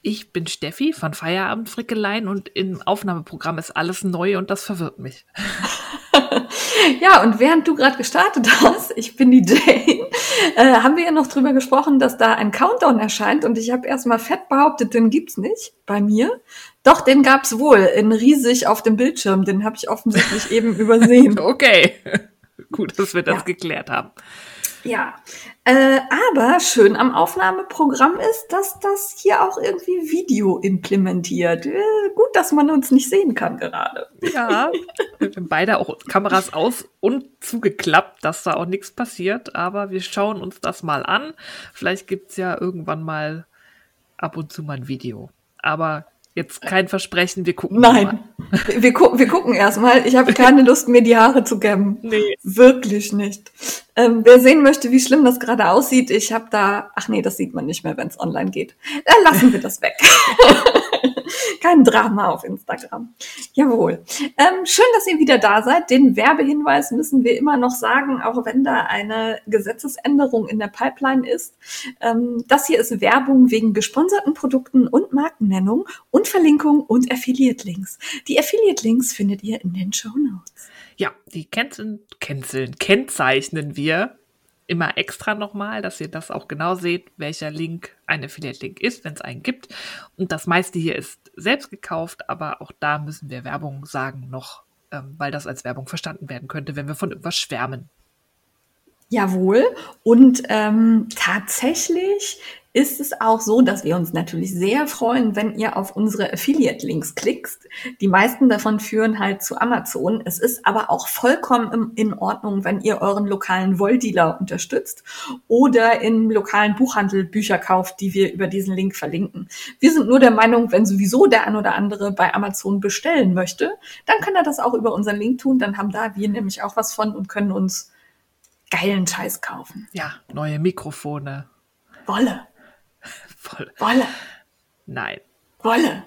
Ich bin Steffi von Feierabend Frickeleien und im Aufnahmeprogramm ist alles neu und das verwirrt mich. ja, und während du gerade gestartet hast, ich bin die Jane, äh, haben wir ja noch drüber gesprochen, dass da ein Countdown erscheint und ich habe erstmal fett behauptet, den gibt's nicht bei mir. Doch, den gab's wohl, in riesig auf dem Bildschirm, den habe ich offensichtlich eben übersehen. Okay, gut, dass wir das ja. geklärt haben. Ja, äh, aber schön am Aufnahmeprogramm ist, dass das hier auch irgendwie Video implementiert. Äh, gut, dass man uns nicht sehen kann gerade. Ja, wir haben beide auch Kameras aus und zugeklappt, dass da auch nichts passiert. Aber wir schauen uns das mal an. Vielleicht gibt's ja irgendwann mal ab und zu mal ein Video. Aber Jetzt kein Versprechen, wir gucken Nein, wir, wir, gu wir gucken erstmal. Ich habe keine Lust, mir die Haare zu kämmen. Nee. Wirklich nicht. Ähm, wer sehen möchte, wie schlimm das gerade aussieht, ich habe da, ach nee, das sieht man nicht mehr, wenn es online geht. Dann lassen wir das weg. Kein Drama auf Instagram. Jawohl. Ähm, schön, dass ihr wieder da seid. Den Werbehinweis müssen wir immer noch sagen, auch wenn da eine Gesetzesänderung in der Pipeline ist. Ähm, das hier ist Werbung wegen gesponserten Produkten und Markennennung und Verlinkung und Affiliate-Links. Die Affiliate-Links findet ihr in den Show Notes. Ja, die kennzeln, kennzeln, kennzeichnen wir immer extra nochmal, dass ihr das auch genau seht, welcher Link ein Affiliate-Link ist, wenn es einen gibt. Und das meiste hier ist selbst gekauft, aber auch da müssen wir Werbung sagen noch, ähm, weil das als Werbung verstanden werden könnte, wenn wir von irgendwas schwärmen. Jawohl. Und ähm, tatsächlich ist es auch so, dass wir uns natürlich sehr freuen, wenn ihr auf unsere Affiliate-Links klickt. Die meisten davon führen halt zu Amazon. Es ist aber auch vollkommen in Ordnung, wenn ihr euren lokalen Wolldealer unterstützt oder im lokalen Buchhandel Bücher kauft, die wir über diesen Link verlinken. Wir sind nur der Meinung, wenn sowieso der ein oder andere bei Amazon bestellen möchte, dann kann er das auch über unseren Link tun. Dann haben da wir nämlich auch was von und können uns geilen Scheiß kaufen. Ja, neue Mikrofone. Wolle. Wolle. Wolle. Nein. Wolle.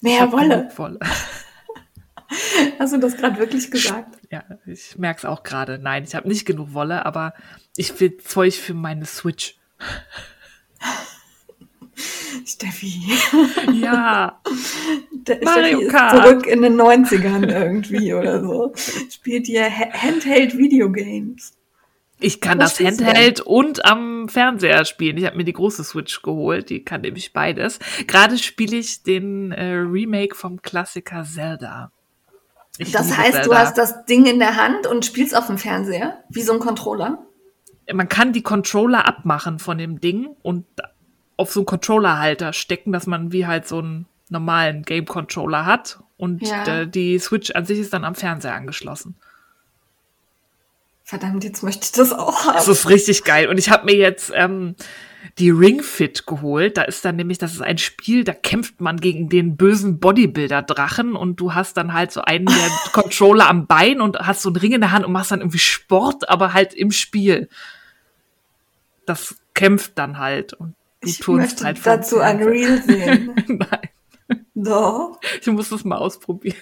Mehr Wolle. Wolle. Hast du das gerade wirklich gesagt? Ja, ich merke es auch gerade. Nein, ich habe nicht genug Wolle, aber ich will Zeug für meine Switch. Steffi. Ja. Der Mario Steffi Kart. ist zurück in den 90ern irgendwie oder so. Spielt hier Handheld Videogames. Ich kann das Handheld und am Fernseher spielen. Ich habe mir die große Switch geholt, die kann nämlich beides. Gerade spiele ich den äh, Remake vom Klassiker Zelda. Ich das heißt, Zelda. du hast das Ding in der Hand und spielst auf dem Fernseher, wie so ein Controller? Man kann die Controller abmachen von dem Ding und auf so einen Controllerhalter stecken, dass man wie halt so einen normalen Game-Controller hat. Und ja. die Switch an sich ist dann am Fernseher angeschlossen. Verdammt, jetzt möchte ich das auch haben. Das ist richtig geil. Und ich habe mir jetzt ähm, die Ring Fit geholt. Da ist dann nämlich, das ist ein Spiel, da kämpft man gegen den bösen Bodybuilder-Drachen und du hast dann halt so einen der Controller am Bein und hast so einen Ring in der Hand und machst dann irgendwie Sport, aber halt im Spiel. Das kämpft dann halt und du ich turnst halt dazu ein Reel sehen. Nein. Doch. Ich muss es mal ausprobieren.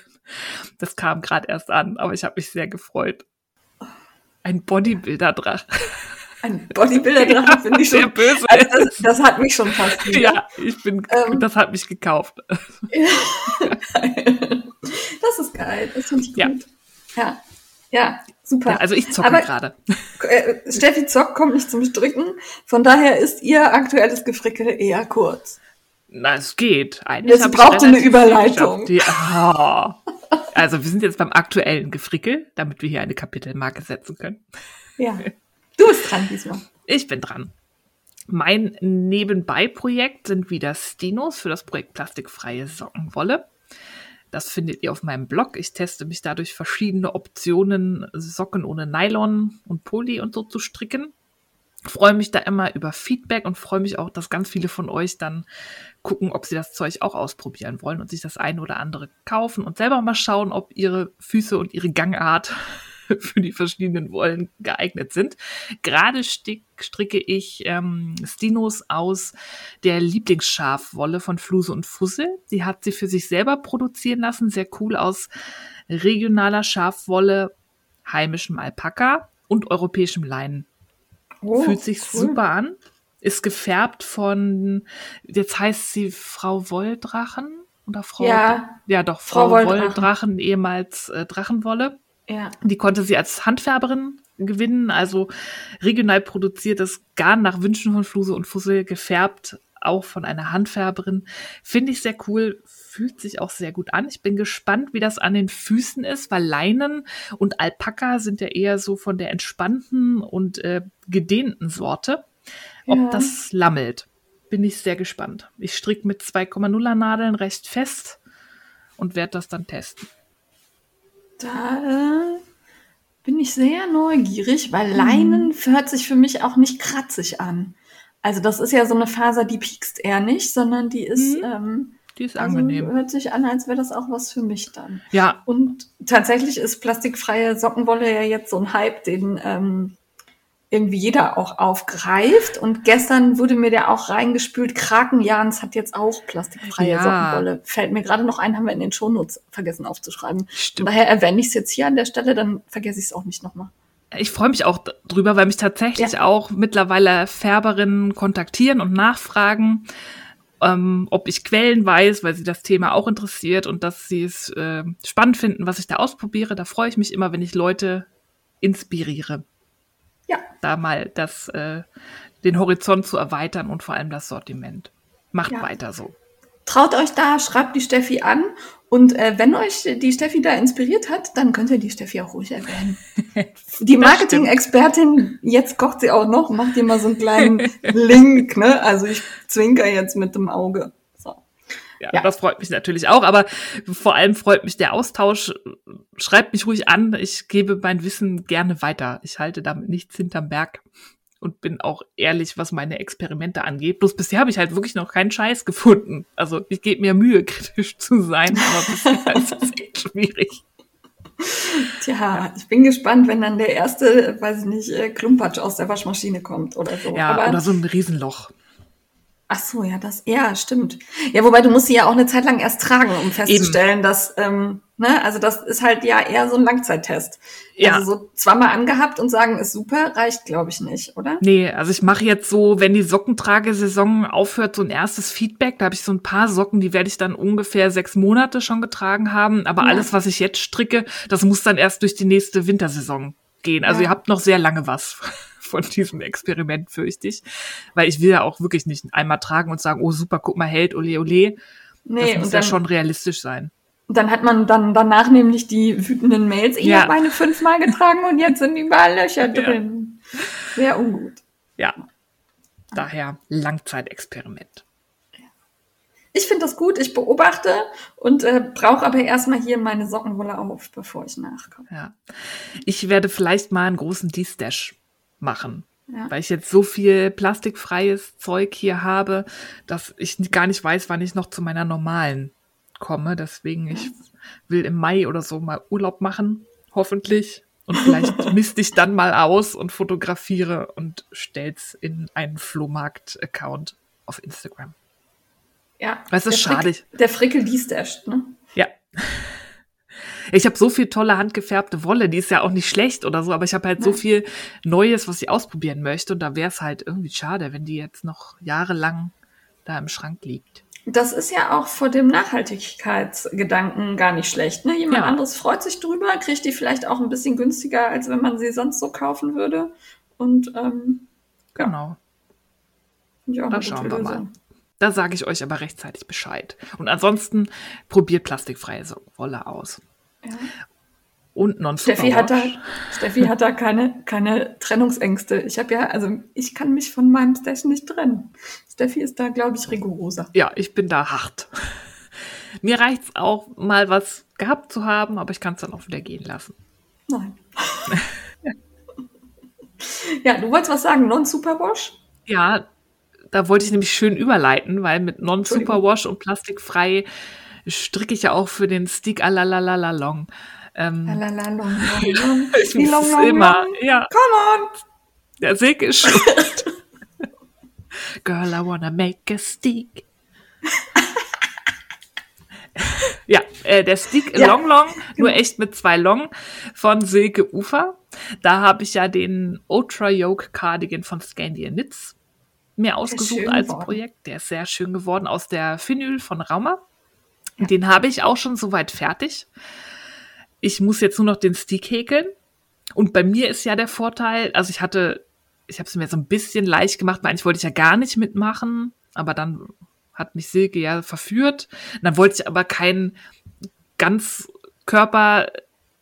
Das kam gerade erst an, aber ich habe mich sehr gefreut. Ein Bodybuilder-Drache. Ein Bodybuilder-Drache finde ich schon. Sehr böse. Also das, das, hat mich schon fast. Wieder. Ja, ich bin, ähm, das hat mich gekauft. das ist geil. Das finde ich gut. Ja. ja. Ja, super. Ja, also ich zocke gerade. Äh, Steffi zockt, kommt nicht zum Stricken. Von daher ist ihr aktuelles Gefrickel eher kurz. Na, es geht. Eigentlich Jetzt braucht eine Überleitung. Die, oh. Also wir sind jetzt beim aktuellen Gefrickel, damit wir hier eine Kapitelmarke setzen können. Ja. Du bist dran diesmal. Ich bin dran. Mein Nebenbei-Projekt sind wieder Stinos für das Projekt Plastikfreie Sockenwolle. Das findet ihr auf meinem Blog. Ich teste mich dadurch verschiedene Optionen, Socken ohne Nylon und Poly und so zu stricken. Freue mich da immer über Feedback und freue mich auch, dass ganz viele von euch dann gucken, ob sie das Zeug auch ausprobieren wollen und sich das eine oder andere kaufen und selber mal schauen, ob ihre Füße und ihre Gangart für die verschiedenen Wollen geeignet sind. Gerade stricke ich ähm, Stinos aus der Lieblingsschafwolle von Fluse und Fussel. Die hat sie für sich selber produzieren lassen, sehr cool aus regionaler Schafwolle, heimischem Alpaka und europäischem Leinen. Oh, Fühlt sich cool. super an. Ist gefärbt von, jetzt heißt sie Frau Wolldrachen oder Frau, ja, ja doch, Frau, Frau Wolldrachen. Wolldrachen, ehemals äh, Drachenwolle. Ja. Die konnte sie als Handfärberin gewinnen, also regional produziertes Garn nach Wünschen von Fluse und Fussel gefärbt, auch von einer Handfärberin. Finde ich sehr cool, fühlt sich auch sehr gut an. Ich bin gespannt, wie das an den Füßen ist, weil Leinen und Alpaka sind ja eher so von der entspannten und äh, gedehnten Sorte. Ob ja. das lammelt, bin ich sehr gespannt. Ich stricke mit 2,0er Nadeln recht fest und werde das dann testen. Da äh, bin ich sehr neugierig, weil mhm. Leinen hört sich für mich auch nicht kratzig an. Also das ist ja so eine Faser, die piekst eher nicht, sondern die ist, mhm. ähm, die ist also angenehm. Hört sich an, als wäre das auch was für mich dann. Ja. Und tatsächlich ist plastikfreie Sockenwolle ja jetzt so ein Hype, den ähm, irgendwie jeder auch aufgreift. Und gestern wurde mir der auch reingespült. Krakenjans hat jetzt auch plastikfreie ja. Sockenwolle. Fällt mir gerade noch ein, haben wir in den Shownotes vergessen aufzuschreiben. Stimmt. daher erwähne ich es jetzt hier an der Stelle, dann vergesse ich es auch nicht nochmal. Ich freue mich auch drüber, weil mich tatsächlich ja. auch mittlerweile Färberinnen kontaktieren und nachfragen, ähm, ob ich Quellen weiß, weil sie das Thema auch interessiert und dass sie es äh, spannend finden, was ich da ausprobiere. Da freue ich mich immer, wenn ich Leute inspiriere ja. da mal das, äh, den Horizont zu erweitern und vor allem das Sortiment. Macht ja. weiter so. Traut euch da, schreibt die Steffi an. Und äh, wenn euch die Steffi da inspiriert hat, dann könnt ihr die Steffi auch ruhig erwähnen. Die Marketing-Expertin, jetzt kocht sie auch noch, macht ihr mal so einen kleinen Link, ne? Also ich zwinker jetzt mit dem Auge. Ja, ja, das freut mich natürlich auch, aber vor allem freut mich der Austausch. Schreibt mich ruhig an, ich gebe mein Wissen gerne weiter. Ich halte damit nichts hinterm Berg und bin auch ehrlich, was meine Experimente angeht. Bloß bisher habe ich halt wirklich noch keinen Scheiß gefunden. Also ich gebe mir Mühe, kritisch zu sein, aber bisher ist es echt schwierig. Tja, ja. ich bin gespannt, wenn dann der erste, weiß ich nicht, äh, Klumpatsch aus der Waschmaschine kommt oder so. Ja, aber oder so ein Riesenloch. Ach so, ja, das, ja, stimmt. Ja, wobei du musst sie ja auch eine Zeit lang erst tragen, um festzustellen, Eben. dass, ähm, ne, also das ist halt ja eher so ein Langzeittest. Ja. Also so zweimal angehabt und sagen, ist super, reicht, glaube ich, nicht, oder? Nee, also ich mache jetzt so, wenn die Sockentragesaison aufhört, so ein erstes Feedback. Da habe ich so ein paar Socken, die werde ich dann ungefähr sechs Monate schon getragen haben. Aber ja. alles, was ich jetzt stricke, das muss dann erst durch die nächste Wintersaison gehen. Also ja. ihr habt noch sehr lange was von diesem Experiment, fürchte ich. Weil ich will ja auch wirklich nicht einmal tragen und sagen, oh super, guck mal, hält, ole, ole. Nee, das muss dann, ja schon realistisch sein. Dann hat man dann danach nämlich die wütenden Mails, ich ja. habe meine fünfmal getragen und jetzt sind überall Löcher drin. Ja. Sehr ungut. Ja. Daher Langzeitexperiment. Ich finde das gut, ich beobachte und äh, brauche aber erstmal hier meine Sockenwolle auf, bevor ich nachkomme. Ja. Ich werde vielleicht mal einen großen D-Stash machen. Ja. Weil ich jetzt so viel plastikfreies Zeug hier habe, dass ich gar nicht weiß, wann ich noch zu meiner normalen komme. Deswegen, ich will im Mai oder so mal Urlaub machen, hoffentlich. Und vielleicht misst ich dann mal aus und fotografiere und stell's in einen Flohmarkt-Account auf Instagram. Ja. Es ist schade. Frick, der Frickel Diesdash, ne? Ich habe so viel tolle handgefärbte Wolle, die ist ja auch nicht schlecht oder so, aber ich habe halt Nein. so viel Neues, was ich ausprobieren möchte und da wäre es halt irgendwie schade, wenn die jetzt noch jahrelang da im Schrank liegt. Das ist ja auch vor dem Nachhaltigkeitsgedanken gar nicht schlecht. Ne? Jemand ja. anderes freut sich drüber, kriegt die vielleicht auch ein bisschen günstiger, als wenn man sie sonst so kaufen würde. Und ähm, genau. Ja, da schauen wir mal. Da sage ich euch aber rechtzeitig Bescheid. Und ansonsten probiert plastikfreie Wolle aus. Ja. Und non Steffi hat da, Steffi hat da keine, keine Trennungsängste. Ich habe ja, also ich kann mich von meinem Stash nicht trennen. Steffi ist da, glaube ich, rigoroser. Ja, ich bin da hart. Mir reicht es auch, mal was gehabt zu haben, aber ich kann es dann auch wieder gehen lassen. Nein. Ja, du wolltest was sagen, Non-Superwash? Ja, da wollte ich nämlich schön überleiten, weil mit Non-Superwash und plastikfrei stricke ich ja auch für den Stick Alalalalong. Ähm, Alalalong, ich muss es immer, ja. Come on! Der Silke ist schuld. Girl, I wanna make a stick. ja, äh, der Stick Ja. Long Long, nur echt mit zwei Long von Silke Ufer. Da habe ich ja den Ultra Yoke Cardigan von Scandian Knits mir ausgesucht als geworden. Projekt. Der ist sehr schön geworden aus der Phenol von Den habe ich auch schon soweit fertig. Ich muss jetzt nur noch den Stick häkeln. Und bei mir ist ja der Vorteil, also ich hatte, ich habe es mir so ein bisschen leicht gemacht, weil eigentlich wollte ich ja gar nicht mitmachen, aber dann hat mich Silke ja verführt. Und dann wollte ich aber kein ganz Körper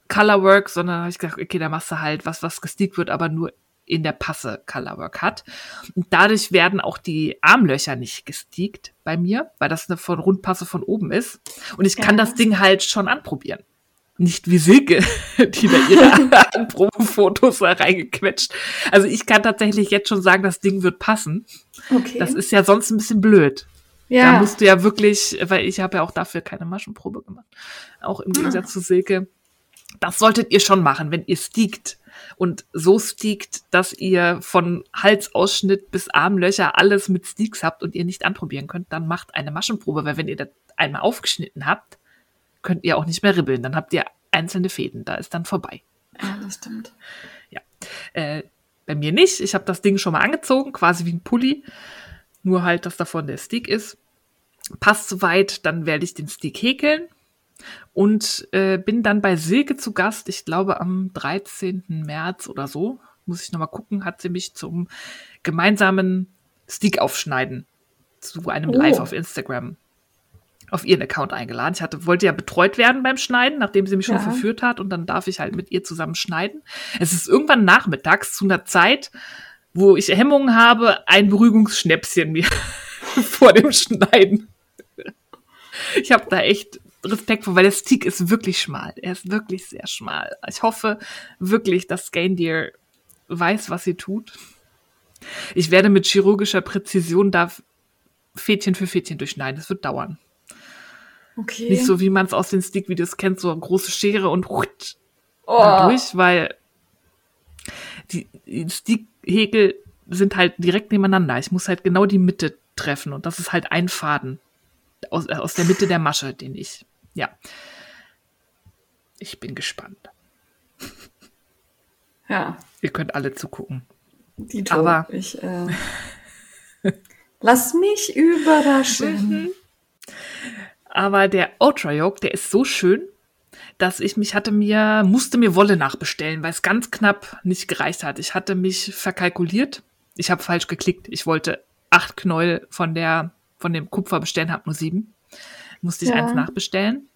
Colorwork, sondern habe ich gedacht, okay, da machst du halt was, was gesteakt wird, aber nur in der Passe Colorwork hat. Und dadurch werden auch die Armlöcher nicht gesteakt bei mir, weil das eine von Rundpasse von oben ist. Und ich kann Ja. das Ding halt schon anprobieren. Nicht wie Silke, die da ihre Anprobefotos da reingequetscht. Also ich kann tatsächlich jetzt schon sagen, das Ding wird passen. Okay. Das ist ja sonst ein bisschen blöd. Da ja. musst du ja wirklich, weil ich habe ja auch dafür keine Maschenprobe gemacht. Auch im Gegensatz zu Silke. Das solltet ihr schon machen, wenn ihr stiegt. Und so stiegt, dass ihr von Halsausschnitt bis Armlöcher alles mit Steaks habt und ihr nicht anprobieren könnt, dann macht eine Maschenprobe, weil wenn ihr das einmal aufgeschnitten habt, könnt ihr auch nicht mehr ribbeln. Dann habt ihr einzelne Fäden. Da ist dann vorbei. ja, das stimmt. Äh, bei mir nicht. Ich habe das Ding schon mal angezogen, quasi wie ein Pulli. Nur halt, dass davon der Stick ist. Passt soweit, dann werde ich den Stick häkeln. Und äh, bin dann bei Silke zu Gast, ich glaube am 13. März oder so. Muss ich nochmal gucken, hat sie mich zum gemeinsamen Stick aufschneiden. Zu einem Oh. Live auf Instagram auf ihren Account eingeladen. Ich hatte, wollte ja betreut werden beim Schneiden, nachdem sie mich schon Ja. verführt hat und dann darf ich halt mit ihr zusammen schneiden. Es ist irgendwann nachmittags zu einer Zeit, wo ich Hemmungen habe, ein Beruhigungsschnäpschen mir vor dem Schneiden. Ich habe da echt Respekt vor, weil der Stick ist wirklich schmal. Er ist wirklich sehr schmal. Ich hoffe wirklich, dass Scandier weiß, was sie tut. Ich werde mit chirurgischer Präzision da Fädchen für Fädchen durchschneiden. Das wird dauern. Okay. Nicht so, wie man es aus den Stick-Videos kennt, so eine große Schere und oh. durch, weil die, Stick-Häkel sind halt direkt nebeneinander. Ich muss halt genau die Mitte treffen und das ist halt ein Faden aus, aus der Mitte der Masche, den ich, ja. Ich bin gespannt. Ja, Ihr könnt alle zugucken. die Aber- Ich, äh, lass mich überraschen. Aber der Ultra Yoke, der ist so schön, dass ich mich hatte mir, musste mir Wolle nachbestellen, weil es ganz knapp nicht gereicht hat. Ich hatte mich verkalkuliert. Ich habe falsch geklickt. Ich wollte acht Knäuel von der, von dem Kupfer bestellen, habe nur sieben. Musste ich Ja. eins nachbestellen.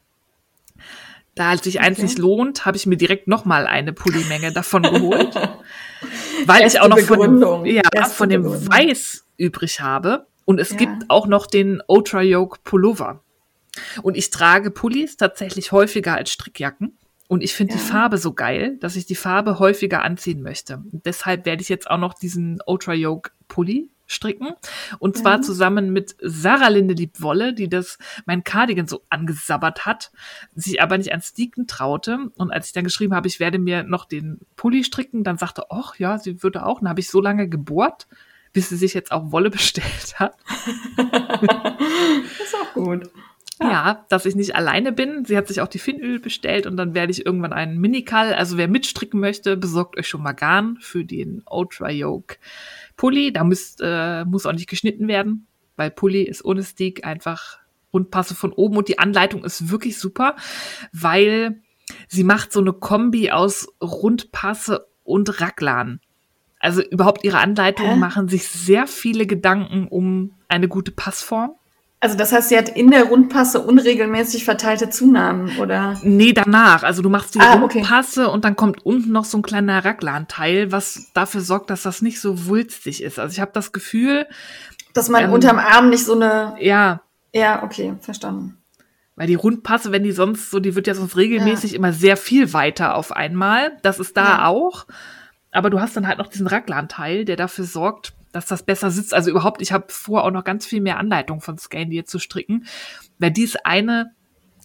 Da es sich eins Okay. nicht lohnt, habe ich mir direkt noch mal eine Pullimenge davon geholt. weil Erste ich auch noch von Begründung. ja, Erste von dem Begründung. Weiß übrig habe. Und es Ja. gibt auch noch den Ultra Yoke Pullover. Und ich trage Pullis tatsächlich häufiger als Strickjacken. Und ich finde die Ja. Farbe so geil, dass ich die Farbe häufiger anziehen möchte. Und deshalb werde ich jetzt auch noch diesen Ultra Yoke Pulli stricken. Und zwar Ja. zusammen mit Sarah Lindelieb Wolle, die das mein Cardigan so angesabbert hat, sich aber nicht ans Sticken traute. Und als ich dann geschrieben habe, ich werde mir noch den Pulli stricken, dann sagte, ach ja, sie würde auch. Dann habe ich so lange gebohrt, bis sie sich jetzt auch Wolle bestellt hat. Ist auch gut. Ja. dass ich nicht alleine bin. Sie hat sich auch die Finnöl bestellt und dann werde ich irgendwann einen Minikall. Also wer mitstricken möchte, besorgt euch schon mal Garn für den Ultra Yoke Pulli. Da müsst, äh, muss auch nicht geschnitten werden, weil Pulli ist ohne Stick einfach Rundpasse von oben und die Anleitung ist wirklich super, weil sie macht so eine Kombi aus Rundpasse und Raglan. Also überhaupt ihre Anleitungen machen sich sehr viele Gedanken um eine gute Passform. Also das heißt, sie hat in der Rundpasse unregelmäßig verteilte Zunahmen, oder? Nee, danach. Also du machst die Ah, okay. Rundpasse und dann kommt unten noch so ein kleiner Raglan-Teil, was dafür sorgt, dass das nicht so wulstig ist. Also ich habe das Gefühl, Dass man Ähm, unterm Arm nicht so eine. ja, Ja, okay, verstanden. weil die Rundpasse, wenn die sonst so, die wird ja sonst regelmäßig immer sehr viel weiter auf einmal. Das ist da Ja. auch. aber du hast dann halt noch diesen Raglan-Teil, der dafür sorgt, dass das besser sitzt. Also überhaupt, ich habe vor, auch noch ganz viel mehr Anleitung von Scandier zu stricken, weil dies eine,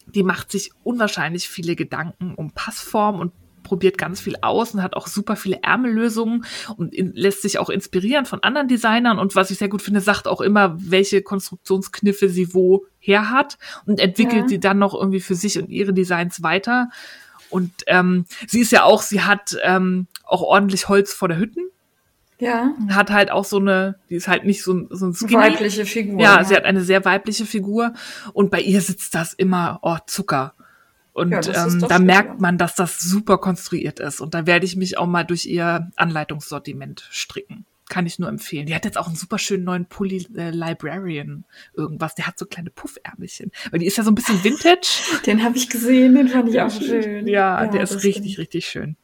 die macht sich unwahrscheinlich viele Gedanken um Passform und probiert ganz viel aus und hat auch super viele Ärmellösungen und in, lässt sich auch inspirieren von anderen Designern und was ich sehr gut finde, sagt auch immer, welche Konstruktionskniffe sie wo her hat und entwickelt ja. sie dann noch irgendwie für sich und ihre Designs weiter. Und ähm, sie ist ja auch, sie hat ähm, auch ordentlich Holz vor der Hütten. Ja. Hat halt auch so eine, die ist halt nicht so, so ein Skinny. Weibliche Figur. Ja, ja, sie hat eine sehr weibliche Figur und bei ihr sitzt das immer, oh, Zucker. Und ja, ähm, da merkt man, dass das super konstruiert ist. Und da werde ich mich auch mal durch ihr Anleitungssortiment stricken. Kann ich nur empfehlen. Die hat jetzt auch einen super schönen neuen Pulli äh, Librarian irgendwas. Der hat so kleine Puffärmelchen. Weil die ist ja so ein bisschen Vintage. Den habe ich gesehen, den fand ich auch schön. Ja, ja der ist richtig, stimmt. richtig schön.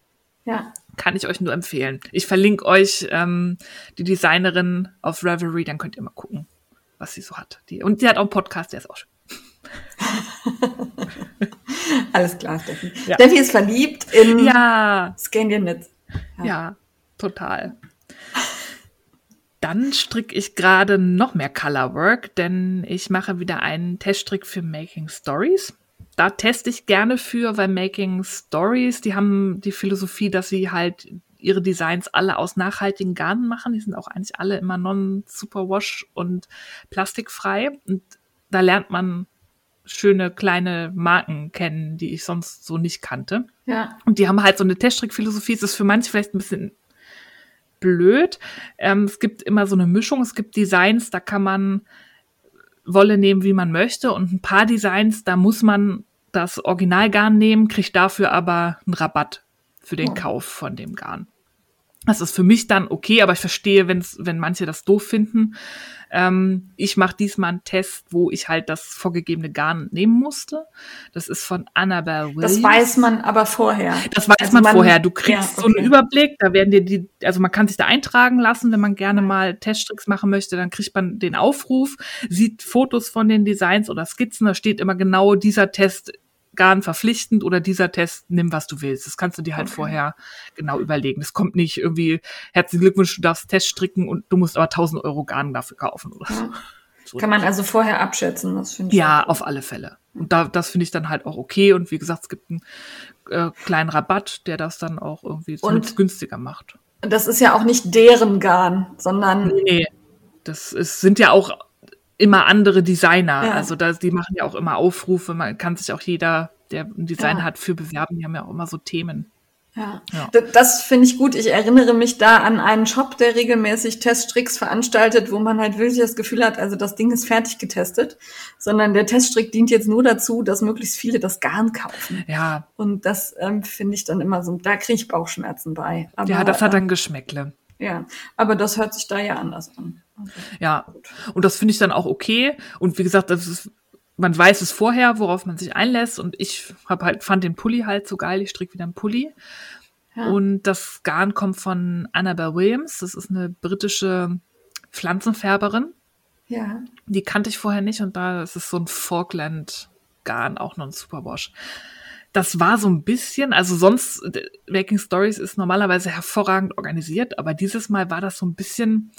Ja. Kann ich euch nur empfehlen. Ich verlinke euch ähm, die Designerin auf Revelry, dann könnt ihr mal gucken, was sie so hat. Die, und sie hat auch einen Podcast, der ist auch schön. Alles klar, Steffi. Ja. Steffi ist verliebt in ja. Scandian Knits. Ja. ja, total. Dann stricke ich gerade noch mehr Colorwork, denn ich mache wieder einen Teststrick für Making Stories. Da teste ich gerne für, weil Making Stories, die haben die Philosophie, dass sie halt ihre Designs alle aus nachhaltigen Garnen machen. Die sind auch eigentlich alle immer non-superwash und plastikfrei. Und da lernt man schöne kleine Marken kennen, die ich sonst so nicht kannte. Ja. Und die haben halt so eine Teststrickphilosophie. Es ist für manche vielleicht ein bisschen blöd. Ähm, es gibt immer so eine Mischung. Es gibt Designs, da kann man Wolle nehmen, wie man möchte. Und ein paar Designs, da muss man das Originalgarn nehmen, kriegt dafür aber einen Rabatt für den oh. Kauf von dem Garn. Das ist für mich dann okay, aber ich verstehe, wenn's, wenn manche das doof finden. Ähm, ich mache diesmal einen Test, wo ich halt das vorgegebene Garn nehmen musste. Das ist von Annabelle Williams. Das weiß man aber vorher. Das weiß also man, man, vorher. Du kriegst ja, okay. so einen Überblick, da werden dir die, also man kann sich da eintragen lassen, wenn man gerne mal Teststricks machen möchte, dann kriegt man den Aufruf, sieht Fotos von den Designs oder Skizzen, da steht immer genau dieser Test Garn verpflichtend oder dieser Test, nimm was du willst. Das kannst du dir halt okay. vorher genau überlegen. Es kommt nicht irgendwie, herzlichen Glückwunsch, du darfst Test stricken und du musst aber 1000 Euro Garn dafür kaufen oder ja. so. Kann man also vorher abschätzen, das finde ich. Ja, auf alle Fälle. Und da, das finde ich dann halt auch okay. Und wie gesagt, es gibt einen äh, kleinen Rabatt, der das dann auch irgendwie und günstiger macht. Das ist ja auch nicht deren Garn, sondern. Nee, das ist, sind ja auch immer andere Designer. Ja. Also da, die machen ja auch immer Aufrufe. Man kann sich auch jeder, der ein Design ja. hat, für bewerben. Die haben ja auch immer so Themen. Ja, ja. das finde ich gut. Ich erinnere mich da an einen Shop, der regelmäßig Teststricks veranstaltet, wo man halt wirklich das Gefühl hat, also das Ding ist fertig getestet, sondern der Teststrick dient jetzt nur dazu, dass möglichst viele das Garn kaufen. Ja. Und das ähm, finde ich dann immer so, da kriege ich Bauchschmerzen bei. Aber, ja, das hat dann Geschmäckle. Ja, aber das hört sich da ja anders an. Okay. Ja, und das finde ich dann auch okay. Und wie gesagt, das ist, man weiß es vorher, worauf man sich einlässt. Und ich hab halt, fand den Pulli halt so geil. Ich stricke wieder einen Pulli. Ja. Und das Garn kommt von Annabelle Williams. Das ist eine britische Pflanzenfärberin. Ja. Die kannte ich vorher nicht. Und da ist es so ein Falkland-Garn, auch noch ein Superwash das war so ein bisschen, also sonst, Making Stories ist normalerweise hervorragend organisiert, aber dieses Mal war das so ein bisschen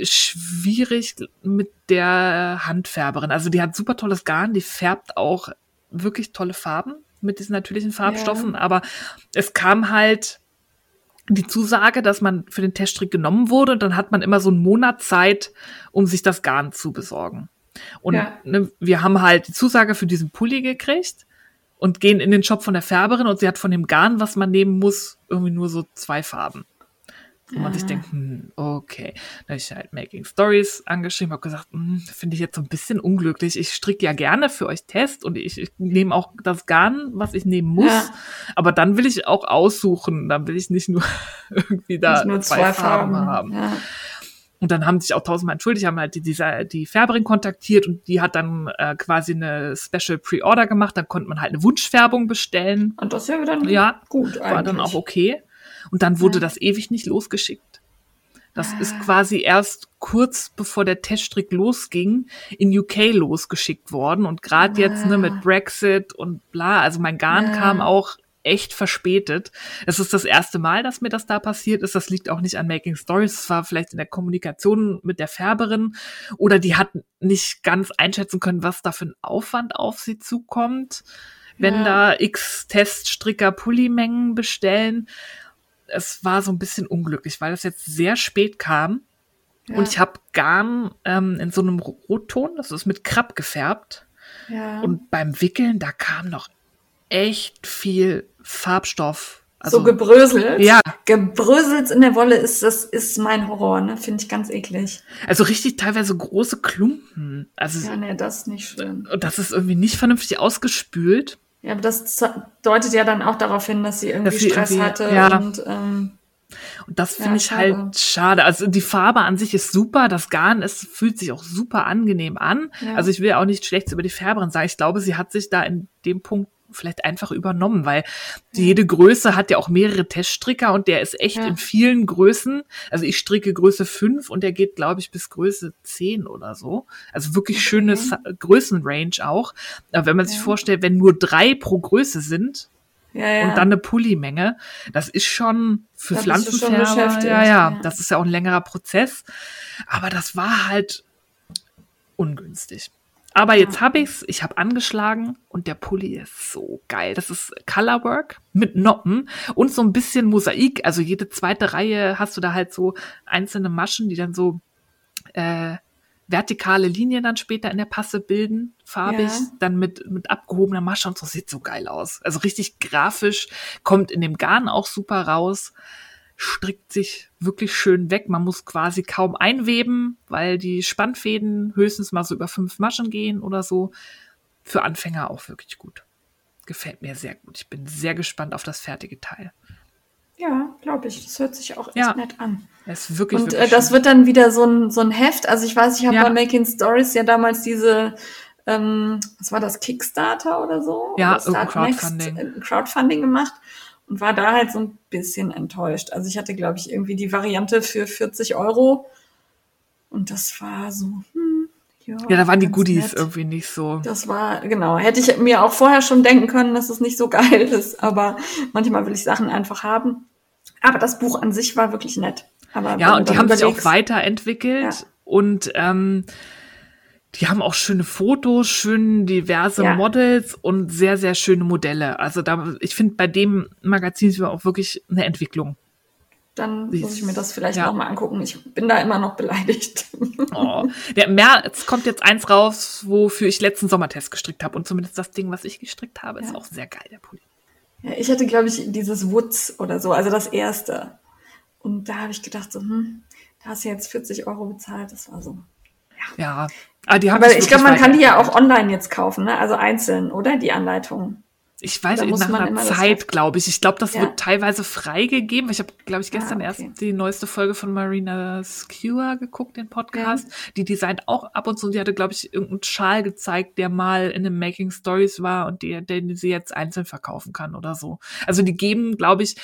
schwierig mit der Handfärberin. Also die hat super tolles Garn, die färbt auch wirklich tolle Farben mit diesen natürlichen Farbstoffen, ja. aber es kam halt die Zusage, dass man für den Teststrick genommen wurde und dann hat man immer so einen Monat Zeit, um sich das Garn zu besorgen. Und ja. ne, wir haben halt die Zusage für diesen Pulli gekriegt und gehen in den Shop von der Färberin und sie hat von dem Garn, was man nehmen muss, irgendwie nur so zwei Farben. Wo man sich denkt, hm, okay. Da habe ich halt Making Stories angeschrieben, habe gesagt, hm, finde ich jetzt so ein bisschen unglücklich. Ich stricke ja gerne für euch Test und ich, ich nehme auch das Garn, was ich nehmen muss. Ja. Aber dann will ich auch aussuchen. Dann will ich nicht nur irgendwie da nur zwei, zwei, Farben, Farben haben. Ja. Und dann haben sich auch tausendmal entschuldigt, haben halt die, die, die Färberin kontaktiert und die hat dann äh, quasi eine Special Pre-Order gemacht. Dann konnte man halt eine Wunschfärbung bestellen. Und das ja dann ja, gut. War eigentlich. dann auch okay. Und dann wurde ja. das ewig nicht losgeschickt. Das ah. ist quasi erst kurz bevor der Teststrick losging, in UK losgeschickt worden. Und gerade ah. jetzt ne, mit Brexit und bla, also mein Garn ja. kam auch echt verspätet. Es ist das erste Mal, dass mir das da passiert ist. Das liegt auch nicht an Making Stories. Es war vielleicht in der Kommunikation mit der Färberin oder die hat nicht ganz einschätzen können, was da für ein Aufwand auf sie zukommt, wenn ja. da x Teststricker Pullimengen bestellen. Es war so ein bisschen unglücklich, weil das jetzt sehr spät kam. Ja. Und ich habe Garn ähm, in so einem Rotton, das ist mit Krabb gefärbt. Ja. Und beim Wickeln, da kam noch echt viel Farbstoff. Also, so gebröselt. Ja. Gebröselt in der Wolle ist das ist mein Horror, ne? Finde ich ganz eklig. Also richtig teilweise große Klumpen. Also ja, nee, das ist nicht schön. Und das ist irgendwie nicht vernünftig ausgespült. Ja, aber das deutet ja dann auch darauf hin, dass sie irgendwie dass sie Stress irgendwie, hatte ja. und ähm, und das finde ja, ich halt schade. halt schade. Also die Farbe an sich ist super, das Garn ist, fühlt sich auch super angenehm an. Ja. Also ich will auch nichts Schlechtes über die Färberin sagen. Ich glaube, sie hat sich da in dem Punkt vielleicht einfach übernommen, weil jede Größe hat ja auch mehrere Teststricker und der ist echt ja. in vielen Größen. Also ich stricke Größe 5 und der geht, glaube ich, bis Größe 10 oder so. Also wirklich okay. schönes Größenrange auch. Aber wenn man sich vorstellt, wenn nur drei pro Größe sind, ja, ja. und dann eine Pullimenge, das ist schon für da Pflanzenfärber, ja, ja, ja, das ist ja auch ein längerer Prozess. Aber das war halt ungünstig. Aber jetzt habe ich's, ich habe angeschlagen und der Pulli ist so geil. Das ist Colorwork mit Noppen und so ein bisschen Mosaik. Also jede zweite Reihe hast du da halt so einzelne Maschen, die dann so äh, vertikale Linien dann später in der Passe bilden, farbig, ja. dann mit, mit abgehobener Masche und so sieht so geil aus. Also richtig grafisch, kommt in dem Garn auch super raus strickt sich wirklich schön weg. Man muss quasi kaum einweben, weil die Spannfäden höchstens mal so über fünf Maschen gehen oder so. Für Anfänger auch wirklich gut. Gefällt mir sehr gut. Ich bin sehr gespannt auf das fertige Teil. Ja, glaube ich. Das hört sich auch echt ja. nett an. Das ist wirklich, Und wirklich äh, das wird dann wieder so ein, so ein Heft. Also ich weiß, ich habe ja. bei Making Stories ja damals diese, ähm, was war das, Kickstarter oder so? Ja, oder Crowdfunding. Next, äh, Crowdfunding gemacht und war da halt so ein bisschen enttäuscht. Also ich hatte, glaube ich, irgendwie die Variante für 40 Euro und das war so, hm, ja, ja, da waren die Goodies nett. irgendwie nicht so. Das war, genau. Hätte ich mir auch vorher schon denken können, dass es nicht so geil ist, aber manchmal will ich Sachen einfach haben. Aber das Buch an sich war wirklich nett. Aber ja, und die haben sich auch weiterentwickelt ja. und ähm, die haben auch schöne Fotos, schön diverse ja. Models und sehr, sehr schöne Modelle. Also da, ich finde bei dem Magazin ist auch wirklich eine Entwicklung. Dann muss ich mir das vielleicht ja. mal angucken. Ich bin da immer noch beleidigt. Oh. Der März kommt jetzt eins raus, wofür ich letzten Sommertest gestrickt habe. Und zumindest das Ding, was ich gestrickt habe, ja. ist auch sehr geil, der Pulli. Ja, ich hatte, glaube ich, dieses Woods oder so, also das erste. Und da habe ich gedacht, so, hm, da hast du jetzt 40 Euro bezahlt. Das war so. Ja, Ah, die haben Aber ich glaube, man kann die ja auch online jetzt kaufen, ne? Also einzeln, oder? Die Anleitung. Ich weiß, nicht, nach einer Zeit, glaube ich. Ich glaube, das ja. wird teilweise freigegeben. Ich habe, glaube ich, gestern ah, okay. erst die neueste Folge von Marina Skewer geguckt, den Podcast. Ja. Die designt auch ab und zu. Die hatte, glaube ich, irgendeinen Schal gezeigt, der mal in einem Making Stories war und die, den sie jetzt einzeln verkaufen kann oder so. Also die geben, glaube ich,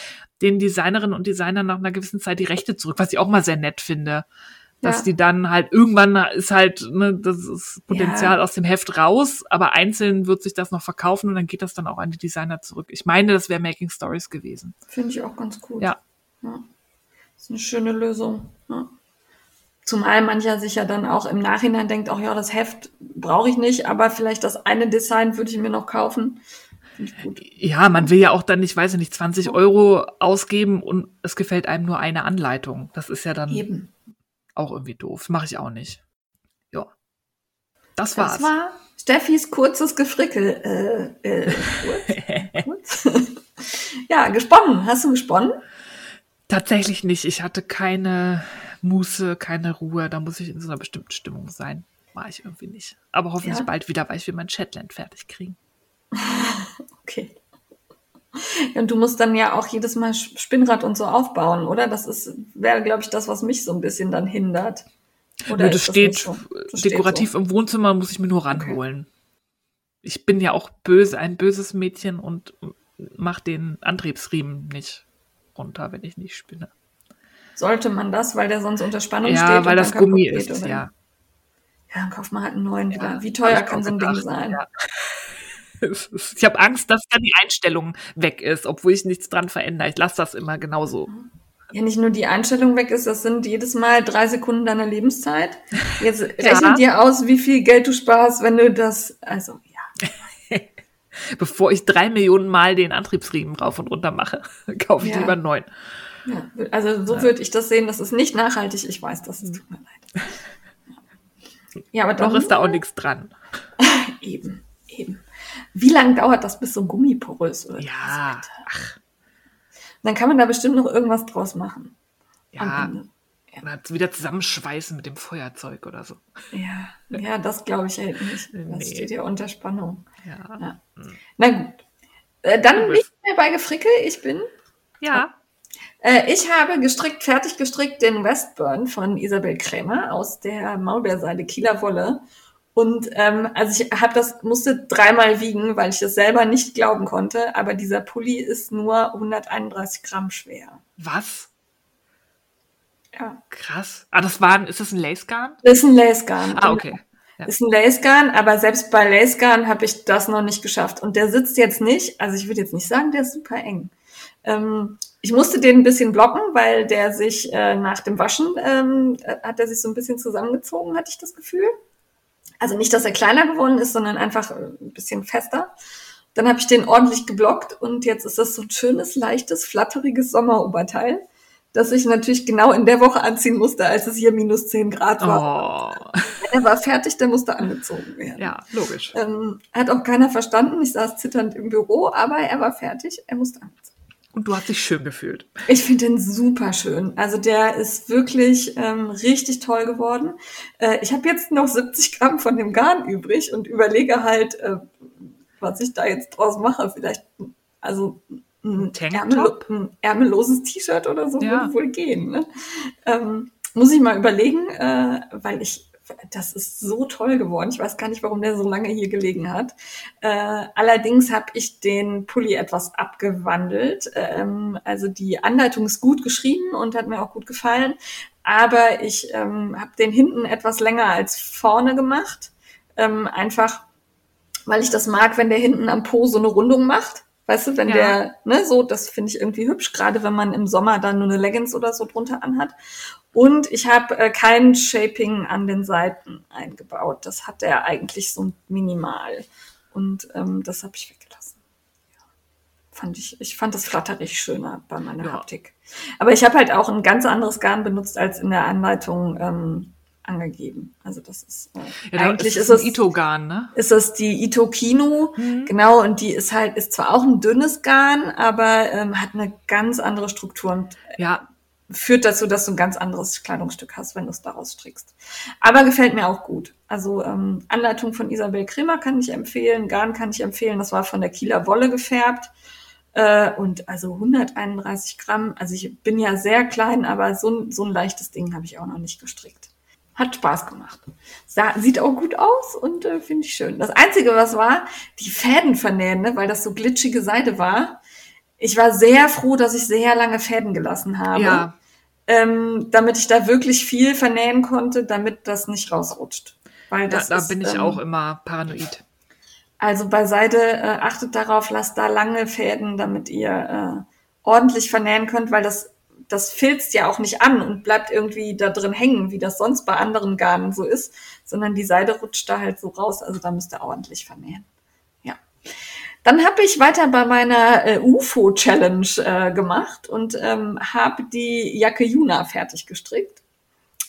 den Designerinnen und Designern nach einer gewissen Zeit die Rechte zurück, was ich auch mal sehr nett finde dass ja. die dann halt irgendwann ist halt ne, das ist Potenzial ja. aus dem Heft raus, aber einzeln wird sich das noch verkaufen und dann geht das dann auch an die Designer zurück. Ich meine, das wäre Making Stories gewesen. Finde ich auch ganz gut. Ja. ja. Das ist eine schöne Lösung. Ja. Zumal mancher sich ja dann auch im Nachhinein denkt, ach ja, das Heft brauche ich nicht, aber vielleicht das eine Design würde ich mir noch kaufen. Ja, man will ja auch dann, ich weiß nicht, 20 Euro ausgeben und es gefällt einem nur eine Anleitung. Das ist ja dann. Eben. Auch irgendwie doof. Mache ich auch nicht. Ja. Das war's. Das war Steffis kurzes Gefrickel. Äh, äh, kurz, kurz. ja, gesponnen. Hast du gesponnen? Tatsächlich nicht. Ich hatte keine Muße, keine Ruhe. Da muss ich in so einer bestimmten Stimmung sein. War ich irgendwie nicht. Aber hoffentlich ja. bald wieder, weil ich will mein Chatland fertig kriegen. okay. Und du musst dann ja auch jedes Mal Spinnrad und so aufbauen, oder? Das ist, wäre, glaube ich, das, was mich so ein bisschen dann hindert. Oder Nö, das, steht so? das dekorativ so. im Wohnzimmer, muss ich mir nur ranholen. Okay. Ich bin ja auch böse, ein böses Mädchen und mach den Antriebsriemen nicht runter, wenn ich nicht spinne. Sollte man das, weil der sonst unter Spannung ja, steht? Ja, weil das Gummi ist, ja. Ja, dann kauft man halt einen neuen ja, Wie teuer kann so ein Ding sein? Ja. Ich habe Angst, dass dann die Einstellung weg ist, obwohl ich nichts dran verändere. Ich lasse das immer genauso. Ja, nicht nur die Einstellung weg ist, das sind jedes Mal drei Sekunden deiner Lebenszeit. Jetzt rechne dir aus, wie viel Geld du sparst, wenn du das, also ja. Bevor ich drei Millionen Mal den Antriebsriemen rauf und runter mache, kaufe ich ja. lieber einen neuen. Ja, also so ja. würde ich das sehen. Das ist nicht nachhaltig. Ich weiß das. Es tut mir leid. Ja, aber doch ist da auch nichts dran. eben, eben. Wie lange dauert das, bis so ein Gummi porös wird? Ja. Ach. Dann kann man da bestimmt noch irgendwas draus machen. Ja. Oder wieder zusammenschweißen mit dem Feuerzeug oder so. Ja, ja, das glaube ich halt nicht. Das nee. steht ja unter Spannung. Ja. ja. Hm. Na gut. Äh, dann nicht mehr bei Gefrickel. Ich bin. Ja. Äh, ich habe gestrickt, fertig gestrickt den Westburn von Isabel Krämer aus der Maulbeerseide Kieler Wolle. Und ähm, also ich habe das musste dreimal wiegen, weil ich das selber nicht glauben konnte. Aber dieser Pulli ist nur 131 Gramm schwer. Was? Ja. Krass. Ah, das war, ist das ein Lacegarn? Das ist ein Lacegarn. Ah, okay. Ja. Ist ein Lacegarn, aber selbst bei Lacegarn habe ich das noch nicht geschafft. Und der sitzt jetzt nicht, also ich würde jetzt nicht sagen, der ist super eng. Ähm, ich musste den ein bisschen blocken, weil der sich äh, nach dem Waschen ähm, äh, hat er sich so ein bisschen zusammengezogen, hatte ich das Gefühl. Also nicht, dass er kleiner geworden ist, sondern einfach äh, ein bisschen fester. Dann habe ich den ordentlich geblockt und jetzt ist das so ein schönes, leichtes, flatteriges Sommeroberteil, das ich natürlich genau in der Woche anziehen musste, als es hier minus 10 Grad war. Oh. Er war fertig, der musste angezogen werden. Ja, logisch. Ähm, hat auch keiner verstanden. Ich saß zitternd im Büro, aber er war fertig, er musste angezogen und du hast dich schön gefühlt. Ich finde den super schön. Also der ist wirklich ähm, richtig toll geworden. Äh, ich habe jetzt noch 70 Gramm von dem Garn übrig und überlege halt, äh, was ich da jetzt draus mache. Vielleicht, also ein, Ärmel, ein ärmelloses T-Shirt oder so ja. würde wohl gehen. Ne? Ähm, muss ich mal überlegen, äh, weil ich das ist so toll geworden. Ich weiß gar nicht, warum der so lange hier gelegen hat. Äh, allerdings habe ich den Pulli etwas abgewandelt. Ähm, also die Anleitung ist gut geschrieben und hat mir auch gut gefallen. Aber ich ähm, habe den hinten etwas länger als vorne gemacht. Ähm, einfach, weil ich das mag, wenn der hinten am Po so eine Rundung macht. Weißt du, wenn ja. der, ne, so, das finde ich irgendwie hübsch, gerade wenn man im Sommer dann nur eine Leggings oder so drunter anhat. Und ich habe äh, kein Shaping an den Seiten eingebaut. Das hat er eigentlich so minimal. Und ähm, das habe ich weggelassen. Ja. Fand ich, ich fand das flatterig schöner bei meiner ja. Haptik. Aber ich habe halt auch ein ganz anderes Garn benutzt als in der Anleitung ähm, angegeben. Also das ist äh, ja, eigentlich ist, es Ito-Garn, ne? Ist das die Ito Kino, mhm. genau, und die ist halt, ist zwar auch ein dünnes Garn, aber ähm, hat eine ganz andere Struktur und ja führt dazu, dass du ein ganz anderes Kleidungsstück hast, wenn du es daraus strickst. Aber gefällt mir auch gut. Also ähm, Anleitung von Isabel Kremer kann ich empfehlen, Garn kann ich empfehlen. Das war von der Kieler Wolle gefärbt. Äh, und also 131 Gramm. Also ich bin ja sehr klein, aber so, so ein leichtes Ding habe ich auch noch nicht gestrickt. Hat Spaß gemacht. Sah, sieht auch gut aus und äh, finde ich schön. Das Einzige, was war, die Fäden vernähen, ne, weil das so glitschige Seide war. Ich war sehr froh, dass ich sehr lange Fäden gelassen habe. Ja ähm, damit ich da wirklich viel vernähen konnte, damit das nicht rausrutscht. Weil das da, da ist, bin ich ähm, auch immer paranoid. Also bei Seide äh, achtet darauf, lasst da lange Fäden, damit ihr äh, ordentlich vernähen könnt, weil das das filzt ja auch nicht an und bleibt irgendwie da drin hängen, wie das sonst bei anderen Garnen so ist, sondern die Seide rutscht da halt so raus. Also da müsst ihr ordentlich vernähen. Dann habe ich weiter bei meiner äh, UFO-Challenge äh, gemacht und ähm, habe die Jacke Juna fertig gestrickt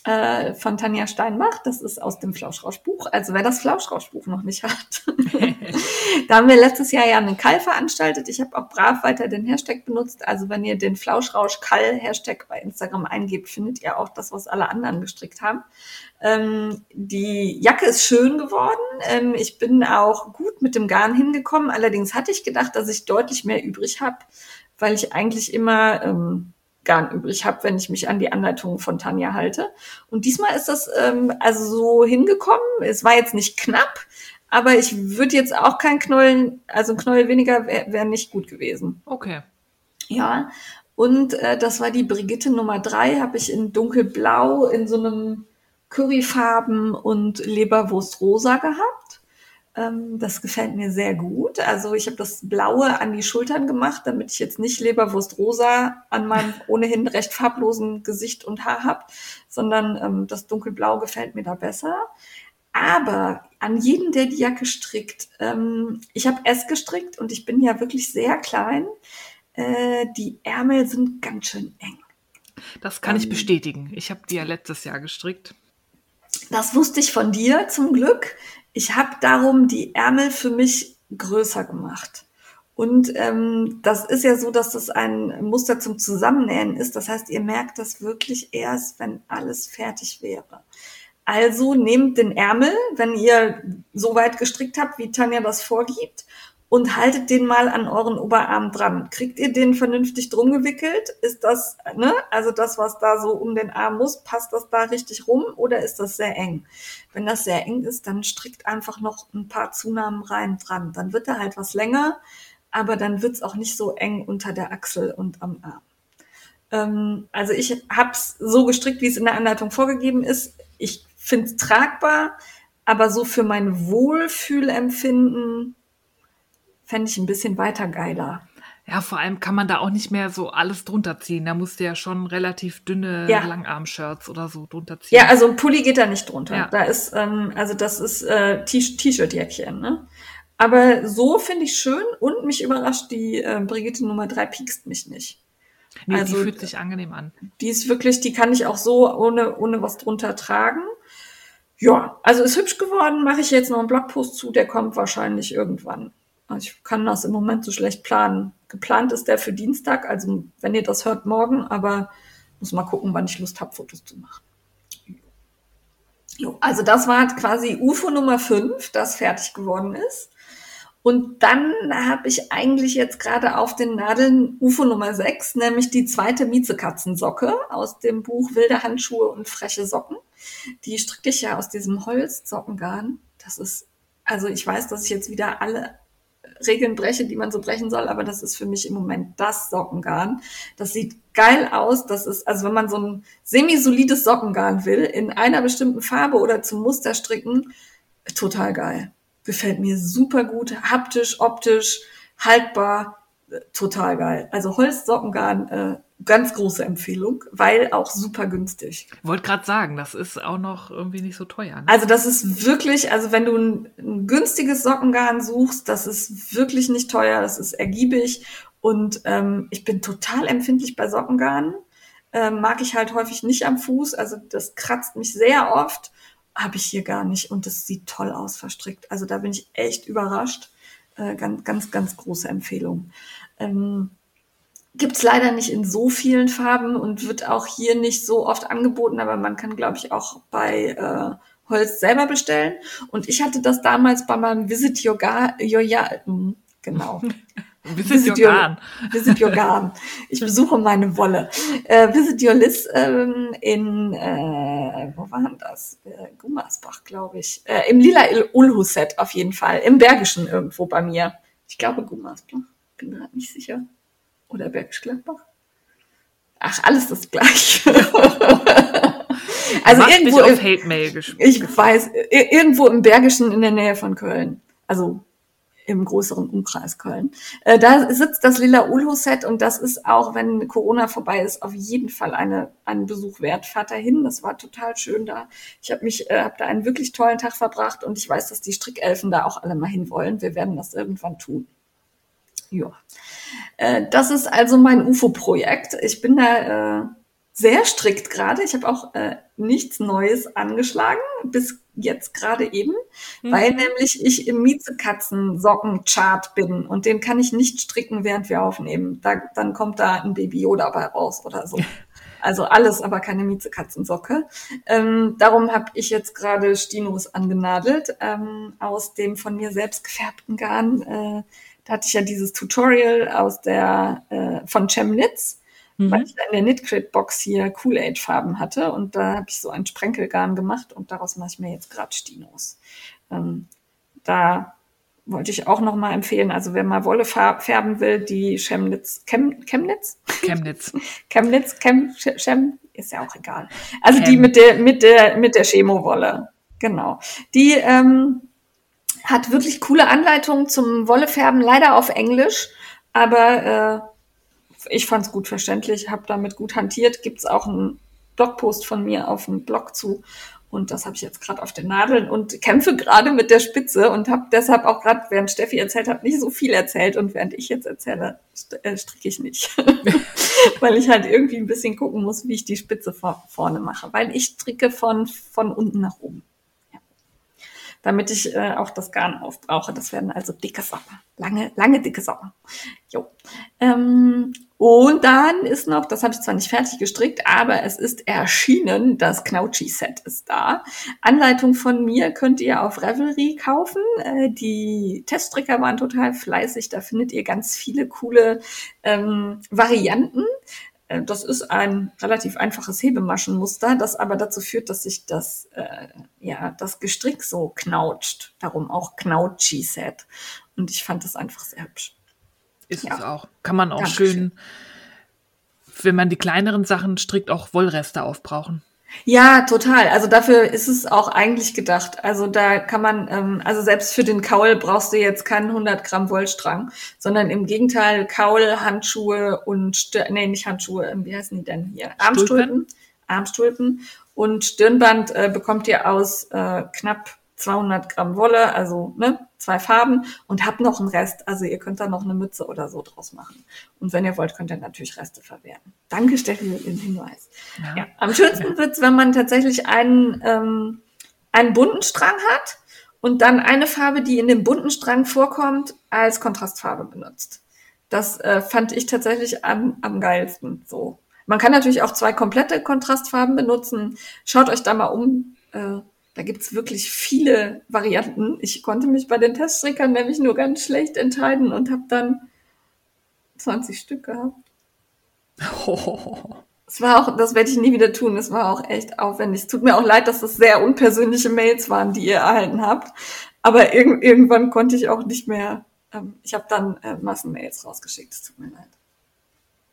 äh, von Tanja Steinbach. Das ist aus dem Flauschrauschbuch. Also wer das Flauschrauschbuch noch nicht hat. da haben wir letztes Jahr ja einen Kall veranstaltet. Ich habe auch brav weiter den Hashtag benutzt. Also wenn ihr den Flauschrausch-Kall-Hashtag bei Instagram eingebt, findet ihr auch das, was alle anderen gestrickt haben. Ähm, die Jacke ist schön geworden. Ähm, ich bin auch gut mit dem Garn hingekommen. Allerdings hatte ich gedacht, dass ich deutlich mehr übrig habe, weil ich eigentlich immer ähm, Garn übrig habe, wenn ich mich an die Anleitungen von Tanja halte. Und diesmal ist das ähm, also so hingekommen. Es war jetzt nicht knapp, aber ich würde jetzt auch kein Knollen, also ein Knäuel weniger wäre wär nicht gut gewesen. Okay. Ja. Und äh, das war die Brigitte Nummer drei, habe ich in dunkelblau in so einem Curryfarben und Leberwurst rosa gehabt. Ähm, das gefällt mir sehr gut. Also ich habe das Blaue an die Schultern gemacht, damit ich jetzt nicht Leberwurst rosa an meinem ohnehin recht farblosen Gesicht und Haar habe, sondern ähm, das dunkelblau gefällt mir da besser. Aber an jeden, der die Jacke strickt, ähm, ich habe S gestrickt und ich bin ja wirklich sehr klein. Äh, die Ärmel sind ganz schön eng. Das kann ähm, ich bestätigen. Ich habe die ja letztes Jahr gestrickt. Das wusste ich von dir zum Glück. Ich habe darum die Ärmel für mich größer gemacht. Und ähm, das ist ja so, dass das ein Muster zum Zusammennähen ist. Das heißt, ihr merkt das wirklich erst, wenn alles fertig wäre. Also nehmt den Ärmel, wenn ihr so weit gestrickt habt, wie Tanja das vorgibt, und haltet den mal an euren Oberarm dran. Kriegt ihr den vernünftig drum gewickelt? Ist das, ne, also das, was da so um den Arm muss, passt das da richtig rum oder ist das sehr eng? Wenn das sehr eng ist, dann strickt einfach noch ein paar Zunahmen rein dran. Dann wird er halt was länger, aber dann wird's auch nicht so eng unter der Achsel und am Arm. Ähm, also ich hab's so gestrickt, wie es in der Anleitung vorgegeben ist. Ich find's tragbar, aber so für mein Wohlfühlempfinden fände ich ein bisschen weiter geiler. Ja, vor allem kann man da auch nicht mehr so alles drunter ziehen. Da musst du ja schon relativ dünne ja. Langarm-Shirts oder so drunter ziehen. Ja, also ein Pulli geht da nicht drunter. Ja. Da ist, ähm, also das ist äh, T-Shirt-Jäckchen, ne? Aber so finde ich schön und mich überrascht, die äh, Brigitte Nummer 3 piekst mich nicht. Nee, also, die fühlt sich angenehm an. Die ist wirklich, die kann ich auch so ohne, ohne was drunter tragen. Ja, also ist hübsch geworden, mache ich jetzt noch einen Blogpost zu, der kommt wahrscheinlich irgendwann. Also ich kann das im Moment so schlecht planen. Geplant ist der für Dienstag, also wenn ihr das hört, morgen, aber muss mal gucken, wann ich Lust habe, Fotos zu machen. Jo, also das war quasi UFO Nummer 5, das fertig geworden ist. Und dann habe ich eigentlich jetzt gerade auf den Nadeln UFO Nummer 6, nämlich die zweite Miezekatzensocke aus dem Buch Wilde Handschuhe und freche Socken. Die stricke ich ja aus diesem Holzsockengarn. Das ist, also ich weiß, dass ich jetzt wieder alle Regeln breche, die man so brechen soll, aber das ist für mich im Moment das Sockengarn. Das sieht geil aus. Das ist, also wenn man so ein semi-solides Sockengarn will, in einer bestimmten Farbe oder zum Muster stricken, total geil. Gefällt mir super gut, haptisch, optisch, haltbar, total geil. Also Holzsockengarn, äh, ganz große Empfehlung, weil auch super günstig. Wollte gerade sagen, das ist auch noch irgendwie nicht so teuer. Ne? Also das ist wirklich, also wenn du ein, ein, günstiges Sockengarn suchst, das ist wirklich nicht teuer, das ist ergiebig und ähm, ich bin total empfindlich bei Sockengarn. Ähm, mag ich halt häufig nicht am Fuß, also das kratzt mich sehr oft, habe ich hier gar nicht und das sieht toll aus verstrickt. Also da bin ich echt überrascht. Äh, ganz, ganz, ganz große Empfehlung. Ähm, Gibt es leider nicht in so vielen Farben und wird auch hier nicht so oft angeboten, aber man kann, glaube ich, auch bei äh, Holz selber bestellen. Und ich hatte das damals bei meinem Visit Your ja, hm, genau. Visit, Visit Your Garn. Visit Your Garn. Ich besuche meine Wolle. Äh, Visit Your Liz ähm, in, äh, wo war denn das? Äh, Gummersbach, glaube ich. Äh, Im lila Ulhuset auf jeden Fall. Im Bergischen irgendwo bei mir. Ich glaube Gummersbach. Bin gerade nicht sicher oder Bergisch Gladbach? Ach, alles das gleiche. also irgendwo auf Hate Mail ich weiß irgendwo im Bergischen in der Nähe von Köln. Also im größeren Umkreis Köln. Äh, da sitzt das Lila Ulho-Set und das ist auch, wenn Corona vorbei ist, auf jeden Fall eine, einen Besuch wert. Fahrt dahin, das war total schön da. Ich habe mich, äh, habe da einen wirklich tollen Tag verbracht und ich weiß, dass die Strickelfen da auch alle mal hinwollen. Wir werden das irgendwann tun. Ja. Äh, das ist also mein UFO-Projekt. Ich bin da äh, sehr strikt gerade. Ich habe auch äh, nichts Neues angeschlagen, bis jetzt gerade eben, mhm. weil nämlich ich im Miezekatzen-Socken-Chart bin und den kann ich nicht stricken, während wir aufnehmen. Da, dann kommt da ein Baby Yoda bei raus oder so. Also alles, aber keine Miezekatzensocke. Ähm, darum habe ich jetzt gerade Stinos angenadelt ähm, aus dem von mir selbst gefärbten Garn. Äh, da hatte ich ja dieses Tutorial aus der äh, von Chemnitz, mhm. weil ich da in der Knitcrit-Box hier Kool-Aid-Farben hatte und da habe ich so ein Sprenkelgarn gemacht und daraus mache ich mir jetzt gerade Stinos. Ähm, da wollte ich auch noch mal empfehlen, also wer mal Wolle färben will, die Chemnitz, Chem, Chemnitz? Chemnitz. Chemnitz, Chem, Chem, ist ja auch egal. Also Chem. die mit der, mit der, mit der Chemo-Wolle. Genau. Die, ähm, Hat wirklich coole Anleitungen zum Wollefärben, leider auf Englisch, aber äh, ich fand es gut verständlich, habe damit gut hantiert. Gibt es auch einen Blogpost von mir auf dem Blog zu. Und das habe ich jetzt gerade auf den Nadeln und kämpfe gerade mit der Spitze und habe deshalb auch gerade, während Steffi erzählt hat, nicht so viel erzählt. Und während ich jetzt erzähle, äh, stricke ich nicht. Weil ich halt irgendwie ein bisschen gucken muss, wie ich die Spitze vor, vorne mache. Weil ich stricke von, von unten nach oben damit ich äh, auch das Garn aufbrauche. Das werden also dicke Socken. Lange, lange dicke Socken. Jo. Ähm, und dann ist noch, das habe ich zwar nicht fertig gestrickt, aber es ist erschienen, das Knautschi-Set ist da. Anleitung von mir könnt ihr auf Revelry kaufen. Äh, die Teststricker waren total fleißig, da findet ihr ganz viele coole ähm, Varianten. Äh, das ist ein relativ einfaches Hebemaschenmuster, das aber dazu führt, dass sich das, äh, ja, das Gestrick so knautscht. Darum auch Knautschi-Set. Und ich fand das einfach sehr hübsch. Ist ja. es auch. Kann man auch Dankeschön. schön, wenn man die kleineren Sachen strickt, auch Wollreste aufbrauchen. Ja, total. Also dafür ist es auch eigentlich gedacht. Also da kann man, ähm, also selbst für den Kaul brauchst du jetzt keinen 100 Gramm Wollstrang, sondern im Gegenteil Kaul, Handschuhe und, Stir nee, nicht Handschuhe, ähm, wie heißen die denn hier? Armstulpen. Armstulpen. Und Stirnband äh, bekommt ihr aus äh, knapp 200 Gramm Wolle, also ne, zwei Farben und habt noch einen Rest. Also ihr könnt da noch eine Mütze oder so draus machen. Und wenn ihr wollt, könnt ihr natürlich Reste verwerten. Danke, Steffi, für den Hinweis. Ja. ja. Am schönsten wird's, wenn man tatsächlich einen, ähm, einen bunten Strang hat und dann eine Farbe, die in dem bunten Strang vorkommt, als Kontrastfarbe benutzt. Das äh, fand ich tatsächlich am, am geilsten. So. Man kann natürlich auch zwei komplette Kontrastfarben benutzen. Schaut euch da mal um. Äh, da gibt's wirklich viele Varianten. Ich konnte mich bei den Teststrickern nämlich nur ganz schlecht entscheiden und habe dann 20 Stück gehabt. Oh. Es war auch, das werde ich nie wieder tun. Es war auch echt aufwendig. Es tut mir auch leid, dass das sehr unpersönliche Mails waren, die ihr erhalten habt. Aber irg irgendwann konnte ich auch nicht mehr. Ähm, ich habe dann äh, Massenmails rausgeschickt. Es tut mir leid.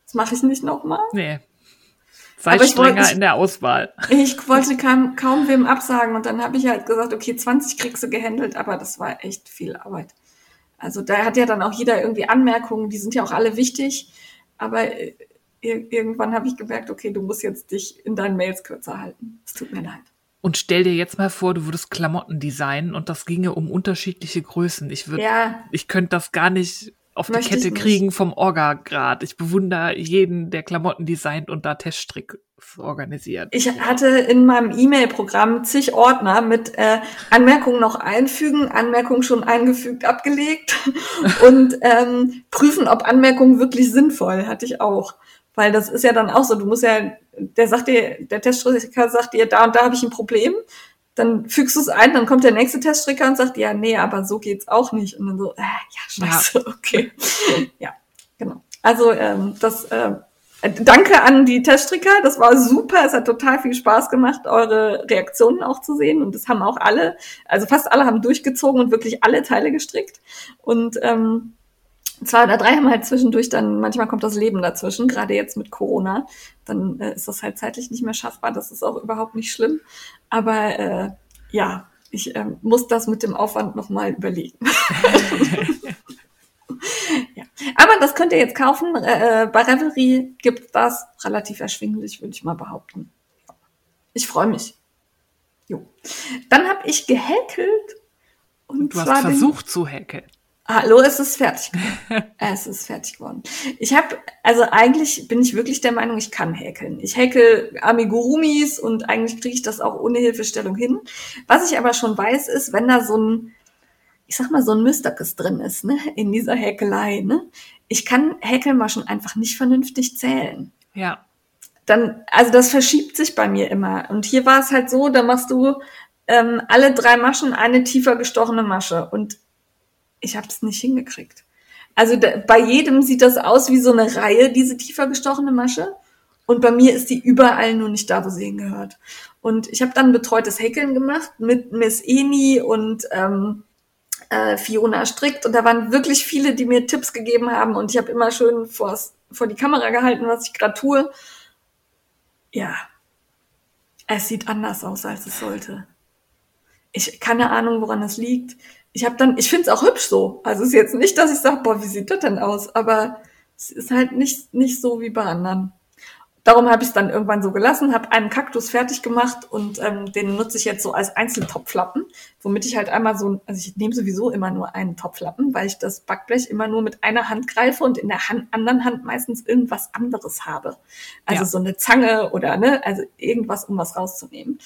Das mache ich nicht nochmal. Nee, Sei strenger wollte, in der Auswahl. Ich wollte kaum, kaum wem absagen und dann habe ich halt gesagt, okay, 20 kriegst du gehandelt, aber das war echt viel Arbeit. Also da hat ja dann auch jeder irgendwie Anmerkungen, die sind ja auch alle wichtig, aber äh, irgendwann habe ich gemerkt, okay, du musst jetzt dich in deinen Mails kürzer halten. Es tut mir leid. Und stell dir jetzt mal vor, du würdest Klamotten designen und das ginge um unterschiedliche Größen. Ich würde, ja. ich könnte das gar nicht auf die Kette kriegen vom Orga-Grad. Ich bewundere jeden, der Klamotten designt und da Teststrick organisiert. Ich hatte in meinem E-Mail-Programm zig Ordner mit äh, Anmerkungen noch einfügen, Anmerkungen schon eingefügt, abgelegt und ähm, prüfen, ob Anmerkungen wirklich sinnvoll, hatte ich auch. Weil das ist ja dann auch so, du musst ja, der sagt dir, der Teststricker sagt dir, da und da habe ich ein Problem dann fügst du es ein, dann kommt der nächste Teststricker und sagt, ja, nee, aber so geht's auch nicht. Und dann so, äh, ja, scheiße, ja. okay. ja, genau. Also ähm, das äh, Danke an die Teststricker, das war super. Es hat total viel Spaß gemacht, eure Reaktionen auch zu sehen. Und das haben auch alle, also fast alle haben durchgezogen und wirklich alle Teile gestrickt. Und ähm, zwei oder drei haben halt zwischendurch dann, manchmal kommt das Leben dazwischen, gerade jetzt mit Corona, dann äh, ist das halt zeitlich nicht mehr schaffbar. Das ist auch überhaupt nicht schlimm. Aber äh, ja, ich äh, muss das mit dem Aufwand nochmal überlegen. ja. Aber das könnt ihr jetzt kaufen. Äh, bei Revelry gibt das relativ erschwinglich, würde ich mal behaupten. Ich freue mich. Jo. Dann habe ich gehäkelt. Und du hast versucht zu häkeln. Hallo, es ist fertig geworden. es ist fertig geworden. Ich habe, also eigentlich bin ich wirklich der Meinung, ich kann häkeln. Ich häkel Amigurumis und eigentlich kriege ich das auch ohne Hilfestellung hin. Was ich aber schon weiß, ist, wenn da so ein, ich sag mal, so ein Mysterkes drin ist, ne, in dieser Häkelei, ne, ich kann Häkelmaschen einfach nicht vernünftig zählen. Ja. Dann, also das verschiebt sich bei mir immer. Und hier war es halt so, da machst du ähm, alle drei Maschen eine tiefer gestochene Masche. Und ich habe es nicht hingekriegt. Also da, bei jedem sieht das aus wie so eine Reihe, diese tiefer gestochene Masche. Und bei mir ist die überall nur nicht da, wo sie hingehört. Und ich habe dann betreutes Häkeln gemacht mit Miss Eni und ähm, äh, Fiona Strickt. Und da waren wirklich viele, die mir Tipps gegeben haben. Und ich habe immer schön vors, vor die Kamera gehalten, was ich gerade tue. Ja, es sieht anders aus, als es sollte. Ich keine Ahnung, woran es liegt ich habe dann, ich finde es auch hübsch so. Also es ist jetzt nicht, dass ich sage, boah, wie sieht das denn aus? Aber es ist halt nicht, nicht so wie bei anderen. Darum habe ich es dann irgendwann so gelassen, habe einen Kaktus fertig gemacht und ähm, den nutze ich jetzt so als Einzeltopflappen, womit ich halt einmal so, also ich nehme sowieso immer nur einen Topflappen, weil ich das Backblech immer nur mit einer Hand greife und in der Hand, anderen Hand meistens irgendwas anderes habe. Also ja. so eine Zange oder ne, also irgendwas, um was rauszunehmen.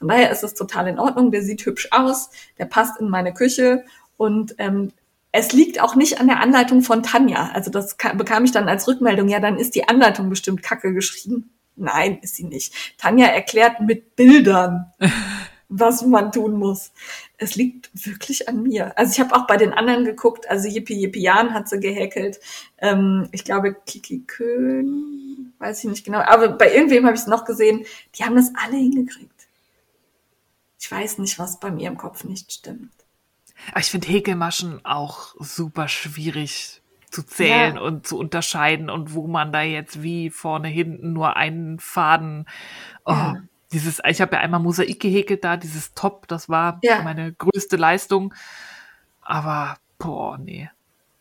Von daher ist es total in Ordnung, der sieht hübsch aus, der passt in meine Küche und ähm, es liegt auch nicht an der Anleitung von Tanja. Also das bekam ich dann als Rückmeldung. Ja, dann ist die Anleitung bestimmt kacke geschrieben. Nein, ist sie nicht. Tanja erklärt mit Bildern, was man tun muss. Es liegt wirklich an mir. Also ich habe auch bei den anderen geguckt. Also Yippie Yippie Jan hat sie gehäkelt. Ähm, ich glaube Kiki Köhn, weiß ich nicht genau. Aber bei irgendwem habe ich es noch gesehen. Die haben das alle hingekriegt. Ich weiß nicht, was bei mir im Kopf nicht stimmt. Aber ich finde Häkelmaschen auch super schwierig zu zählen ja. und zu unterscheiden und wo man da jetzt wie vorne, hinten nur einen Faden. Oh, ja. Dieses, ich habe ja einmal Mosaik gehäkelt da, dieses Top, das war ja. meine größte Leistung. Aber boah, nee.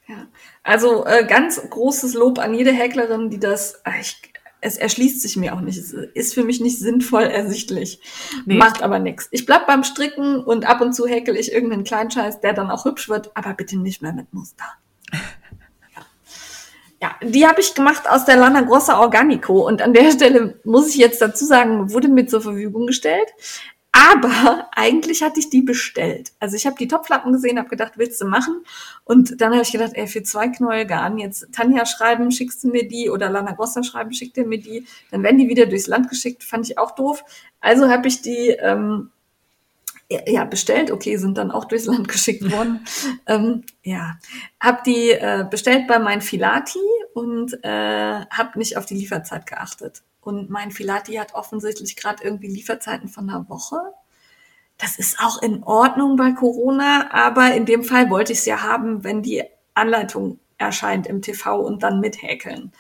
Ja. Also äh, ganz großes Lob an jede Häklerin, die das, ah, ich, es erschließt sich mir auch nicht. Es ist für mich nicht sinnvoll ersichtlich. Nee. Macht aber nichts. Ich bleib beim Stricken und ab und zu häkel ich irgendeinen Kleinscheiß, der dann auch hübsch wird, aber bitte nicht mehr mit Muster. ja. ja, die habe ich gemacht aus der Lana Grossa Organico und an der Stelle muss ich jetzt dazu sagen, wurde mir zur Verfügung gestellt. Aber eigentlich hatte ich die bestellt. Also ich habe die Topflappen gesehen, habe gedacht, willst du machen? Und dann habe ich gedacht, ey, für zwei Knäuel Garn, jetzt Tanja schreiben, schickst du mir die oder Lana Grossa schreiben, schickt ihr mir die. Dann werden die wieder durchs Land geschickt, fand ich auch doof. Also habe ich die ähm, ja, bestellt, okay, sind dann auch durchs Land geschickt worden. ähm, ja, habe die äh, bestellt bei mein Filati und äh, habe nicht auf die Lieferzeit geachtet. Und mein Filati hat offensichtlich gerade irgendwie Lieferzeiten von einer Woche. Das ist auch in Ordnung bei Corona, aber in dem Fall wollte ich es ja haben, wenn die Anleitung erscheint im TV und dann mithäkeln.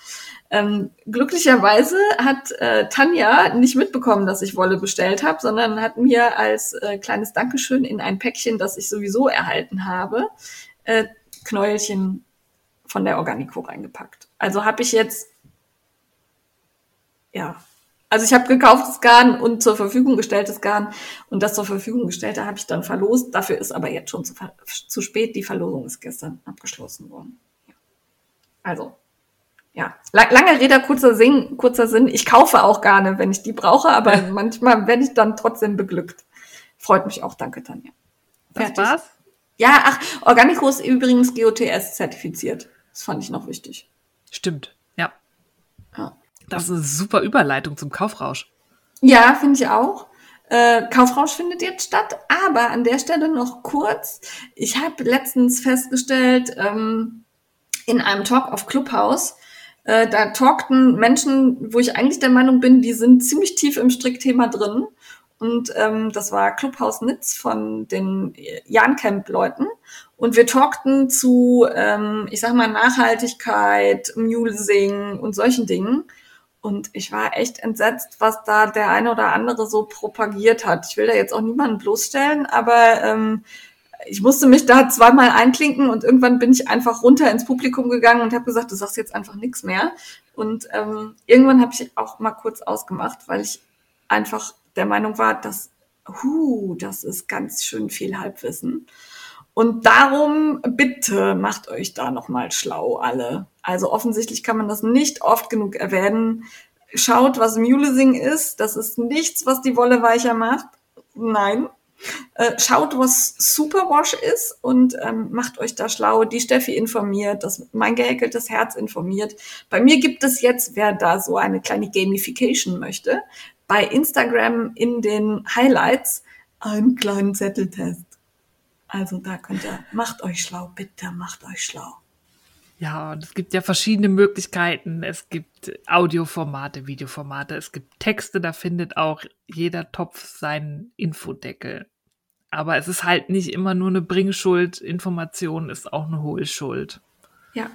Ähm, glücklicherweise hat äh, Tanja nicht mitbekommen, dass ich Wolle bestellt habe, sondern hat mir als äh, kleines Dankeschön in ein Päckchen, das ich sowieso erhalten habe, äh, Knäuelchen von der Organico reingepackt. Also habe ich jetzt ja. Also ich habe gekauftes Garn und zur Verfügung gestelltes Garn und das zur Verfügung gestellte habe ich dann verlost. Dafür ist aber jetzt schon zu, zu spät. Die Verlosung ist gestern abgeschlossen worden. Ja. Also ja, lange Rede, kurzer Sinn, kurzer Sinn. Ich kaufe auch Garne, wenn ich die brauche, aber manchmal werde ich dann trotzdem beglückt. Freut mich auch, danke Tanja. Das war's? Ja, ach, Organico ist übrigens GOTS zertifiziert. Das fand ich noch wichtig. Stimmt, ja. ja. Das ist eine super Überleitung zum Kaufrausch. Ja, finde ich auch. Äh, Kaufrausch findet jetzt statt, aber an der Stelle noch kurz. Ich habe letztens festgestellt, ähm, in einem Talk auf Clubhouse, äh, da talkten Menschen, wo ich eigentlich der Meinung bin, die sind ziemlich tief im Strickthema drin. Und ähm, das war Clubhaus Nitz von den Jan-Camp-Leuten. Und wir talkten zu, ähm, ich sag mal, Nachhaltigkeit, Mulesing und solchen Dingen. Und ich war echt entsetzt, was da der eine oder andere so propagiert hat. Ich will da jetzt auch niemanden bloßstellen, aber ähm, ich musste mich da zweimal einklinken und irgendwann bin ich einfach runter ins Publikum gegangen und habe gesagt, du sagst jetzt einfach nichts mehr. Und ähm, irgendwann habe ich auch mal kurz ausgemacht, weil ich einfach der Meinung war, dass, hu, das ist ganz schön viel Halbwissen. Und darum bitte macht euch da noch mal schlau alle. Also offensichtlich kann man das nicht oft genug erwähnen. Schaut, was Mulesing ist. Das ist nichts, was die Wolle weicher macht. Nein. Äh, schaut, was Superwash ist und ähm, macht euch da schlau. Die Steffi informiert, das mein gehäkeltes Herz informiert. Bei mir gibt es jetzt, wer da so eine kleine Gamification möchte, bei Instagram in den Highlights einen kleinen Zetteltest. Also da könnt ihr, macht euch schlau, bitte macht euch schlau. Ja, und es gibt ja verschiedene Möglichkeiten. Es gibt Audioformate, Videoformate, es gibt Texte, da findet auch jeder Topf seinen Infodeckel. Aber es ist halt nicht immer nur eine Bringschuld, Information ist auch eine Hohlschuld. Ja.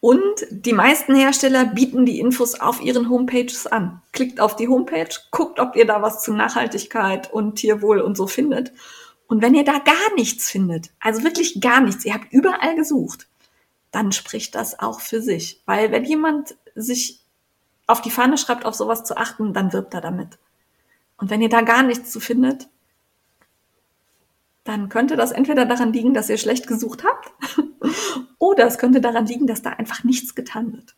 Und die meisten Hersteller bieten die Infos auf ihren Homepages an. Klickt auf die Homepage, guckt, ob ihr da was zu Nachhaltigkeit und Tierwohl und so findet Und wenn ihr da gar nichts findet, also wirklich gar nichts, ihr habt überall gesucht, dann spricht das auch für sich. Weil wenn jemand sich auf die Fahne schreibt, auf sowas zu achten, dann wirbt er damit. Und wenn ihr da gar nichts zu findet, dann könnte das entweder daran liegen, dass ihr schlecht gesucht habt, oder es könnte daran liegen, dass da einfach nichts getan wird.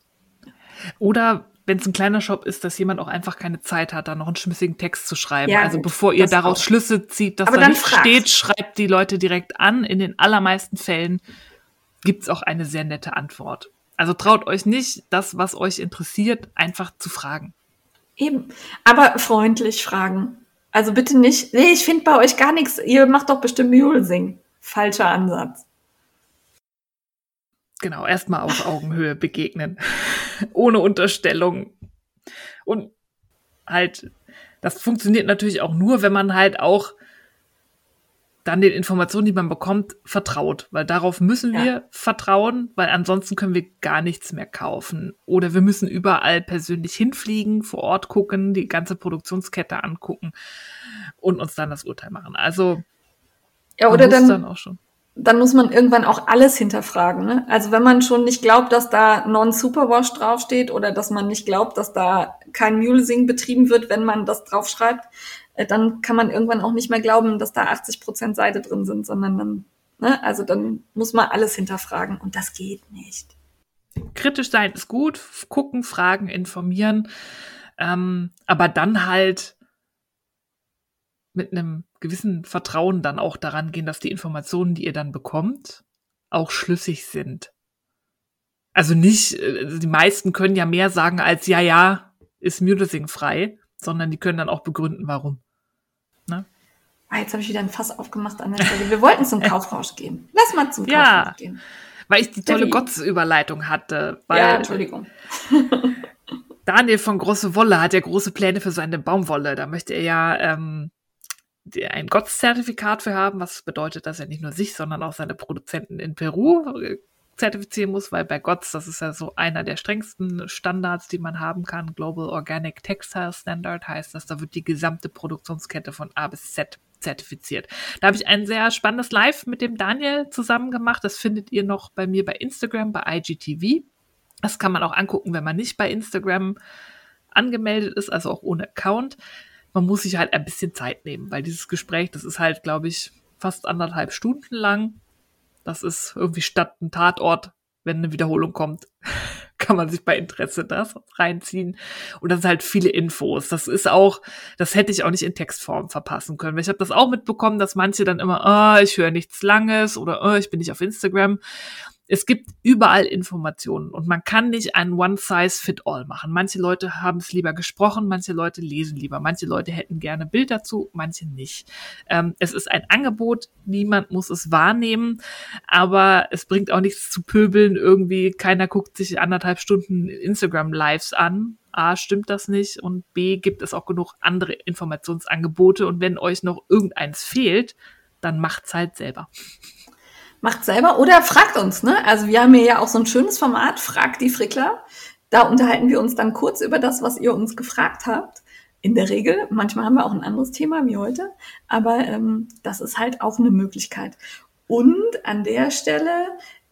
Oder wenn es ein kleiner Shop ist, dass jemand auch einfach keine Zeit hat, da noch einen schmissigen Text zu schreiben. Ja, also bevor ihr daraus auch. Schlüsse zieht, dass Aber da nicht steht, schreibt die Leute direkt an. In den allermeisten Fällen gibt's auch eine sehr nette Antwort. Also traut euch nicht, das, was euch interessiert, einfach zu fragen. Eben. Aber freundlich fragen. Also bitte nicht, nee, ich finde bei euch gar nichts, ihr macht doch bestimmt Mulesing. Falscher Ansatz. Genau, erstmal auf Augenhöhe begegnen. Ohne Unterstellung. Und halt, das funktioniert natürlich auch nur, wenn man halt auch dann den Informationen, die man bekommt, vertraut. Weil darauf müssen ja. wir vertrauen, weil ansonsten können wir gar nichts mehr kaufen. Oder wir müssen überall persönlich hinfliegen, vor Ort gucken, die ganze Produktionskette angucken und uns dann das Urteil machen. Also ja, oder dann, dann auch schon dann muss man irgendwann auch alles hinterfragen. Ne? Also wenn man schon nicht glaubt, dass da Non-Superwash draufsteht oder dass man nicht glaubt, dass da kein Mulesing betrieben wird, wenn man das draufschreibt, dann kann man irgendwann auch nicht mehr glauben, dass da 80 Prozent Seide drin sind, sondern dann, ne, also dann muss man alles hinterfragen und das geht nicht. Kritisch sein ist gut, gucken, fragen, informieren, ähm, aber dann halt mit einem gewissen Vertrauen dann auch daran gehen, dass die Informationen, die ihr dann bekommt, auch schlüssig sind. Also nicht, äh, die meisten können ja mehr sagen als ja, ja, ist Mulesing frei, sondern die können dann auch begründen, warum. Ah, jetzt habe ich wieder ein Fass aufgemacht an der Stelle. Wir wollten zum Kaufrausch gehen. Lass mal zum Kaufrausch ja, gehen. Weil ich die tolle Gotts-Überleitung hatte. Ja, Entschuldigung. Daniel von Große Wolle hat ja große Pläne für seine Baumwolle. Da möchte er ja ähm, ein Gotts-Zertifikat für haben, was bedeutet, dass er nicht nur sich, sondern auch seine Produzenten in Peru äh, zertifizieren muss, weil bei GOTS, das ist ja so einer der strengsten Standards, die man haben kann. Global Organic Textile Standard heißt das, da wird die gesamte Produktionskette von A bis Z zertifiziert. Da habe ich ein sehr spannendes Live mit dem Daniel zusammen gemacht. Das findet ihr noch bei mir bei Instagram, bei IGTV. Das kann man auch angucken, wenn man nicht bei Instagram angemeldet ist, also auch ohne Account. Man muss sich halt ein bisschen Zeit nehmen, weil dieses Gespräch, das ist halt, glaube ich, fast anderthalb Stunden lang. Das ist irgendwie statt ein Tatort, wenn eine Wiederholung kommt, kann man sich bei Interesse das reinziehen. Und das sind halt viele Infos. Das ist auch, das hätte ich auch nicht in Textform verpassen können. Ich habe das auch mitbekommen, dass manche dann immer, oh, ich höre nichts Langes oder oh, ich bin nicht auf Instagram es gibt überall Informationen und man kann nicht ein One-Size-Fit-All machen. Manche Leute haben es lieber gesprochen, manche Leute lesen lieber, manche Leute hätten gerne Bild dazu, manche nicht. Ähm, es ist ein Angebot, niemand muss es wahrnehmen, aber es bringt auch nichts zu pöbeln, irgendwie keiner guckt sich anderthalb Stunden Instagram-Lives an. A, stimmt das nicht und B, gibt es auch genug andere Informationsangebote und wenn euch noch irgendeins fehlt, dann macht's halt selber macht selber oder fragt uns. Ne? Also wir haben hier ja auch so ein schönes Format, Fragt die Frickler. Da unterhalten wir uns dann kurz über das, was ihr uns gefragt habt. In der Regel. Manchmal haben wir auch ein anderes Thema wie heute. Aber ähm, das ist halt auch eine Möglichkeit. Und an der Stelle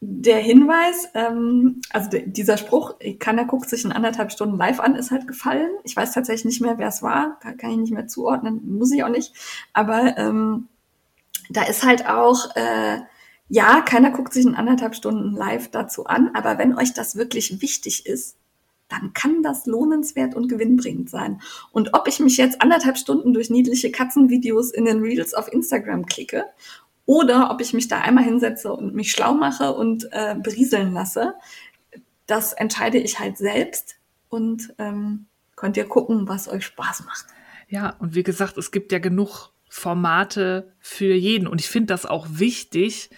der Hinweis, ähm, also de, dieser Spruch, keiner guckt sich in anderthalb Stunden live an, ist halt gefallen. Ich weiß tatsächlich nicht mehr, wer es war, kann, kann ich nicht mehr zuordnen, muss ich auch nicht. Aber ähm, da ist halt auch äh, ja, keiner guckt sich in anderthalb Stunden live dazu an, aber wenn euch das wirklich wichtig ist, dann kann das lohnenswert und gewinnbringend sein. Und ob ich mich jetzt anderthalb Stunden durch niedliche Katzenvideos in den Reels auf Instagram klicke oder ob ich mich da einmal hinsetze und mich schlau mache und äh, berieseln lasse, das entscheide ich halt selbst und ähm, könnt ihr gucken, was euch Spaß macht. Ja, und wie gesagt, es gibt ja genug Formate für jeden. Und ich finde das auch wichtig,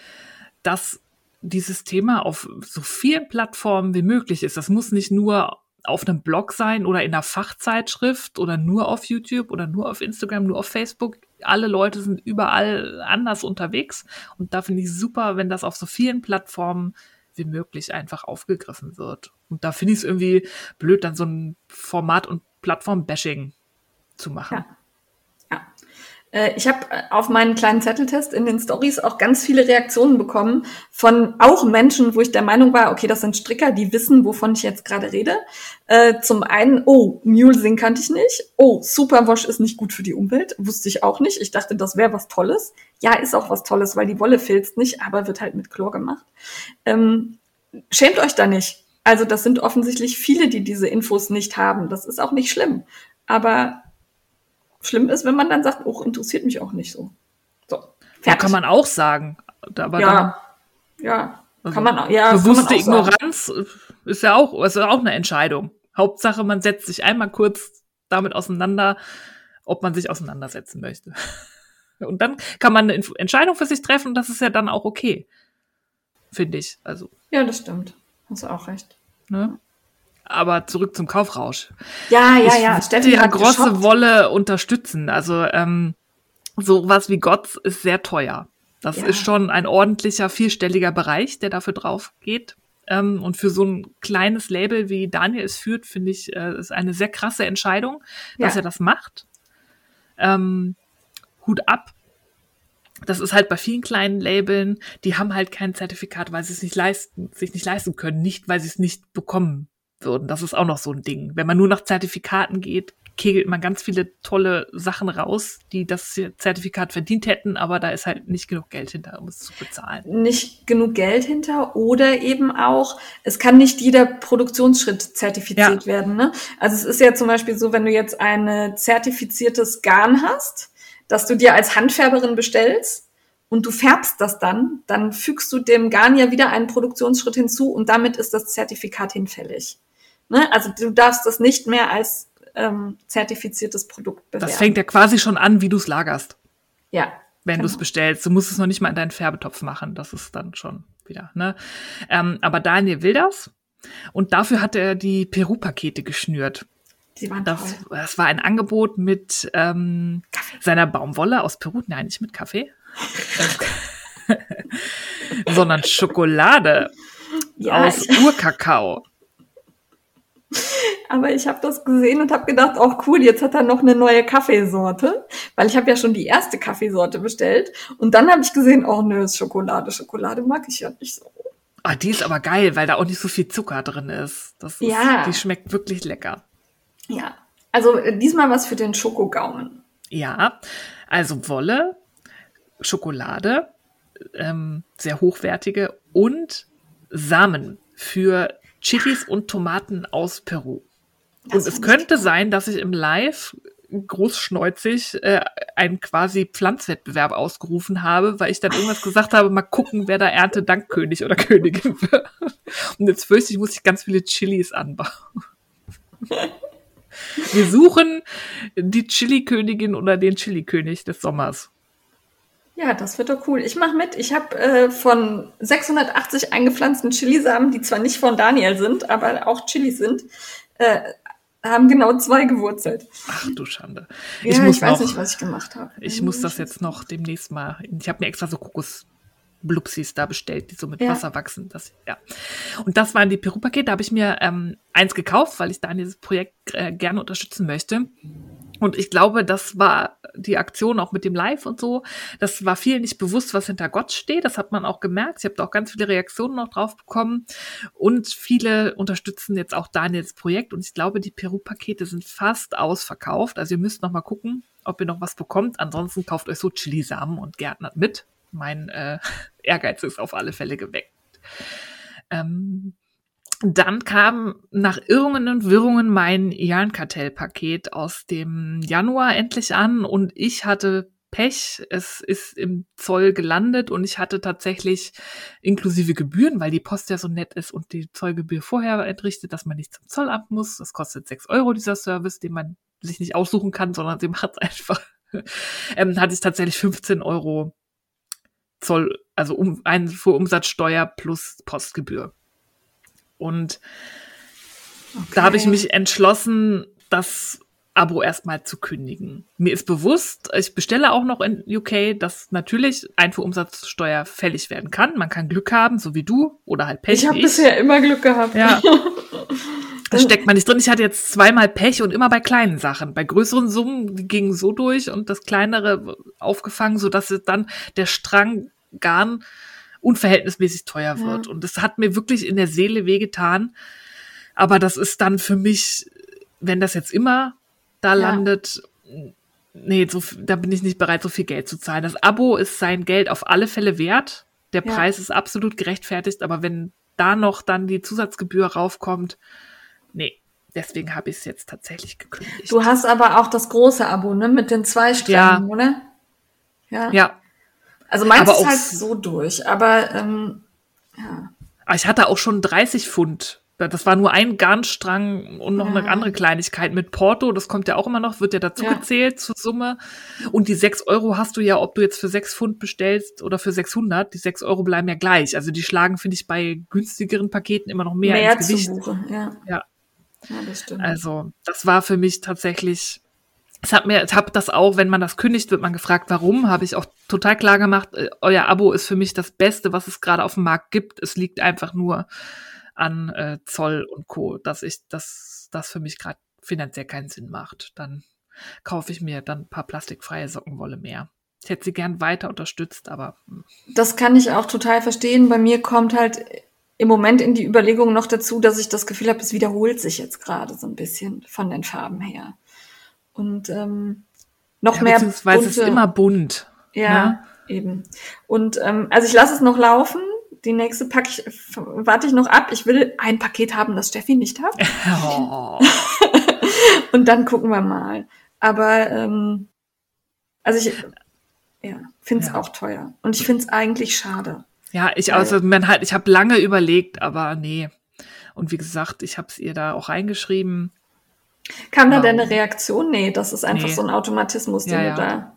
dass dieses Thema auf so vielen Plattformen wie möglich ist. Das muss nicht nur auf einem Blog sein oder in einer Fachzeitschrift oder nur auf YouTube oder nur auf Instagram, nur auf Facebook. Alle Leute sind überall anders unterwegs. Und da finde ich super, wenn das auf so vielen Plattformen wie möglich einfach aufgegriffen wird. Und da finde ich es irgendwie blöd, dann so ein Format- und Plattform-Bashing zu machen. Ja. Äh, ich habe äh, auf meinen kleinen Zetteltest in den Stories auch ganz viele Reaktionen bekommen von auch Menschen, wo ich der Meinung war, okay, das sind Stricker, die wissen, wovon ich jetzt gerade rede. Äh, zum einen, oh, Mulesing kannte ich nicht. Oh, Superwash ist nicht gut für die Umwelt. Wusste ich auch nicht. Ich dachte, das wäre was Tolles. Ja, ist auch was Tolles, weil die Wolle filzt nicht, aber wird halt mit Chlor gemacht. Ähm, schämt euch da nicht. Also das sind offensichtlich viele, die diese Infos nicht haben. Das ist auch nicht schlimm. Aber schlimm ist, wenn man dann sagt, oh, interessiert mich auch nicht so. So. Fertig. kann man auch sagen. Aber ja, dann, ja, also kann man auch. Ja, bewusste auch Ignoranz sagen. ist ja auch, ist ja auch eine Entscheidung. Hauptsache, man setzt sich einmal kurz damit auseinander, ob man sich auseinandersetzen möchte. Und dann kann man eine Entscheidung für sich treffen und das ist ja dann auch okay. Finde ich. Also. Ja, das stimmt. Hast du auch recht. Ne? Aber zurück zum Kaufrausch. Ja, ja, ja. Steffi ja große geshoppt. Wolle unterstützen. Also ähm, sowas wie Gott ist sehr teuer. Das ja. ist schon ein ordentlicher vierstelliger Bereich, der dafür drauf geht. Ähm, und für so ein kleines Label wie Daniel es führt, finde ich, äh, ist eine sehr krasse Entscheidung, dass ja. er das macht. Ähm, Hut ab. Das ist halt bei vielen kleinen Labeln, die haben halt kein Zertifikat, weil sie es nicht leisten, sich nicht leisten können, nicht weil sie es nicht bekommen würden. Das ist auch noch so ein Ding. Wenn man nur nach Zertifikaten geht, kegelt man ganz viele tolle Sachen raus, die das Zertifikat verdient hätten, aber da ist halt nicht genug Geld hinter, um es zu bezahlen. Nicht genug Geld hinter oder eben auch, es kann nicht jeder Produktionsschritt zertifiziert ja. werden. Ne? Also es ist ja zum Beispiel so, wenn du jetzt ein zertifiziertes Garn hast, dass du dir als Handfärberin bestellst und du färbst das dann, dann fügst du dem Garn ja wieder einen Produktionsschritt hinzu und damit ist das Zertifikat hinfällig. Ne? Also du darfst das nicht mehr als ähm, zertifiziertes Produkt bewerben. Das fängt ja quasi schon an, wie du es lagerst. Ja. Wenn genau. du es bestellst. Du musst es noch nicht mal in deinen Färbetopf machen. Das ist dann schon wieder. Ne? Ähm, aber Daniel will das. Und dafür hat er die Peru-Pakete geschnürt. Die waren das, toll. das war ein Angebot mit ähm, seiner Baumwolle aus Peru. Nein, nicht mit Kaffee. sondern Schokolade ja, aus Urkakao. Aber ich habe das gesehen und habe gedacht, auch cool, jetzt hat er noch eine neue Kaffeesorte, weil ich habe ja schon die erste Kaffeesorte bestellt und dann habe ich gesehen, oh nö, ist Schokolade, Schokolade mag ich ja nicht so. Ah, die ist aber geil, weil da auch nicht so viel Zucker drin ist. Das ist ja. Die schmeckt wirklich lecker. Ja, also äh, diesmal was für den Schokogaumen. Ja, also Wolle, Schokolade, ähm, sehr hochwertige und Samen für Chilis und Tomaten aus Peru. Das und es könnte sein, dass ich im Live großschneuzig äh, einen quasi Pflanzwettbewerb ausgerufen habe, weil ich dann irgendwas gesagt habe, mal gucken, wer da Erntedankkönig oder Königin wird. Und jetzt fürchte ich, muss ich ganz viele Chilis anbauen. Wir suchen die Chili-Königin oder den Chili-König des Sommers. Ja, das wird doch cool. Ich mache mit. Ich habe äh, von 680 eingepflanzten Chilisamen, die zwar nicht von Daniel sind, aber auch Chilis sind, äh, haben genau zwei gewurzelt. Ach du Schande. Ja, ich, muss ich weiß noch, nicht, was ich gemacht habe. Ich muss das jetzt noch demnächst mal. Ich habe mir extra so Kokosblupsis da bestellt, die so mit ja. Wasser wachsen. Das, ja. Und das waren die Peru-Pakete. Da habe ich mir ähm, eins gekauft, weil ich Daniels Projekt äh, gerne unterstützen möchte. Und ich glaube, das war die Aktion auch mit dem Live und so. Das war vielen nicht bewusst, was hinter Gott steht. Das hat man auch gemerkt. Ich habe da auch ganz viele Reaktionen noch drauf bekommen. Und viele unterstützen jetzt auch Daniels Projekt. Und ich glaube, die Peru-Pakete sind fast ausverkauft. Also ihr müsst noch mal gucken, ob ihr noch was bekommt. Ansonsten kauft euch so Chilisamen und gärtnert mit. Mein äh, Ehrgeiz ist auf alle Fälle geweckt. Ähm, dann kam nach Irrungen und Wirrungen mein Jahrenkartell-Paket aus dem Januar endlich an und ich hatte Pech. Es ist im Zoll gelandet und ich hatte tatsächlich inklusive Gebühren, weil die Post ja so nett ist und die Zollgebühr vorher entrichtet, dass man nicht zum Zollamt muss. Das kostet sechs Euro, dieser Service, den man sich nicht aussuchen kann, sondern sie macht es einfach. ähm, hatte ich tatsächlich 15 Euro Zoll, also um, Einfuhrumsatzsteuer plus Postgebühr. Und okay. da habe ich mich entschlossen, das Abo erstmal zu kündigen. Mir ist bewusst, ich bestelle auch noch in UK, dass natürlich Einfuhrumsatzsteuer fällig werden kann. Man kann Glück haben, so wie du, oder halt Pech. Ich habe bisher immer Glück gehabt. Ja. Das steckt man nicht drin. Ich hatte jetzt zweimal Pech und immer bei kleinen Sachen. Bei größeren Summen die gingen so durch und das kleinere aufgefangen, so dass dann der Strang Garn unverhältnismäßig teuer wird. Ja. Und das hat mir wirklich in der Seele wehgetan. Aber das ist dann für mich, wenn das jetzt immer da ja. landet, nee, so, da bin ich nicht bereit, so viel Geld zu zahlen. Das Abo ist sein Geld auf alle Fälle wert. Der ja. Preis ist absolut gerechtfertigt, aber wenn da noch dann die Zusatzgebühr raufkommt, nee, deswegen habe ich es jetzt tatsächlich gekündigt. Du hast aber auch das große Abo, ne, mit den zwei Strängen, ja. oder? Ja. Ja. Also meins ist halt so durch, aber ähm, ja. Ich hatte auch schon 30 Pfund. Das war nur ein Garnstrang und noch ja. eine andere Kleinigkeit mit Porto. Das kommt ja auch immer noch, wird ja dazu ja. gezählt zur Summe. Und die 6 Euro hast du ja, ob du jetzt für 6 Pfund bestellst oder für 600. Die 6 Euro bleiben ja gleich. Also die schlagen, finde ich, bei günstigeren Paketen immer noch mehr, mehr ins Gewicht. Buche, ja. ja. Ja, das stimmt. Also, das war für mich tatsächlich, es hat mir, habe das auch, wenn man das kündigt, wird man gefragt, warum, habe ich auch total klar gemacht, äh, euer Abo ist für mich das Beste, was es gerade auf dem Markt gibt. Es liegt einfach nur an äh, Zoll und Co., dass ich, dass das für mich gerade finanziell keinen Sinn macht. Dann kaufe ich mir dann ein paar plastikfreie Sockenwolle mehr. Ich hätte sie gern weiter unterstützt, aber. Hm. Das kann ich auch total verstehen. Bei mir kommt halt im Moment in die Überlegung noch dazu, dass ich das Gefühl habe, es wiederholt sich jetzt gerade so ein bisschen von den Farben her. Und ähm, noch ja, mehr. Beziehungsweise bunte, es ist immer bunt. Ja, ne? eben. Und ähm, also ich lasse es noch laufen. Die nächste packe ich, warte ich noch ab. Ich will ein Paket haben, das Steffi nicht hat. Oh. Und dann gucken wir mal. Aber ähm, also ich ja, finde es ja. auch teuer. Und ich finde es eigentlich schade. Ja, ich also man halt, ich habe lange überlegt, aber nee. Und wie gesagt, ich habe es ihr da auch reingeschrieben. Kam da denn eine Reaktion? Nee, das ist einfach nee. so ein Automatismus, den ja, ja. du da.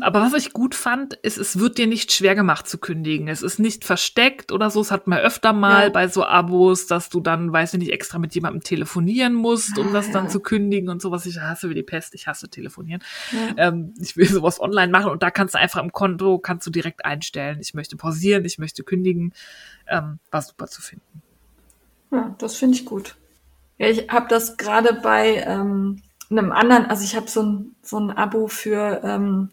Aber was ich gut fand, ist, es wird dir nicht schwer gemacht zu kündigen. Es ist nicht versteckt oder so. Es hat man öfter mal ja. bei so Abos, dass du dann, weiß ich nicht, extra mit jemandem telefonieren musst, um ah, das dann zu kündigen und sowas. Ich hasse wie die Pest, ich hasse telefonieren. Ähm, ich will sowas online machen und da kannst du einfach im Konto, kannst du direkt einstellen. Ich möchte pausieren, ich möchte kündigen. Ähm, war super zu finden. Ja, das finde ich gut. Ja, ich habe das gerade bei ähm, einem anderen, also ich habe so ein, so ein Abo für, ähm,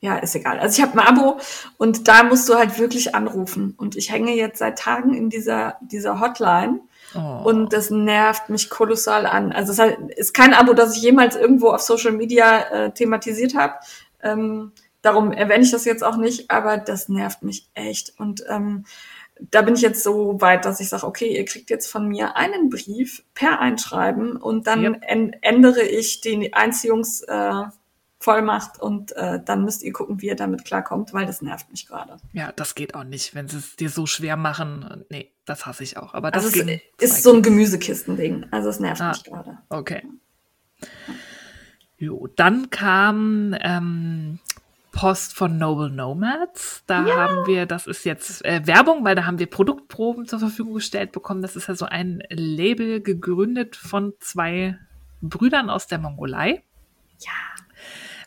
ja, ist egal. Also ich habe ein Abo und da musst du halt wirklich anrufen. Und ich hänge jetzt seit Tagen in dieser, dieser Hotline. Oh. Und das nervt mich kolossal an. Also es halt, ist kein Abo, das ich jemals irgendwo auf Social Media äh, thematisiert habe. Ähm, darum erwähne ich das jetzt auch nicht, aber das nervt mich echt. Und ähm, da bin ich jetzt so weit, dass ich sage, okay, ihr kriegt jetzt von mir einen Brief per Einschreiben und dann yep. ändere ich die Einziehungsvollmacht äh, und äh, dann müsst ihr gucken, wie ihr damit klarkommt, weil das nervt mich gerade. Ja, das geht auch nicht, wenn sie es dir so schwer machen. Nee, das hasse ich auch. Aber das also es ist so ein Gemüsekistending. Also es nervt ah, mich gerade. Okay. Jo, dann kam ähm, Post von Noble Nomads. Da ja. haben wir, das ist jetzt äh, Werbung, weil da haben wir Produktproben zur Verfügung gestellt bekommen. Das ist ja so ein Label gegründet von zwei Brüdern aus der Mongolei. Ja.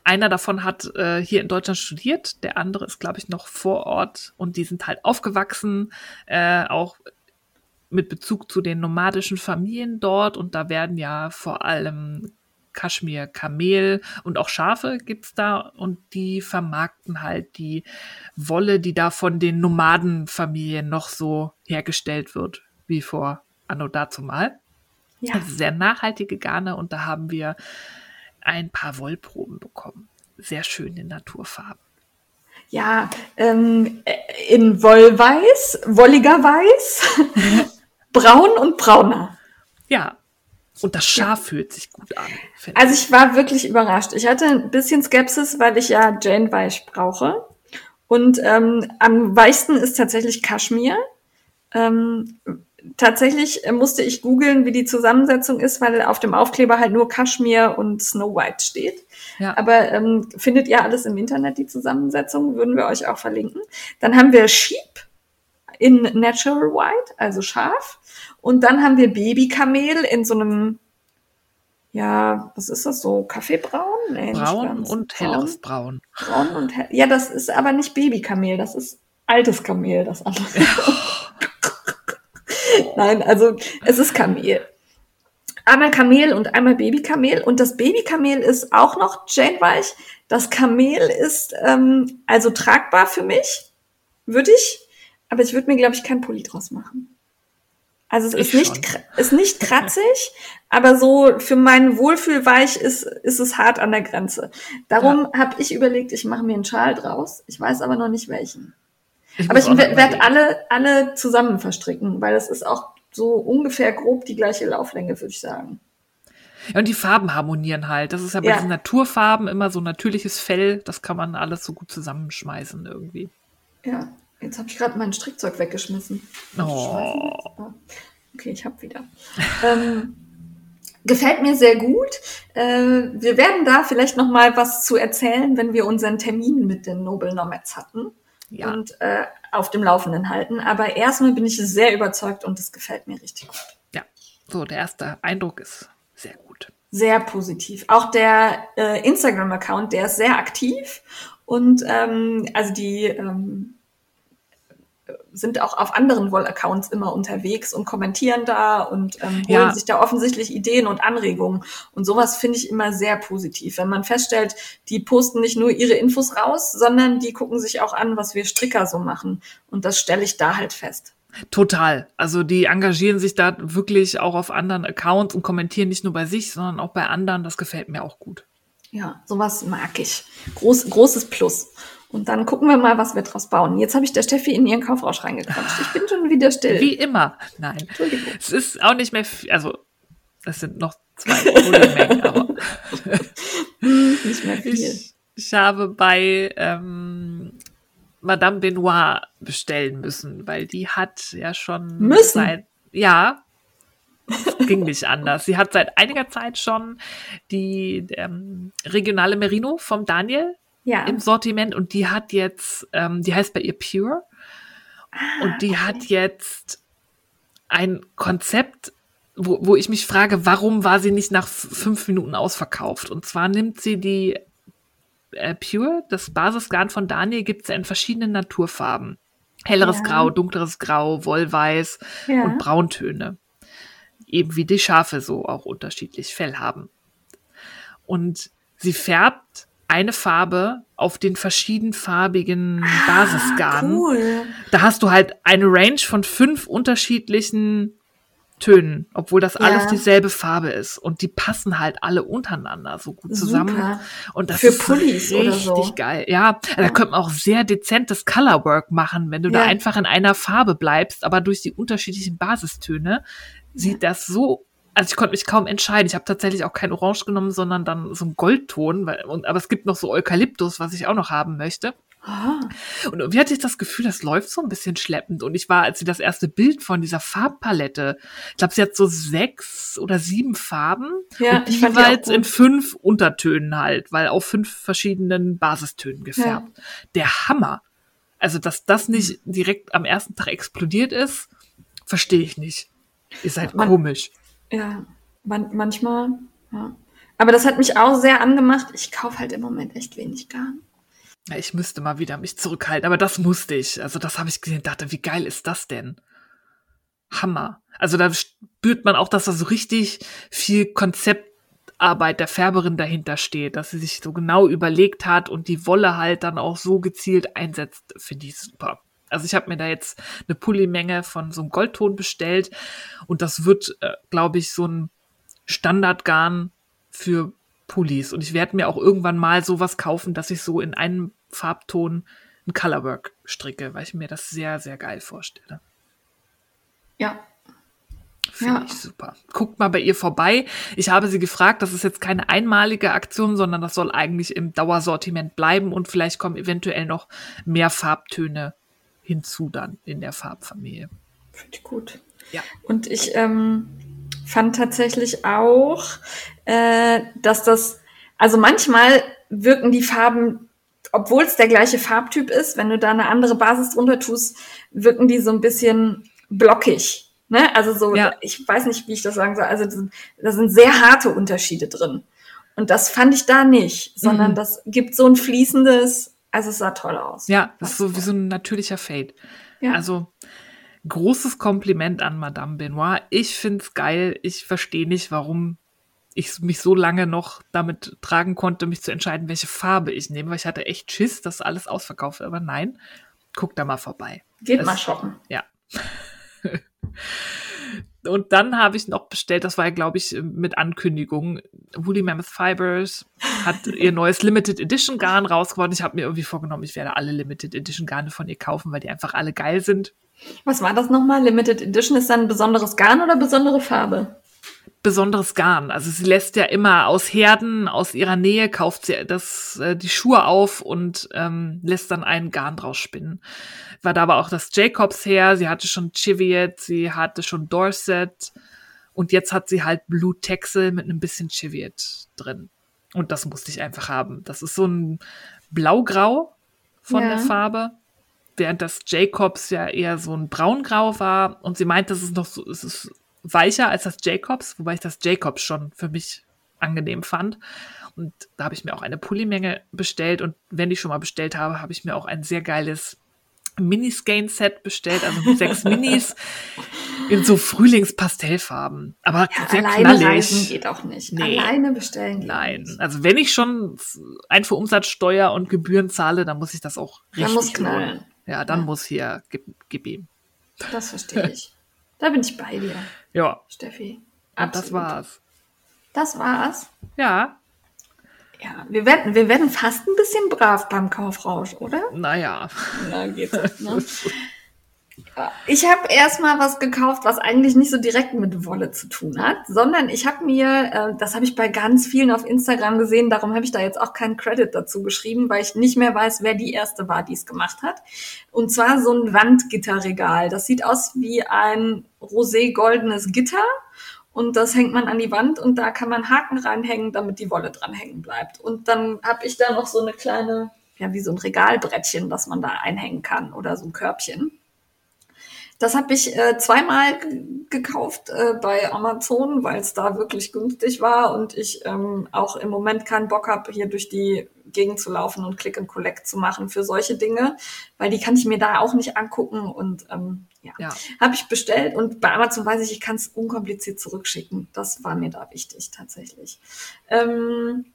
Einer davon hat äh, hier in Deutschland studiert, der andere ist, glaube ich, noch vor Ort und die sind halt aufgewachsen, äh, auch mit Bezug zu den nomadischen Familien dort und da werden ja vor allem Kaschmir, Kamel und auch Schafe gibt's da und die vermarkten halt die Wolle, die da von den Nomadenfamilien noch so hergestellt wird, wie vor Anno dazu mal. Ja. Also sehr nachhaltige Garne und da haben wir ein paar Wollproben bekommen. Sehr schön in Naturfarben. Ja, ähm, in Wollweiß, wolliger Weiß, braun und brauner. Ja, und das Schaf ja. fühlt sich gut an. Also ich war wirklich überrascht. Ich hatte ein bisschen Skepsis, weil ich ja Jane Weich brauche. Und ähm, am weichsten ist tatsächlich Kaschmir. Ähm, tatsächlich musste ich googeln, wie die Zusammensetzung ist, weil auf dem Aufkleber halt nur Kaschmir und Snow White steht. Ja. Aber ähm, findet ihr alles im Internet, die Zusammensetzung, würden wir euch auch verlinken. Dann haben wir Sheep in Natural White, also Schaf. Und dann haben wir Babykamel in so einem, ja, was ist das so? Kaffeebraun? Nee, braun und helleres Braun. Braun und hell. Ja, das ist aber nicht Babykamel, das ist altes Kamel, das andere. Nein, also es ist Kamel. Einmal Kamel und einmal Babykamel. Und das Babykamel ist auch noch Jane-weich. Das Kamel ist ähm, also tragbar für mich, würde ich. Aber ich würde mir, glaube ich, kein Pulli draus machen. Also es ist nicht, ist nicht kratzig, aber so für meinen Wohlfühlweich ist, ist es hart an der Grenze. Darum ja. habe ich überlegt, ich mache mir einen Schal draus. Ich weiß aber noch nicht welchen. Ich aber ich werde alle, alle zusammen verstricken, weil das ist auch so ungefähr grob die gleiche Lauflänge, würde ich sagen. Ja, und die Farben harmonieren halt. Das ist ja bei ja. diesen Naturfarben immer so natürliches Fell. Das kann man alles so gut zusammenschmeißen irgendwie. Ja, jetzt habe ich gerade mein Strickzeug weggeschmissen. Oh. Okay, ich habe wieder. ähm, gefällt mir sehr gut. Äh, wir werden da vielleicht noch mal was zu erzählen, wenn wir unseren Termin mit den Nobel Nomads hatten ja. und äh, auf dem Laufenden halten. Aber erstmal bin ich sehr überzeugt und es gefällt mir richtig gut. Ja, so der erste Eindruck ist sehr gut. Sehr positiv. Auch der äh, Instagram-Account, der ist sehr aktiv und ähm, also die ähm, sind auch auf anderen Woll-Accounts immer unterwegs und kommentieren da und ähm, holen ja. sich da offensichtlich Ideen und Anregungen. Und sowas finde ich immer sehr positiv, wenn man feststellt, die posten nicht nur ihre Infos raus, sondern die gucken sich auch an, was wir Stricker so machen. Und das stelle ich da halt fest. Total. Also die engagieren sich da wirklich auch auf anderen Accounts und kommentieren nicht nur bei sich, sondern auch bei anderen. Das gefällt mir auch gut. Ja, sowas mag ich. Groß, großes Plus. Und dann gucken wir mal, was wir draus bauen. Jetzt habe ich der Steffi in ihren Kaufrausch reingequatscht. Ich bin schon wieder still. Wie immer. Nein. Entschuldigung. Es ist auch nicht mehr viel, also es sind noch zwei Mengen, aber nicht mehr viel. Ich, ich habe bei ähm, Madame Benoit bestellen müssen, weil die hat ja schon müssen. seit ja ging nicht anders. Sie hat seit einiger Zeit schon die ähm, regionale Merino vom Daniel ja. im Sortiment und die hat jetzt, ähm, die heißt bei ihr Pure ah, und die okay. hat jetzt ein Konzept, wo, wo ich mich frage, warum war sie nicht nach fünf Minuten ausverkauft? Und zwar nimmt sie die äh, Pure, das Basisgarn von Daniel, gibt es ja in verschiedenen Naturfarben. Helleres ja. Grau, dunkleres Grau, Wollweiß ja. und Brauntöne. Eben wie die Schafe so auch unterschiedlich Fell haben. Und sie färbt eine Farbe auf den verschiedenfarbigen ah, Basisgarnen. Cool. Da hast du halt eine Range von fünf unterschiedlichen Tönen, obwohl das alles ja. dieselbe Farbe ist. Und die passen halt alle untereinander so gut zusammen. Super. Und das Für ist Pullis richtig so. geil. Ja, ja, da könnte man auch sehr dezentes Colorwork machen, wenn du ja. da einfach in einer Farbe bleibst, aber durch die unterschiedlichen Basistöne sieht das so also ich konnte mich kaum entscheiden. Ich habe tatsächlich auch kein Orange genommen, sondern dann so ein Goldton. Weil, und, aber es gibt noch so Eukalyptus, was ich auch noch haben möchte. Ah. Und irgendwie hatte ich das Gefühl, das läuft so ein bisschen schleppend. Und ich war, als sie das erste Bild von dieser Farbpalette, ich glaube, sie hat so sechs oder sieben Farben. Ja, und jeweils in fünf Untertönen halt, weil auf fünf verschiedenen Basistönen gefärbt. Ja. Der Hammer. Also, dass das nicht direkt am ersten Tag explodiert ist, verstehe ich nicht. Ihr seid Man, komisch. Ja, man, manchmal, ja. Aber das hat mich auch sehr angemacht. Ich kaufe halt im Moment echt wenig Garn. Ja, ich müsste mal wieder mich zurückhalten, aber das musste ich. Also das habe ich gesehen, dachte, wie geil ist das denn? Hammer. Also da spürt man auch, dass da so richtig viel Konzeptarbeit der Färberin dahinter steht, dass sie sich so genau überlegt hat und die Wolle halt dann auch so gezielt einsetzt, finde ich super. Also ich habe mir da jetzt eine Pulli-Menge von so einem Goldton bestellt und das wird, äh, glaube ich, so ein Standardgarn für Pullis. Und ich werde mir auch irgendwann mal sowas kaufen, dass ich so in einem Farbton ein Colorwork stricke, weil ich mir das sehr, sehr geil vorstelle. Ja. Finde ja. ich super. Guckt mal bei ihr vorbei. Ich habe sie gefragt, das ist jetzt keine einmalige Aktion, sondern das soll eigentlich im Dauersortiment bleiben und vielleicht kommen eventuell noch mehr Farbtöne hinzu dann in der Farbfamilie. Finde ich gut. Ja. Und ich ähm, fand tatsächlich auch, äh, dass das, also manchmal wirken die Farben, obwohl es der gleiche Farbtyp ist, wenn du da eine andere Basis drunter tust, wirken die so ein bisschen blockig. Ne? Also so, ja. ich weiß nicht, wie ich das sagen soll. Also da sind sehr harte Unterschiede drin. Und das fand ich da nicht, sondern mhm. das gibt so ein fließendes, also es sah toll aus. Ja, das ist so wie so ein natürlicher Fade. Ja. Also großes Kompliment an Madame Benoit. Ich find's geil. Ich verstehe nicht, warum ich mich so lange noch damit tragen konnte, mich zu entscheiden, welche Farbe ich nehme, weil ich hatte echt Schiss, dass alles ausverkauft wird. Aber nein, guck da mal vorbei. Geht es, mal shoppen. Ja. Und dann habe ich noch bestellt, das war ja, glaube ich, mit Ankündigung. Woolly Mammoth Fibers hat ihr neues Limited Edition Garn rausgebracht. Ich habe mir irgendwie vorgenommen, ich werde alle Limited Edition Garne von ihr kaufen, weil die einfach alle geil sind. Was war das nochmal? Limited Edition ist dann ein besonderes Garn oder besondere Farbe? Besonderes Garn. Also sie lässt ja immer aus Herden, aus ihrer Nähe, kauft sie das, äh, die Schuhe auf und ähm, lässt dann einen Garn draus spinnen. War da aber auch das Jacobs her, sie hatte schon Cheviot, sie hatte schon Dorset und jetzt hat sie halt Blue Texel mit einem bisschen Cheviot drin. Und das musste ich einfach haben. Das ist so ein Blaugrau von ja. der Farbe während das Jacobs ja eher so ein Braungrau war und sie meint, das ist noch so, es ist weicher als das Jacobs, wobei ich das Jacobs schon für mich angenehm fand. Und da habe ich mir auch eine Pullimenge bestellt. Und wenn ich schon mal bestellt habe, habe ich mir auch ein sehr geiles Miniskein-Set bestellt, also mit sechs Minis in so Frühlingspastellfarben. Aber ja, sehr alleine knallig. Reisen geht auch nicht. Nee. Alleine bestellen geht Nein, also wenn ich schon Einfuhrumsatzsteuer und Gebühren zahle, dann muss ich das auch richtig dann muss knallen. Ja, dann ja. muss hier gib, gib ihm. Das verstehe ich. Da bin ich bei dir. Ja. Steffi. Absolut. das war's. Das war's? Ja. Ja, wir werden, wir werden fast ein bisschen brav beim Kaufrausch, oder? Naja. Na, geht ne? Ich habe erstmal was gekauft, was eigentlich nicht so direkt mit Wolle zu tun hat, sondern ich habe mir, äh, das habe ich bei ganz vielen auf Instagram gesehen, darum habe ich da jetzt auch keinen Credit dazu geschrieben, weil ich nicht mehr weiß, wer die erste war, die es gemacht hat. Und zwar so ein Wandgitterregal. Das sieht aus wie ein rosé-goldenes Gitter und das hängt man an die Wand und da kann man Haken reinhängen, damit die Wolle dran hängen bleibt. Und dann habe ich da noch so eine kleine, ja, wie so ein Regalbrettchen, das man da einhängen kann oder so ein Körbchen. Das habe ich äh, zweimal gekauft äh, bei Amazon, weil es da wirklich günstig war und ich ähm, auch im Moment keinen Bock habe, hier durch die Gegend zu laufen und Click and Collect zu machen für solche Dinge, weil die kann ich mir da auch nicht angucken und ähm, ja, ja. habe ich bestellt und bei Amazon weiß ich, ich kann es unkompliziert zurückschicken. Das war mir da wichtig tatsächlich. Ähm,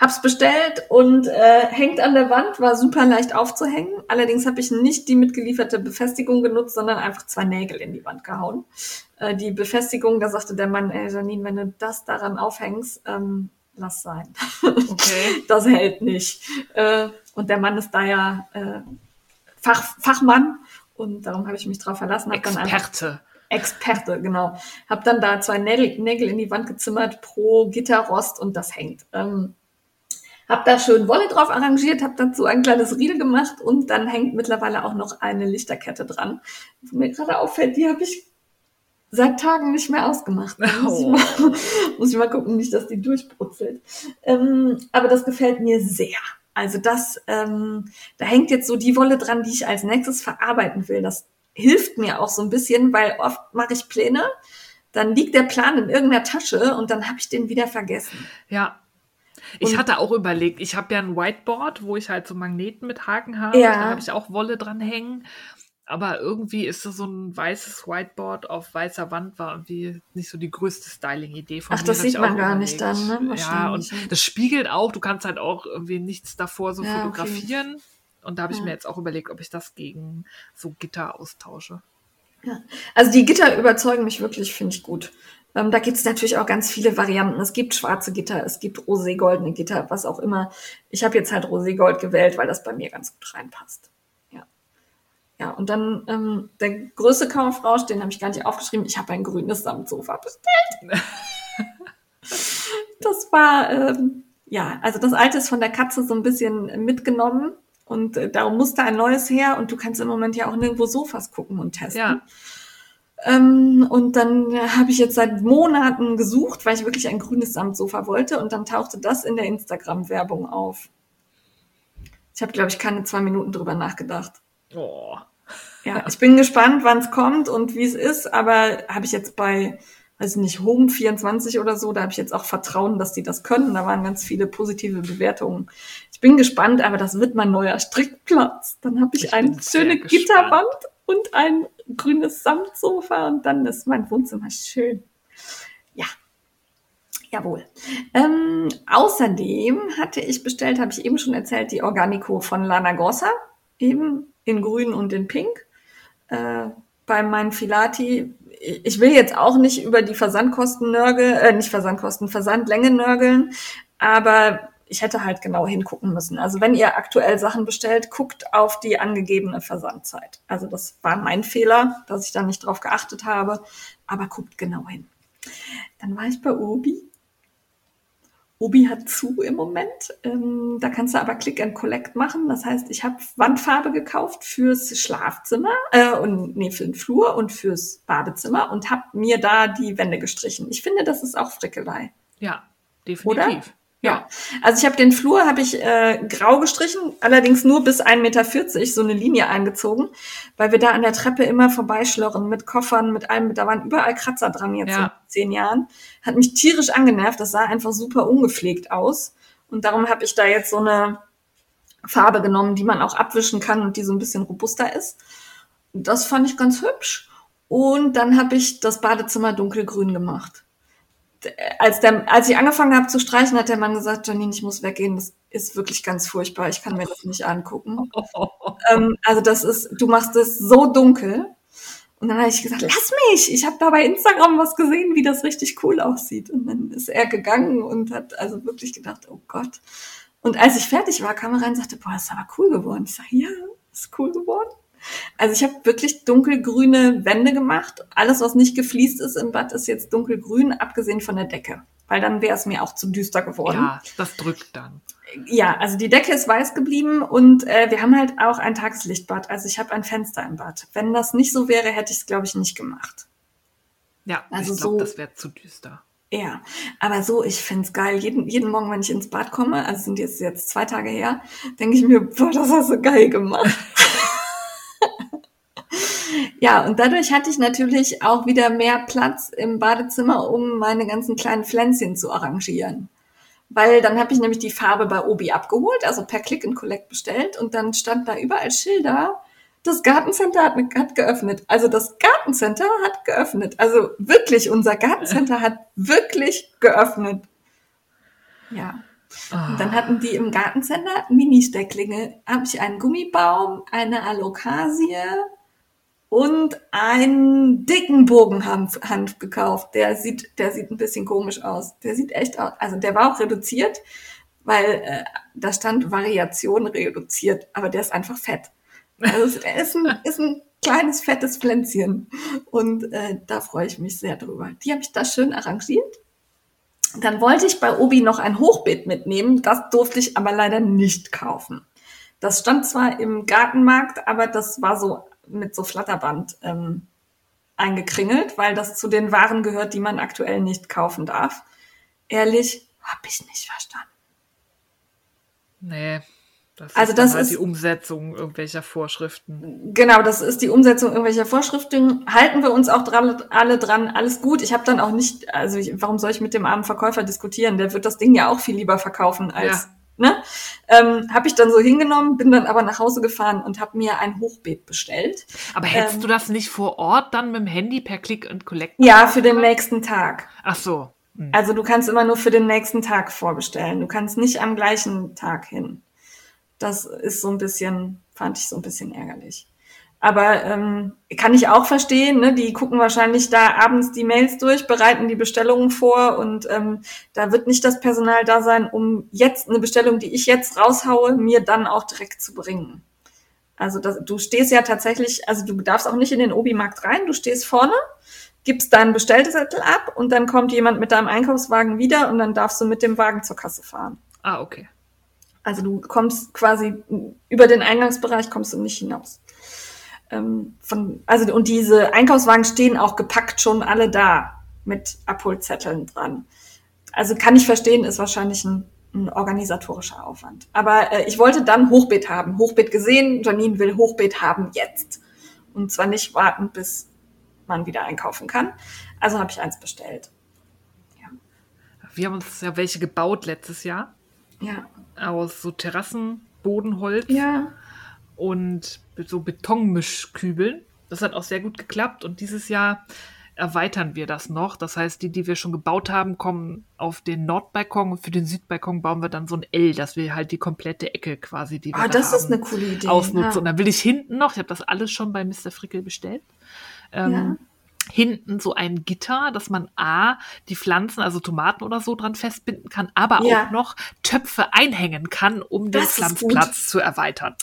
Hab's bestellt und äh, hängt an der Wand, war super leicht aufzuhängen. Allerdings habe ich nicht die mitgelieferte Befestigung genutzt, sondern einfach zwei Nägel in die Wand gehauen. Äh, die Befestigung, da sagte der Mann, ey Janine, wenn du das daran aufhängst, ähm, lass sein. Okay. das hält nicht. Äh, und der Mann ist da ja äh, Fach, Fachmann und darum habe ich mich drauf verlassen. Hab Experte. Experte, genau. Hab dann da zwei Nägel, Nägel in die Wand gezimmert pro Gitterrost und das hängt. Ähm, hab da schön Wolle drauf arrangiert, hab dazu ein kleines Riedel gemacht und dann hängt mittlerweile auch noch eine Lichterkette dran. Wo mir gerade auffällt, die habe ich seit Tagen nicht mehr ausgemacht. Muss, ich oh. mal, muss ich mal gucken, nicht, dass die durchbrutzelt. Ähm, aber das gefällt mir sehr. Also das, ähm, da hängt jetzt so die Wolle dran, die ich als nächstes verarbeiten will. Das hilft mir auch so ein bisschen, weil oft mache ich Pläne, dann liegt der Plan in irgendeiner Tasche und dann habe ich den wieder vergessen. Ja, ich hatte auch überlegt, ich habe ja ein Whiteboard, wo ich halt so Magneten mit Haken habe. Ja. Da habe ich auch Wolle dran hängen. Aber irgendwie ist so ein weißes Whiteboard auf weißer Wand war irgendwie nicht so die größte Styling-Idee von Ach, mir. Ach, das sieht man gar nicht dann, ne? Ja, und das spiegelt auch, du kannst halt auch irgendwie nichts davor so ja, fotografieren. Okay. Und da habe ich ja. mir jetzt auch überlegt, ob ich das gegen so Gitter austausche. Ja, also die Gitter überzeugen mich wirklich, finde ich gut. Ähm, da gibt es natürlich auch ganz viele Varianten. Es gibt schwarze Gitter, es gibt roségoldene Gitter, was auch immer. Ich habe jetzt halt roségold gewählt, weil das bei mir ganz gut reinpasst. Ja, ja und dann ähm, der größte Kaufrausch, den habe ich gar nicht aufgeschrieben. Ich habe ein grünes Samtsofa bestellt. das war, ähm, ja, also das alte ist von der Katze so ein bisschen mitgenommen. Und äh, darum musste ein neues her. Und du kannst im Moment ja auch nirgendwo Sofas gucken und testen. Ja. Ähm, und dann habe ich jetzt seit Monaten gesucht, weil ich wirklich ein grünes Samtsofa wollte. Und dann tauchte das in der Instagram-Werbung auf. Ich habe, glaube ich, keine zwei Minuten drüber nachgedacht. Oh. Ja, ich bin gespannt, wann es kommt und wie es ist, aber habe ich jetzt bei, weiß ich nicht, Home 24 oder so, da habe ich jetzt auch Vertrauen, dass die das können. Da waren ganz viele positive Bewertungen. Ich bin gespannt, aber das wird mein neuer Strickplatz. Dann habe ich, ich eine schöne Gitterwand und ein grünes Samtsofa und dann ist mein Wohnzimmer schön. Ja, jawohl. Ähm, außerdem hatte ich bestellt, habe ich eben schon erzählt, die Organico von Lana Grossa, eben in grün und in pink äh, bei meinen Filati, ich will jetzt auch nicht über die Versandkosten nörgeln, äh, nicht Versandkosten, Versandlänge nörgeln, aber ich hätte halt genau hingucken müssen. Also wenn ihr aktuell Sachen bestellt, guckt auf die angegebene Versandzeit. Also das war mein Fehler, dass ich da nicht drauf geachtet habe, aber guckt genau hin. Dann war ich bei Obi Obi hat zu im Moment. Ähm, da kannst du aber Click and Collect machen. Das heißt, ich habe Wandfarbe gekauft fürs Schlafzimmer äh, und nee, für den Flur und fürs Badezimmer und habe mir da die Wände gestrichen. Ich finde, das ist auch Frickelei. Ja, definitiv. Oder? Ja, also ich habe den Flur habe ich äh, grau gestrichen, allerdings nur bis 1,40 Meter so eine Linie eingezogen, weil wir da an der Treppe immer vorbeischlörren mit Koffern, mit allem, da waren überall Kratzer dran jetzt ja. in zehn Jahren. Hat mich tierisch angenervt, das sah einfach super ungepflegt aus. Und darum habe ich da jetzt so eine Farbe genommen, die man auch abwischen kann und die so ein bisschen robuster ist. Das fand ich ganz hübsch. Und dann habe ich das Badezimmer dunkelgrün gemacht als, der, als ich angefangen habe zu streichen, hat der Mann gesagt, Janine, ich muss weggehen. Das ist wirklich ganz furchtbar. Ich kann mir das nicht angucken. ähm, also das ist, du machst es so dunkel. Und dann habe ich gesagt, lass mich. Ich habe da bei Instagram was gesehen, wie das richtig cool aussieht. Und dann ist er gegangen und hat also wirklich gedacht, oh Gott. Und als ich fertig war, kam er rein und sagte, boah, ist aber cool geworden. Ich sage, ja, ist cool geworden. Also ich habe wirklich dunkelgrüne Wände gemacht. Alles, was nicht gefliest ist im Bad, ist jetzt dunkelgrün, abgesehen von der Decke. Weil dann wäre es mir auch zu düster geworden. Ja, das drückt dann. Ja, also die Decke ist weiß geblieben und äh, wir haben halt auch ein Tageslichtbad. Also ich habe ein Fenster im Bad. Wenn das nicht so wäre, hätte ich es, glaube ich, nicht gemacht. Ja, also ich glaube, so, das wäre zu düster. Ja, aber so, ich find's geil. Jeden, jeden Morgen, wenn ich ins Bad komme, also sind jetzt, jetzt zwei Tage her, denke ich mir, boah, das hast du geil gemacht. Ja, und dadurch hatte ich natürlich auch wieder mehr Platz im Badezimmer, um meine ganzen kleinen Pflänzchen zu arrangieren. Weil dann habe ich nämlich die Farbe bei Obi abgeholt, also per Click and Collect bestellt und dann stand da überall Schilder. Das Gartencenter hat, hat geöffnet. Also das Gartencenter hat geöffnet. Also wirklich, unser Gartencenter hat wirklich geöffnet. Ja. Und dann hatten die im Gartencenter Mini-Stecklinge. Habe ich einen Gummibaum, eine Alokasie, und einen dicken Bogenhanf gekauft. Der sieht, der sieht ein bisschen komisch aus. Der sieht echt aus. Also der war auch reduziert, weil äh, da stand Variation reduziert, aber der ist einfach fett. Also er ist ein, ist ein kleines fettes Pflänzchen und äh, da freue ich mich sehr drüber. Die habe ich da schön arrangiert. Dann wollte ich bei Obi noch ein Hochbeet mitnehmen, das durfte ich aber leider nicht kaufen. Das stand zwar im Gartenmarkt, aber das war so mit so Flatterband ähm, eingekringelt, weil das zu den Waren gehört, die man aktuell nicht kaufen darf. Ehrlich, habe ich nicht verstanden. Nee. Das also ist das halt ist die Umsetzung irgendwelcher Vorschriften. Genau, das ist die Umsetzung irgendwelcher Vorschriften. Halten wir uns auch dran, alle dran, alles gut. Ich habe dann auch nicht, also ich, warum soll ich mit dem armen Verkäufer diskutieren? Der wird das Ding ja auch viel lieber verkaufen als ja ne? Ähm, habe ich dann so hingenommen, bin dann aber nach Hause gefahren und habe mir ein Hochbeet bestellt. Aber hättest ähm, du das nicht vor Ort dann mit dem Handy per Click and Collect? Ja, für den nächsten Tag. Ach so. Hm. Also du kannst immer nur für den nächsten Tag vorbestellen. Du kannst nicht am gleichen Tag hin. Das ist so ein bisschen, fand ich so ein bisschen ärgerlich. Aber ähm, kann ich auch verstehen, ne? die gucken wahrscheinlich da abends die Mails durch, bereiten die Bestellungen vor und ähm, da wird nicht das Personal da sein, um jetzt eine Bestellung, die ich jetzt raushaue, mir dann auch direkt zu bringen. Also das, du stehst ja tatsächlich, also du darfst auch nicht in den Obi-Markt rein, du stehst vorne, gibst deinen Bestellzettel ab und dann kommt jemand mit deinem Einkaufswagen wieder und dann darfst du mit dem Wagen zur Kasse fahren. Ah, okay. Also du kommst quasi über den Eingangsbereich kommst du nicht hinaus ähm, von, also und diese Einkaufswagen stehen auch gepackt schon alle da mit Abholzetteln dran. Also kann ich verstehen, ist wahrscheinlich ein, ein organisatorischer Aufwand. Aber äh, ich wollte dann Hochbeet haben. Hochbeet gesehen, Janine will Hochbeet haben jetzt. Und zwar nicht warten, bis man wieder einkaufen kann. Also habe ich eins bestellt. Ja. Wir haben uns ja welche gebaut letztes Jahr. Ja. Aus so Terrassenbodenholz. Ja. Und so Betonmischkübeln. Das hat auch sehr gut geklappt. Und dieses Jahr erweitern wir das noch. Das heißt, die, die wir schon gebaut haben, kommen auf den Nordbalkon und für den Südbalkon bauen wir dann so ein L, dass wir halt die komplette Ecke quasi, die wir ah, da das haben, ist eine coole Idee. ausnutzen. Ja. Und dann will ich hinten noch, ich habe das alles schon bei Mr. Frickel bestellt, ähm, Ja. hinten so ein Gitter, dass man A, die Pflanzen, also Tomaten oder so dran festbinden kann, aber Ja. auch noch Töpfe einhängen kann, um den Das ist Pflanzplatz zu erweitern.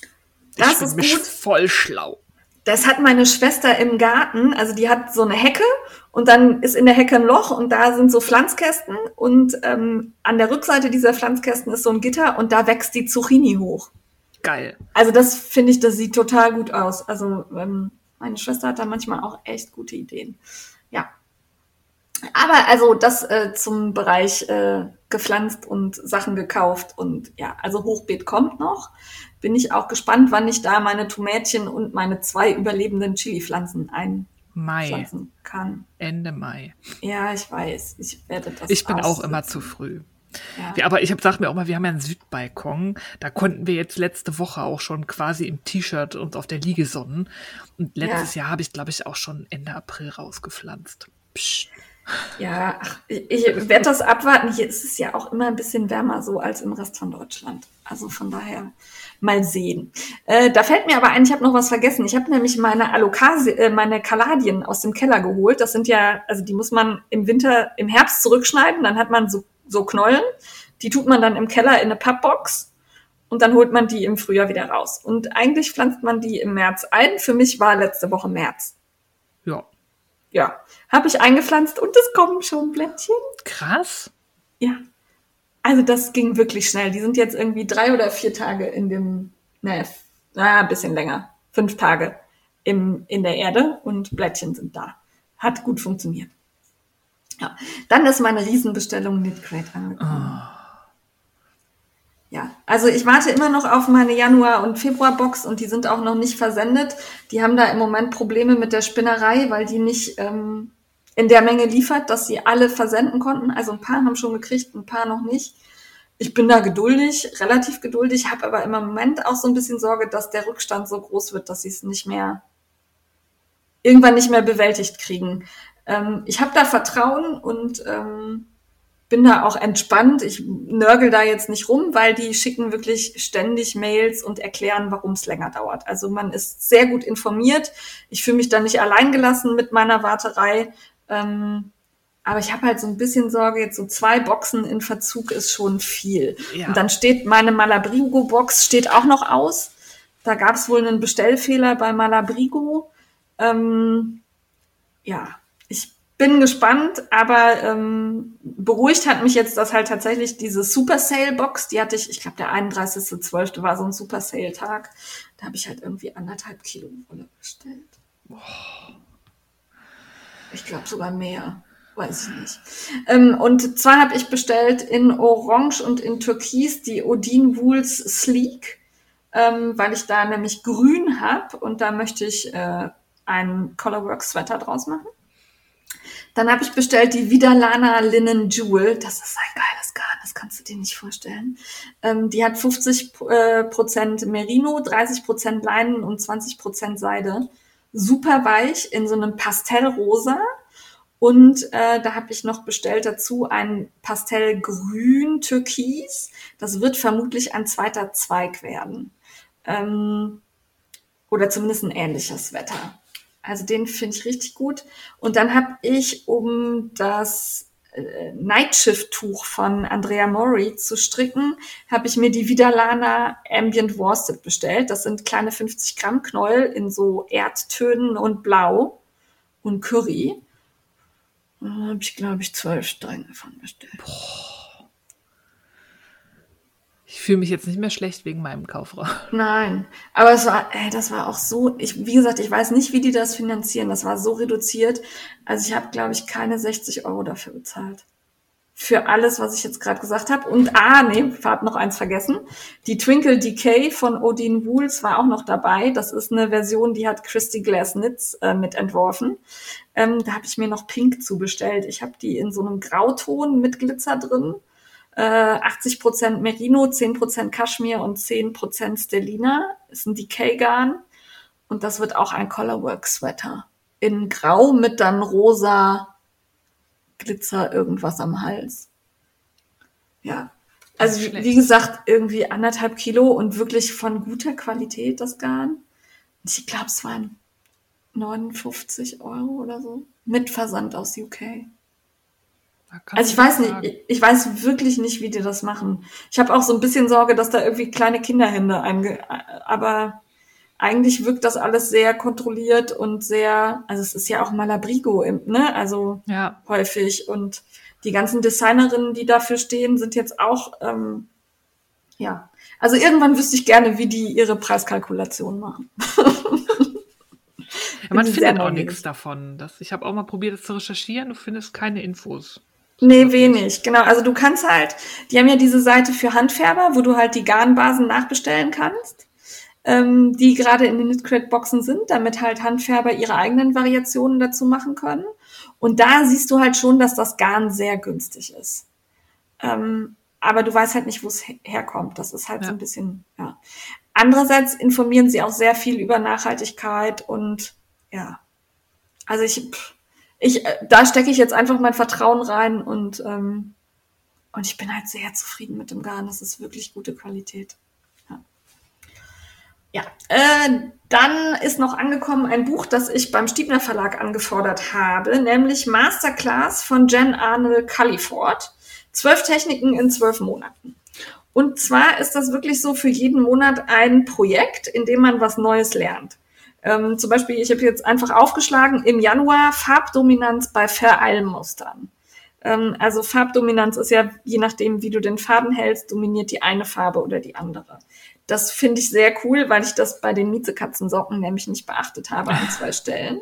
Das ich bin ist mich gut. voll schlau. Das hat meine Schwester im Garten. Also die hat so eine Hecke und dann ist in der Hecke ein Loch und da sind so Pflanzkästen und ähm, an der Rückseite dieser Pflanzkästen ist so ein Gitter und da wächst die Zucchini hoch. Geil. Also das finde ich, das sieht total gut aus. Also ähm, meine Schwester hat da manchmal auch echt gute Ideen. Ja. Aber also das äh, zum Bereich äh, gepflanzt und Sachen gekauft und ja, also Hochbeet kommt noch. Bin ich auch gespannt, wann ich da meine Tomätchen und meine zwei überlebenden Chili-Pflanzen einpflanzen kann. Ende Mai. Ja, ich weiß. Ich werde das. Ich bin auch immer zu früh. Ja. Ja, aber ich hab, sag mir auch mal, wir haben ja einen Südbalkon. Da konnten wir jetzt letzte Woche auch schon quasi im T-Shirt uns auf der Liege sonnen. Und letztes Jahr habe ich, glaube ich, auch schon Ende April rausgepflanzt. Psst. Ja, ach, ich werde das abwarten. Hier ist es ja auch immer ein bisschen wärmer so als im Rest von Deutschland. Also von daher mal sehen. Äh, da fällt mir aber ein, ich habe noch was vergessen. Ich habe nämlich meine Alokasi, äh, meine Kaladien aus dem Keller geholt. Das sind ja, also die muss man im Winter, im Herbst zurückschneiden. Dann hat man so, so Knollen. Die tut man dann im Keller in eine Pappbox. Und dann holt man die im Frühjahr wieder raus. Und eigentlich pflanzt man die im März ein. Für mich war letzte Woche März. Ja. Ja, habe ich eingepflanzt und es kommen schon Blättchen. Krass. Ja. Also das ging wirklich schnell. Die sind jetzt irgendwie drei oder vier Tage in dem, naja, na, ein bisschen länger, fünf Tage im, in der Erde und Blättchen sind da. Hat gut funktioniert. Ja. Dann ist meine Riesenbestellung Knit Crate angekommen. Ja, also ich warte immer noch auf meine Januar- und Februar-Box und die sind auch noch nicht versendet. Die haben da im Moment Probleme mit der Spinnerei, weil die nicht ähm, in der Menge liefert, dass sie alle versenden konnten. Also ein paar haben schon gekriegt, ein paar noch nicht. Ich bin da geduldig, relativ geduldig, habe aber im Moment auch so ein bisschen Sorge, dass der Rückstand so groß wird, dass sie es nicht mehr irgendwann nicht mehr bewältigt kriegen. Ähm, ich habe da Vertrauen und ähm, bin da auch entspannt. Ich nörgel da jetzt nicht rum, weil die schicken wirklich ständig Mails und erklären, warum es länger dauert. Also man ist sehr gut informiert. Ich fühle mich da nicht alleingelassen mit meiner Warterei. Ähm, aber ich habe halt so ein bisschen Sorge, jetzt so zwei Boxen in Verzug ist schon viel. Ja. Und dann steht meine Malabrigo-Box steht auch noch aus. Da gab es wohl einen Bestellfehler bei Malabrigo. Ähm, ja, ich bin gespannt, aber ähm, beruhigt hat mich jetzt, dass halt tatsächlich diese Super Sale Box, die hatte ich, ich glaube der 31.12. war so ein Super Sale Tag, da habe ich halt irgendwie anderthalb Kilo Wolle bestellt. Ich glaube sogar mehr, weiß ich nicht. Ähm, und zwar habe ich bestellt in Orange und in Türkis die Odin Wools Sleek, ähm, weil ich da nämlich grün habe und da möchte ich äh, einen Colorworks Sweater draus machen. Dann habe ich bestellt die Vidalana Linen Jewel. Das ist ein geiles Garn, das kannst du dir nicht vorstellen. Ähm, die hat 50 äh, Prozent Merino, 30 Prozent Leinen und 20 Prozent Seide. Super weich in so einem Pastellrosa. Und äh, da habe ich noch bestellt dazu ein Pastellgrün Türkis. Das wird vermutlich ein zweiter Zweig werden. Ähm, oder zumindest ein ähnliches Wetter. Also den finde ich richtig gut. Und dann habe ich, um das Nightshift-Tuch von Andrea Mori zu stricken, habe ich mir die Vidalana Ambient Worsted bestellt. Das sind kleine 50 Gramm Knäuel in so Erdtönen und Blau und Curry. Da habe ich, glaube ich, zwölf Stränge von bestellt. Ich fühle mich jetzt nicht mehr schlecht wegen meinem Kaufraum. Nein, aber es war, ey, das war auch so, ich, wie gesagt, ich weiß nicht, wie die das finanzieren. Das war so reduziert. Also ich habe, glaube ich, keine 60 Euro dafür bezahlt. für alles, was ich jetzt gerade gesagt habe. Und ah, nee, ich habe noch eins vergessen. Die Twinkle Decay von Odin Wools war auch noch dabei. Das ist eine Version, die hat Christy Glasnitz äh, mitentworfen. Ähm, da habe ich mir noch Pink zubestellt. Ich habe die in so einem Grauton mit Glitzer drin. Äh, 80% Merino, 10% Kaschmir und 10% Stellina. Ist ein Decay-Garn. Und das wird auch ein Colorwork-Sweater. In Grau mit dann rosa Glitzer irgendwas am Hals. Ja. Also wie gesagt, irgendwie anderthalb Kilo und wirklich von guter Qualität das Garn. Ich glaube, es waren 59 Euro oder so. Mit Versand aus UK. Also ich weiß nicht, ich, ich weiß wirklich nicht, wie die das machen. Ich habe auch so ein bisschen Sorge, dass da irgendwie kleine Kinderhände einge... Aber eigentlich wirkt das alles sehr kontrolliert und sehr, also es ist ja auch Malabrigo, ne? Also ja. häufig. Und die ganzen Designerinnen, die dafür stehen, sind jetzt auch, ähm, ja. Also irgendwann wüsste ich gerne, wie die ihre Preiskalkulation machen. ja, man findet auch nichts davon. Das, ich habe auch mal probiert, das zu recherchieren. Du findest keine Infos. Nee, wenig, genau. Also du kannst halt, die haben ja diese Seite für Handfärber, wo du halt die Garnbasen nachbestellen kannst ähm, die gerade in den Knitcred-Boxen sind, damit halt Handfärber ihre eigenen Variationen dazu machen können. Und da siehst du halt schon, dass das Garn sehr günstig ist. Ähm, aber du weißt halt nicht, wo es herkommt. Das ist halt ja. so ein bisschen, ja. Andererseits informieren sie auch sehr viel über Nachhaltigkeit und ja. Also ich, ich, äh, da stecke ich jetzt einfach mein Vertrauen rein und, ähm, und ich bin halt sehr zufrieden mit dem Garn. Das ist wirklich gute Qualität. Ja, äh, dann ist noch angekommen ein Buch, das ich beim Stiebner Verlag angefordert habe, nämlich Masterclass von Jen Arnold Culliford. Zwölf Techniken in zwölf Monaten. Und zwar ist das wirklich so für jeden Monat ein Projekt, in dem man was Neues lernt. Ähm, zum Beispiel, ich habe jetzt einfach aufgeschlagen im Januar Farbdominanz bei Vereilmustern. Ähm, also Farbdominanz ist ja, je nachdem, wie du den Farben hältst, dominiert die eine Farbe oder die andere. Das finde ich sehr cool, weil ich das bei den Miezekatzensocken nämlich nicht beachtet habe an zwei Stellen.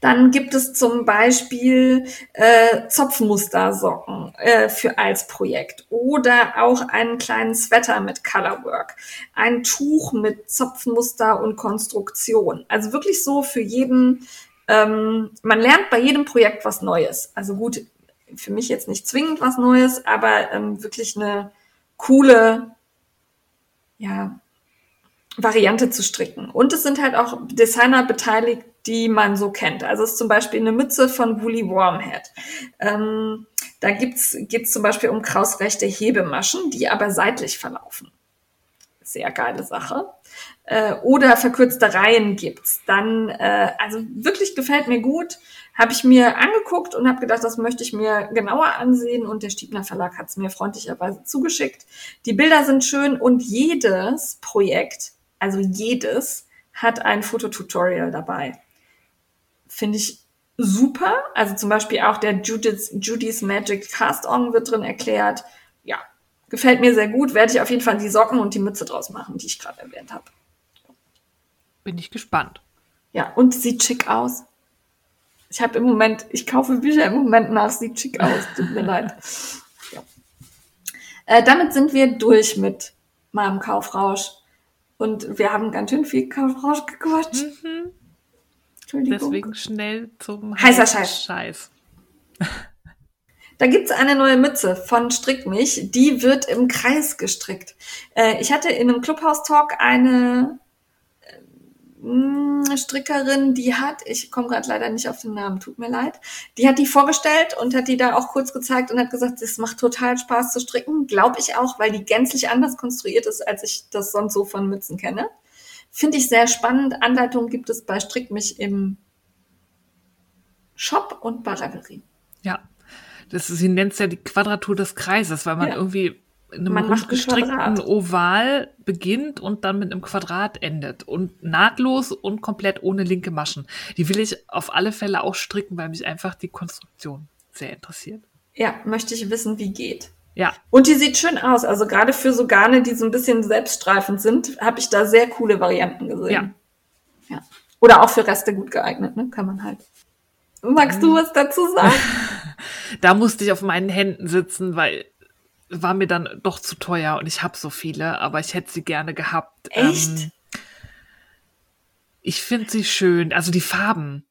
Dann gibt es zum Beispiel äh, Zopfmustersocken äh, für als Projekt oder auch einen kleinen Sweater mit Colorwork, ein Tuch mit Zopfmuster und Konstruktion. Also wirklich so für jeden. Ähm, man lernt bei jedem Projekt was Neues. Also gut, für mich jetzt nicht zwingend was Neues, aber ähm, wirklich eine coole ja, Variante zu stricken. Und es sind halt auch Designer beteiligt, die man so kennt. Also es ist zum Beispiel eine Mütze von Woolly Wormhead. Ähm, da gibt's geht's zum Beispiel um krausrechte Hebemaschen, die aber seitlich verlaufen. Sehr geile Sache. Äh, oder verkürzte Reihen gibt's. Dann, äh, also wirklich gefällt mir gut. Habe ich mir angeguckt und habe gedacht, das möchte ich mir genauer ansehen. Und der Stiebner Verlag hat es mir freundlicherweise zugeschickt. Die Bilder sind schön und jedes Projekt, also jedes, hat ein Fototutorial dabei. Finde ich super. Also zum Beispiel auch der Judith's, Judy's Magic Cast-On wird drin erklärt. Ja, gefällt mir sehr gut. Werde ich auf jeden Fall die Socken und die Mütze draus machen, die ich gerade erwähnt habe. Bin ich gespannt. Ja, und sieht schick aus. Ich habe im Moment, ich kaufe Bücher im Moment nach, sieht schick aus, tut mir leid. Ja. Äh, damit sind wir durch mit meinem Kaufrausch. Und wir haben ganz schön viel Kaufrausch gequatscht. Mhm. Entschuldigung. Deswegen schnell zum heißer Scheiß. Scheiß. Da gibt's eine neue Mütze von Strickmich, die wird im Kreis gestrickt. Äh, ich hatte in einem Clubhouse-Talk eine hm, Strickerin, die hat, ich komme gerade leider nicht auf den Namen, tut mir leid, die hat die vorgestellt und hat die da auch kurz gezeigt und hat gesagt, es macht total Spaß zu stricken. Glaube ich auch, weil die gänzlich anders konstruiert ist, als ich das sonst so von Mützen kenne. Finde ich sehr spannend. Anleitungen gibt es bei Strick mich im Shop und bei Revelry. Ja, das, sie nennt es ja die Quadratur des Kreises, weil man ja. irgendwie in einem Man gestrickten Oval beginnt und dann mit einem Quadrat endet. Und nahtlos und komplett ohne linke Maschen. Die will ich auf alle Fälle auch stricken, weil mich einfach die Konstruktion sehr interessiert. Ja, möchte ich wissen, wie geht. Ja. Und die sieht schön aus. Also gerade für so Garne, die so ein bisschen selbststreifend sind, habe ich da sehr coole Varianten gesehen. Ja. ja. Oder auch für Reste gut geeignet, ne? Kann man halt. Magst du was dazu sagen? da musste ich auf meinen Händen sitzen, weil war mir dann doch zu teuer und ich habe so viele, aber ich hätte sie gerne gehabt. Echt? Ähm, ich finde sie schön. Also die Farben.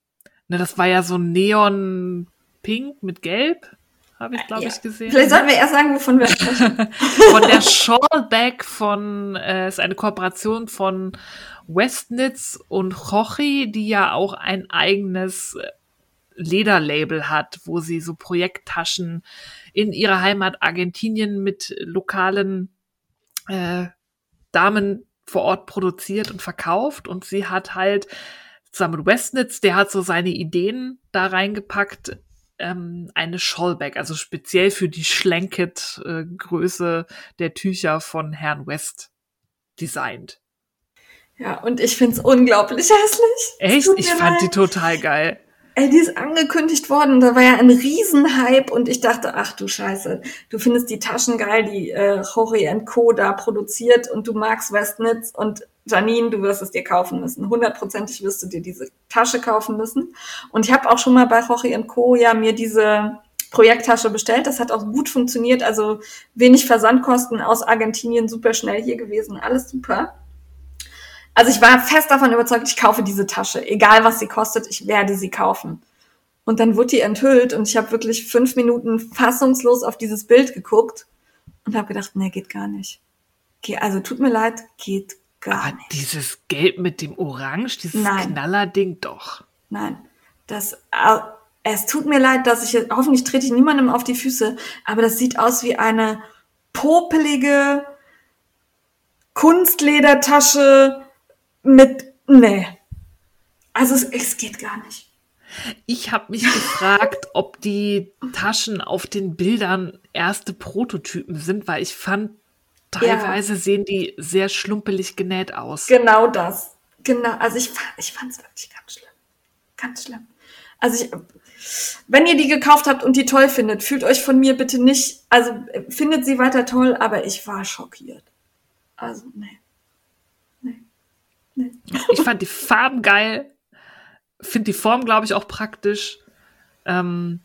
Ne, das war ja so Neon Pink mit Gelb. Habe ich, glaube ja. ich, gesehen. Vielleicht sollten wir erst sagen, wovon wir sprechen. von der Shawlback von, äh, ist eine Kooperation von Westnitz und Chochi, die ja auch ein eigenes äh, Lederlabel hat, wo sie so Projekttaschen in ihrer Heimat Argentinien mit lokalen äh, Damen vor Ort produziert und verkauft. Und sie hat halt zusammen mit Westnitz, der hat so seine Ideen da reingepackt, ähm, eine Schollback, also speziell für die Schlanket-Größe äh, der Tücher von Herrn West designt. Ja, und ich find's unglaublich hässlich. Echt? Ich fand leid. die total geil. Ey, die ist angekündigt worden, da war ja ein Riesenhype und ich dachte, ach du Scheiße, du findest die Taschen geil, die äh, Jorge Co. da produziert und du magst Westnitz und Janine, du wirst es dir kaufen müssen. Hundertprozentig wirst du dir diese Tasche kaufen müssen. Und ich habe auch schon mal bei Jorge Co. ja mir diese Projekttasche bestellt. Das hat auch gut funktioniert. Also wenig Versandkosten aus Argentinien, super schnell hier gewesen, alles super. Also ich war fest davon überzeugt, ich kaufe diese Tasche. Egal was sie kostet, ich werde sie kaufen. Und dann wurde die enthüllt und ich habe wirklich fünf Minuten fassungslos auf dieses Bild geguckt und habe gedacht, nee, geht gar nicht. Okay, also tut mir leid, geht gar Aber nicht. Dieses Gelb mit dem Orange, dieses Nein. Knallerding doch. Nein, das, es tut mir leid, dass ich jetzt, hoffentlich trete ich niemandem auf die Füße, aber das sieht aus wie eine popelige Kunstledertasche mit, nee. Also es, es geht gar nicht. Ich habe mich gefragt, ob die Taschen auf den Bildern erste Prototypen sind, weil ich fand, teilweise ja. sehen die sehr schlumpelig genäht aus. Genau das. Genau. Also ich, ich fand es wirklich ganz schlimm. Ganz schlimm. Also ich, wenn ihr die gekauft habt und die toll findet, fühlt euch von mir bitte nicht, also findet sie weiter toll, aber ich war schockiert. Also, nee. Ich fand die Farben geil. Finde die Form, glaube ich, auch praktisch. Ähm,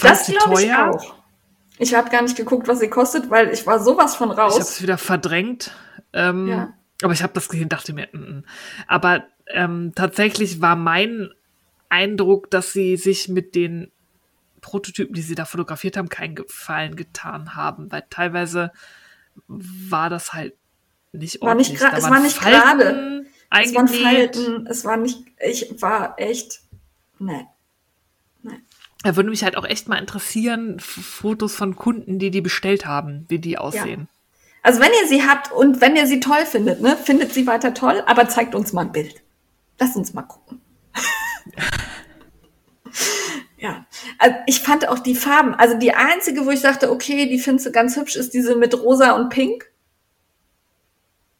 das glaube ich auch. Ich habe gar nicht geguckt, was sie kostet, weil ich war sowas von raus. Ich habe es wieder verdrängt. Ähm, ja. Aber ich habe das gesehen, dachte mir, mm, mm. aber ähm, tatsächlich war mein Eindruck, dass sie sich mit den Prototypen, die sie da fotografiert haben, keinen Gefallen getan haben, weil teilweise war das halt nicht ordentlich. War nicht es war nicht gerade. Es waren Falten, es war nicht, ich war echt, ne. Nee. Da würde mich halt auch echt mal interessieren, Fotos von Kunden, die die bestellt haben, wie die aussehen. Ja. Also wenn ihr sie habt und wenn ihr sie toll findet, ne, findet sie weiter toll, aber zeigt uns mal ein Bild. Lass uns mal gucken. ja, also ich fand auch die Farben, also die einzige, wo ich dachte, okay, die findest du ganz hübsch, ist diese mit rosa und pink.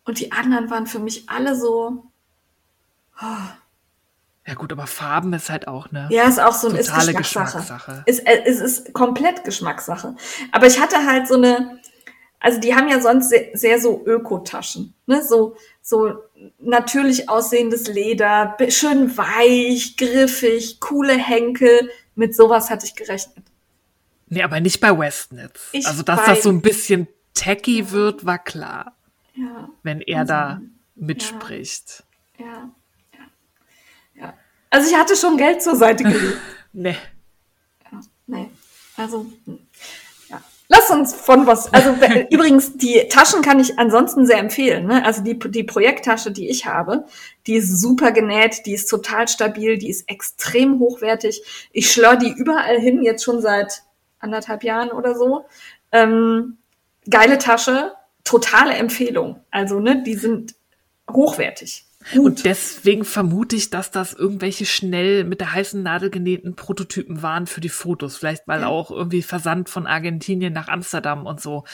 Und die anderen waren für mich alle so. Oh. Ja gut, aber Farben ist halt auch ne. Ja, ist auch so eine Geschmackssache. Geschmackssache. Ist, äh, es ist komplett Geschmackssache. Aber ich hatte halt so eine, also die haben ja sonst sehr, sehr so Ökotaschen, ne, so so natürlich aussehendes Leder, schön weich, griffig, coole Henkel. Mit sowas hatte ich gerechnet. Nee, aber nicht bei Westnitz. Ich also dass das so ein bisschen tacky wird, war klar ja. wenn er also, da mitspricht. Ja. ja. ja, ja. Also ich hatte schon Geld zur Seite gelegt. nee. Ja, nee. Also, hm. ja. Lass uns von was. Also übrigens, die Taschen kann ich ansonsten sehr empfehlen. Ne? Also die, die Projekttasche, die ich habe, die ist super genäht, die ist total stabil, die ist extrem hochwertig. Ich schlör die überall hin, jetzt schon seit anderthalb Jahren oder so. Ähm, geile Tasche, totale Empfehlung. Also, ne, die sind hochwertig. Gut. Und deswegen vermute ich, dass das irgendwelche schnell mit der heißen Nadel genähten Prototypen waren für die Fotos. Vielleicht weil ja. auch irgendwie Versand von Argentinien nach Amsterdam und so.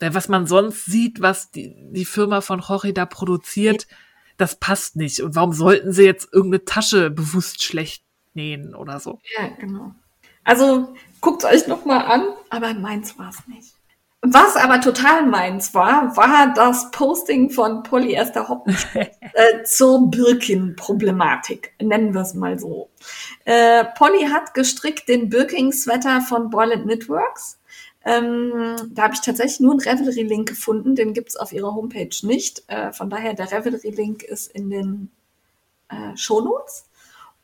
Denn was man sonst sieht, was die, die Firma von Jorge da produziert, ja. das passt nicht. Und warum sollten sie jetzt irgendeine Tasche bewusst schlecht nähen oder so? Ja, genau. Also guckt euch noch mal an, aber meins war es nicht. Was aber total meins war, war das Posting von Polyester Hoppen äh, zur Birkin-Problematik. Nennen wir es mal so. Äh, Polly hat gestrickt den Birking-Sweater von Boyland Knitworks. Ähm, da habe ich tatsächlich nur einen Revelry-Link gefunden. Den gibt's auf ihrer Homepage nicht. Äh, von daher, der Revelry-Link ist in den äh, Shownotes.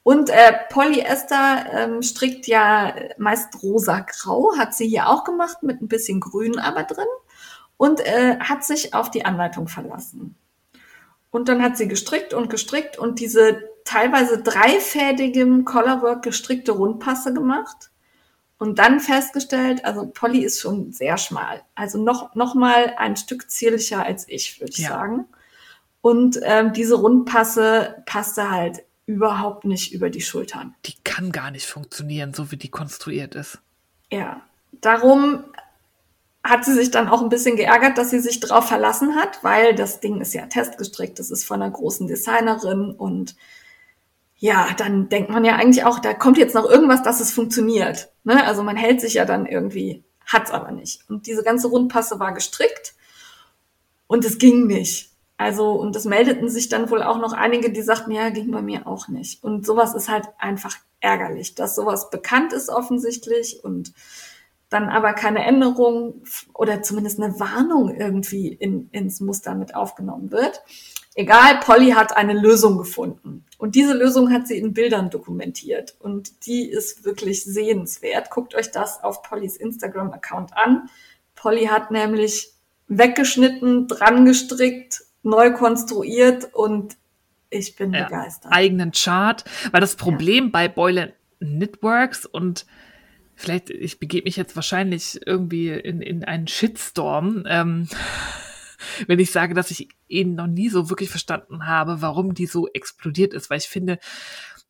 Und äh, Polyester ähm, strickt ja meist rosa-grau, hat sie hier auch gemacht, mit ein bisschen Grün aber drin und äh, hat sich auf die Anleitung verlassen. Und dann hat sie gestrickt und gestrickt und diese teilweise dreifädigem Colorwork gestrickte Rundpasse gemacht und dann festgestellt, also Polly ist schon sehr schmal, also noch noch mal ein Stück zierlicher als ich, würde ich ja. sagen. Und ähm, diese Rundpasse passte halt überhaupt nicht über die Schultern. Die kann gar nicht funktionieren, so wie die konstruiert ist. Ja, darum hat sie sich dann auch ein bisschen geärgert, dass sie sich drauf verlassen hat, weil das Ding ist ja testgestrickt, das ist von einer großen Designerin und ja, dann denkt man ja eigentlich auch, da kommt jetzt noch irgendwas, dass es funktioniert. Ne? Also man hält sich ja dann irgendwie, hat's aber nicht. Und diese ganze Rundpasse war gestrickt und es ging nicht. Also, und das meldeten sich dann wohl auch noch einige, die sagten, ja, ging bei mir auch nicht. Und sowas ist halt einfach ärgerlich, dass sowas bekannt ist offensichtlich und dann aber keine Änderung oder zumindest eine Warnung irgendwie in, ins Muster mit aufgenommen wird. Egal, Polly hat eine Lösung gefunden. Und diese Lösung hat sie in Bildern dokumentiert. Und die ist wirklich sehenswert. Guckt euch das auf Pollys Instagram-Account an. Polly hat nämlich weggeschnitten, dran gestrickt, neu konstruiert und ich bin ja, begeistert. Eigenen Chart, weil das Problem ja. bei Boylan Knitworks und vielleicht, ich begebe mich jetzt wahrscheinlich irgendwie in, in einen Shitstorm, ähm, wenn ich sage, dass ich ihn noch nie so wirklich verstanden habe, warum die so explodiert ist, weil ich finde,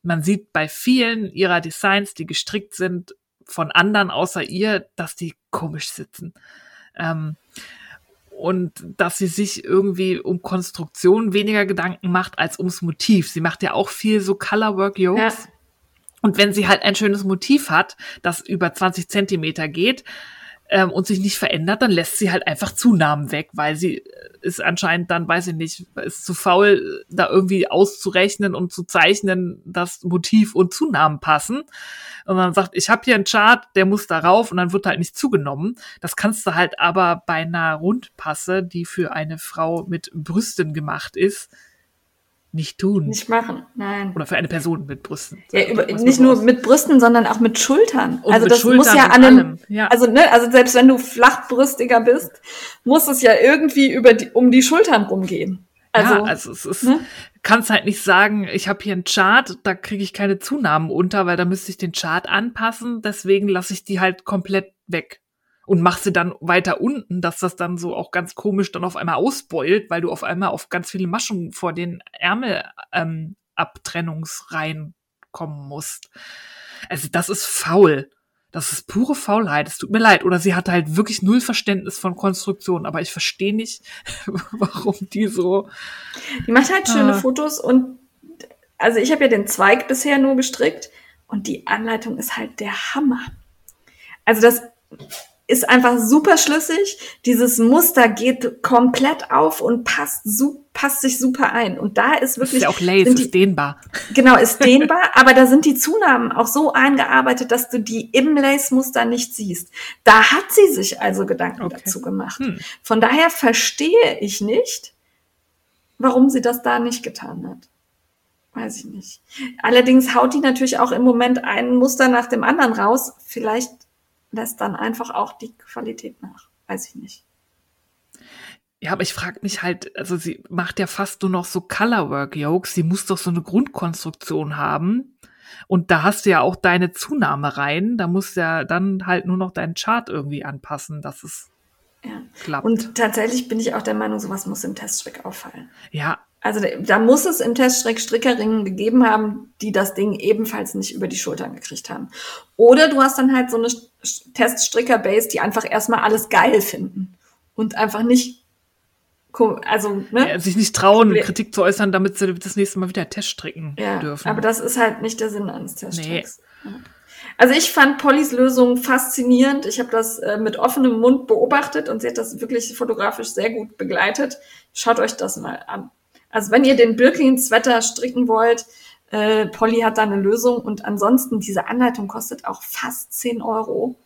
man sieht bei vielen ihrer Designs, die gestrickt sind, von anderen außer ihr, dass die komisch sitzen. Ähm, und dass sie sich irgendwie um Konstruktion weniger Gedanken macht als ums Motiv. Sie macht ja auch viel so Colorwork Yokes. Ja. Und wenn sie halt ein schönes Motiv hat, das über 20 Zentimeter geht, ähm, und sich nicht verändert, dann lässt sie halt einfach Zunahmen weg, weil sie äh, ist anscheinend dann, weiß ich nicht, ist zu faul, da irgendwie auszurechnen und zu zeichnen, dass Motiv und Zunahmen passen. Und dann sagt, ich habe hier einen Chart, der muss darauf und dann wird halt nicht zugenommen. Das kannst du halt aber bei einer Rundpasse, die für eine Frau mit Brüsten gemacht ist, nicht tun. Nicht machen, nein. Oder für eine Person mit Brüsten. Ja, über, nicht nur mit Brüsten, sondern auch mit Schultern. Und also mit das Schultern muss ja an einem, ja. also ne, also selbst wenn du flachbrüstiger bist, muss es ja irgendwie über die, um die Schultern rumgehen. Also, ja, also es ist, ne? kannst halt nicht sagen, ich habe hier einen Chart, da kriege ich keine Zunahmen unter, weil da müsste ich den Chart anpassen, deswegen lasse ich die halt komplett weg und mach sie dann weiter unten, dass das dann so auch ganz komisch dann auf einmal ausbeult, weil du auf einmal auf ganz viele Maschen vor den Ärmelabtrennungsreihen ähm, kommen musst. Also das ist faul. Das ist pure Faulheit. Es tut mir leid. Oder sie hat halt wirklich null Verständnis von Konstruktion. Aber ich verstehe nicht, warum die so. Die macht halt schöne ah. Fotos und also ich habe ja den Zweig bisher nur gestrickt und die Anleitung ist halt der Hammer. Also das ist einfach super schlüssig. Dieses Muster geht komplett auf und passt, su passt sich super ein. Und da ist wirklich. Ist ja auch Lace, die, ist dehnbar. Genau, ist dehnbar, aber da sind die Zunahmen auch so eingearbeitet, dass du die im Lace-Muster nicht siehst. Da hat sie sich also Gedanken okay. dazu gemacht. Hm. Von daher verstehe ich nicht, warum sie das da nicht getan hat. Weiß ich nicht. Allerdings haut die natürlich auch im Moment ein Muster nach dem anderen raus. Vielleicht lässt dann einfach auch die Qualität nach. Weiß ich nicht. Ja, aber ich frage mich halt, also sie macht ja fast nur noch so Colorwork-Yokes. Sie muss doch so eine Grundkonstruktion haben. Und da hast du ja auch deine Zunahme rein. Da musst du ja dann halt nur noch deinen Chart irgendwie anpassen, dass es ja. klappt. Und tatsächlich bin ich auch der Meinung, sowas muss im Teststrick auffallen. Ja, also da muss es im Teststrick Strickerinnen gegeben haben, die das Ding ebenfalls nicht über die Schultern gekriegt haben. Oder du hast dann halt so eine Teststricker-Base, die einfach erstmal alles geil finden und einfach nicht also ne? Ja, sich nicht trauen, Kritik zu äußern, damit sie das nächste Mal wieder Test stricken ja, dürfen. Aber das ist halt nicht der Sinn eines Teststricks. Nee. Also ich fand Pollys Lösung faszinierend. Ich habe das äh, mit offenem Mund beobachtet und sie hat das wirklich fotografisch sehr gut begleitet. Schaut euch das mal an. Also wenn ihr den Birkin-Sweater stricken wollt, äh, Polly hat da eine Lösung und ansonsten diese Anleitung kostet auch fast 10 Euro.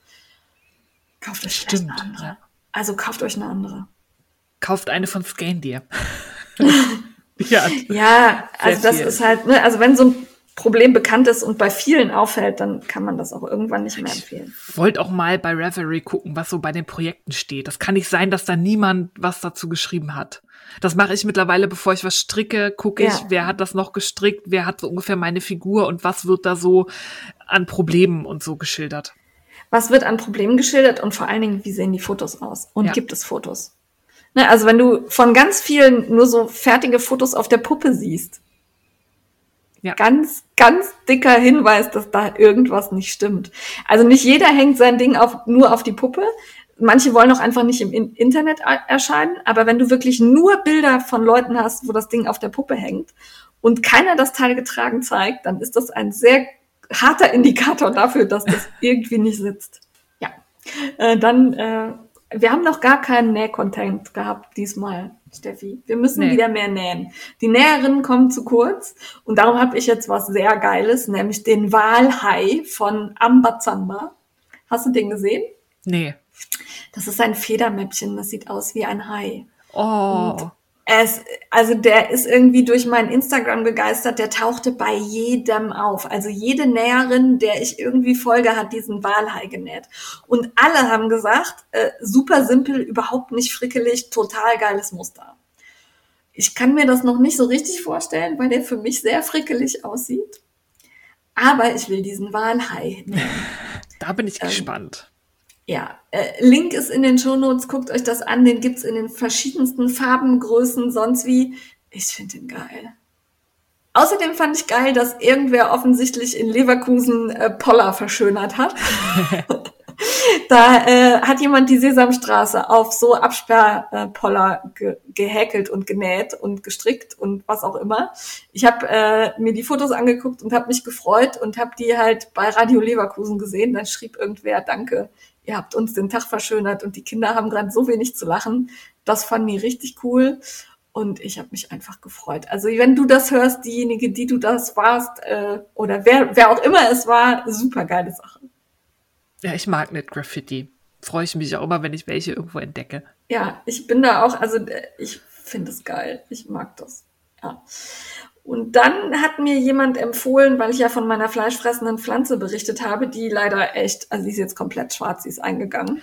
Kauft euch Stimmt, eine andere. Also kauft euch eine andere. Kauft eine von Scandir. ja, ja also das viel. ist halt, ne, also wenn so ein Problem bekannt ist und bei vielen auffällt, dann kann man das auch irgendwann nicht mehr empfehlen. Wollt auch mal bei Reverie gucken, was so bei den Projekten steht. Das kann nicht sein, dass da niemand was dazu geschrieben hat. Das mache ich mittlerweile, bevor ich was stricke, gucke ich, Ja. wer hat das noch gestrickt, wer hat so ungefähr meine Figur und was wird da so an Problemen und so geschildert. Was wird an Problemen geschildert und vor allen Dingen, wie sehen die Fotos aus? Und Ja. gibt es Fotos? Ne, also wenn du von ganz vielen nur so fertige Fotos auf der Puppe siehst, Ja. ganz, ganz dicker Hinweis, dass da irgendwas nicht stimmt. Also nicht jeder hängt sein Ding auf, nur auf die Puppe. Manche wollen auch einfach nicht im In- Internet er- erscheinen. Aber wenn du wirklich nur Bilder von Leuten hast, wo das Ding auf der Puppe hängt und keiner das Teil getragen zeigt, dann ist das ein sehr harter Indikator dafür, dass das irgendwie nicht sitzt. Ja, äh, dann, äh, wir haben noch gar keinen Nähcontent gehabt diesmal, Steffi. Wir müssen Nee. wieder mehr nähen. Die Näherinnen kommen zu kurz und darum habe ich jetzt was sehr Geiles, nämlich den Walhai von Ambazamba. Hast du den gesehen? Nee. Das ist ein Federmäppchen, das sieht aus wie ein Hai. Oh. Es, also der ist irgendwie durch mein Instagram begeistert, der tauchte bei jedem auf. Also jede Näherin, der ich irgendwie folge, hat diesen Walhai genäht. Und alle haben gesagt, äh, super simpel, überhaupt nicht frickelig, total geiles Muster. Ich kann mir das noch nicht so richtig vorstellen, weil der für mich sehr frickelig aussieht. Aber ich will diesen Walhai nähen. Da bin Ähm, ich gespannt. Ja, äh, Link ist in den Shownotes, guckt euch das an, den gibt's in den verschiedensten Farben, Größen, sonst wie. Ich finde den geil. Außerdem fand ich geil, dass irgendwer offensichtlich in Leverkusen äh, Poller verschönert hat. da äh, hat jemand die Sesamstraße auf so Absperrpoller äh, ge gehäkelt und genäht und gestrickt und was auch immer. Ich habe äh, mir die Fotos angeguckt und habe mich gefreut und habe die halt bei Radio Leverkusen gesehen. Dann schrieb irgendwer, danke, ihr habt uns den Tag verschönert und die Kinder haben gerade so wenig zu lachen. Das fanden die richtig cool. Und ich habe mich einfach gefreut. Also wenn du das hörst, diejenige, die du das warst, äh, oder wer, wer auch immer es war, super geile Sache. Ja, ich mag nicht Graffiti. Freue ich mich auch immer, wenn ich welche irgendwo entdecke. Ja, ich bin da auch, also äh, ich finde es geil. Ich mag das. Ja. Und dann hat mir jemand empfohlen, weil ich ja von meiner fleischfressenden Pflanze berichtet habe, die leider echt, also die ist jetzt komplett schwarz, die ist eingegangen.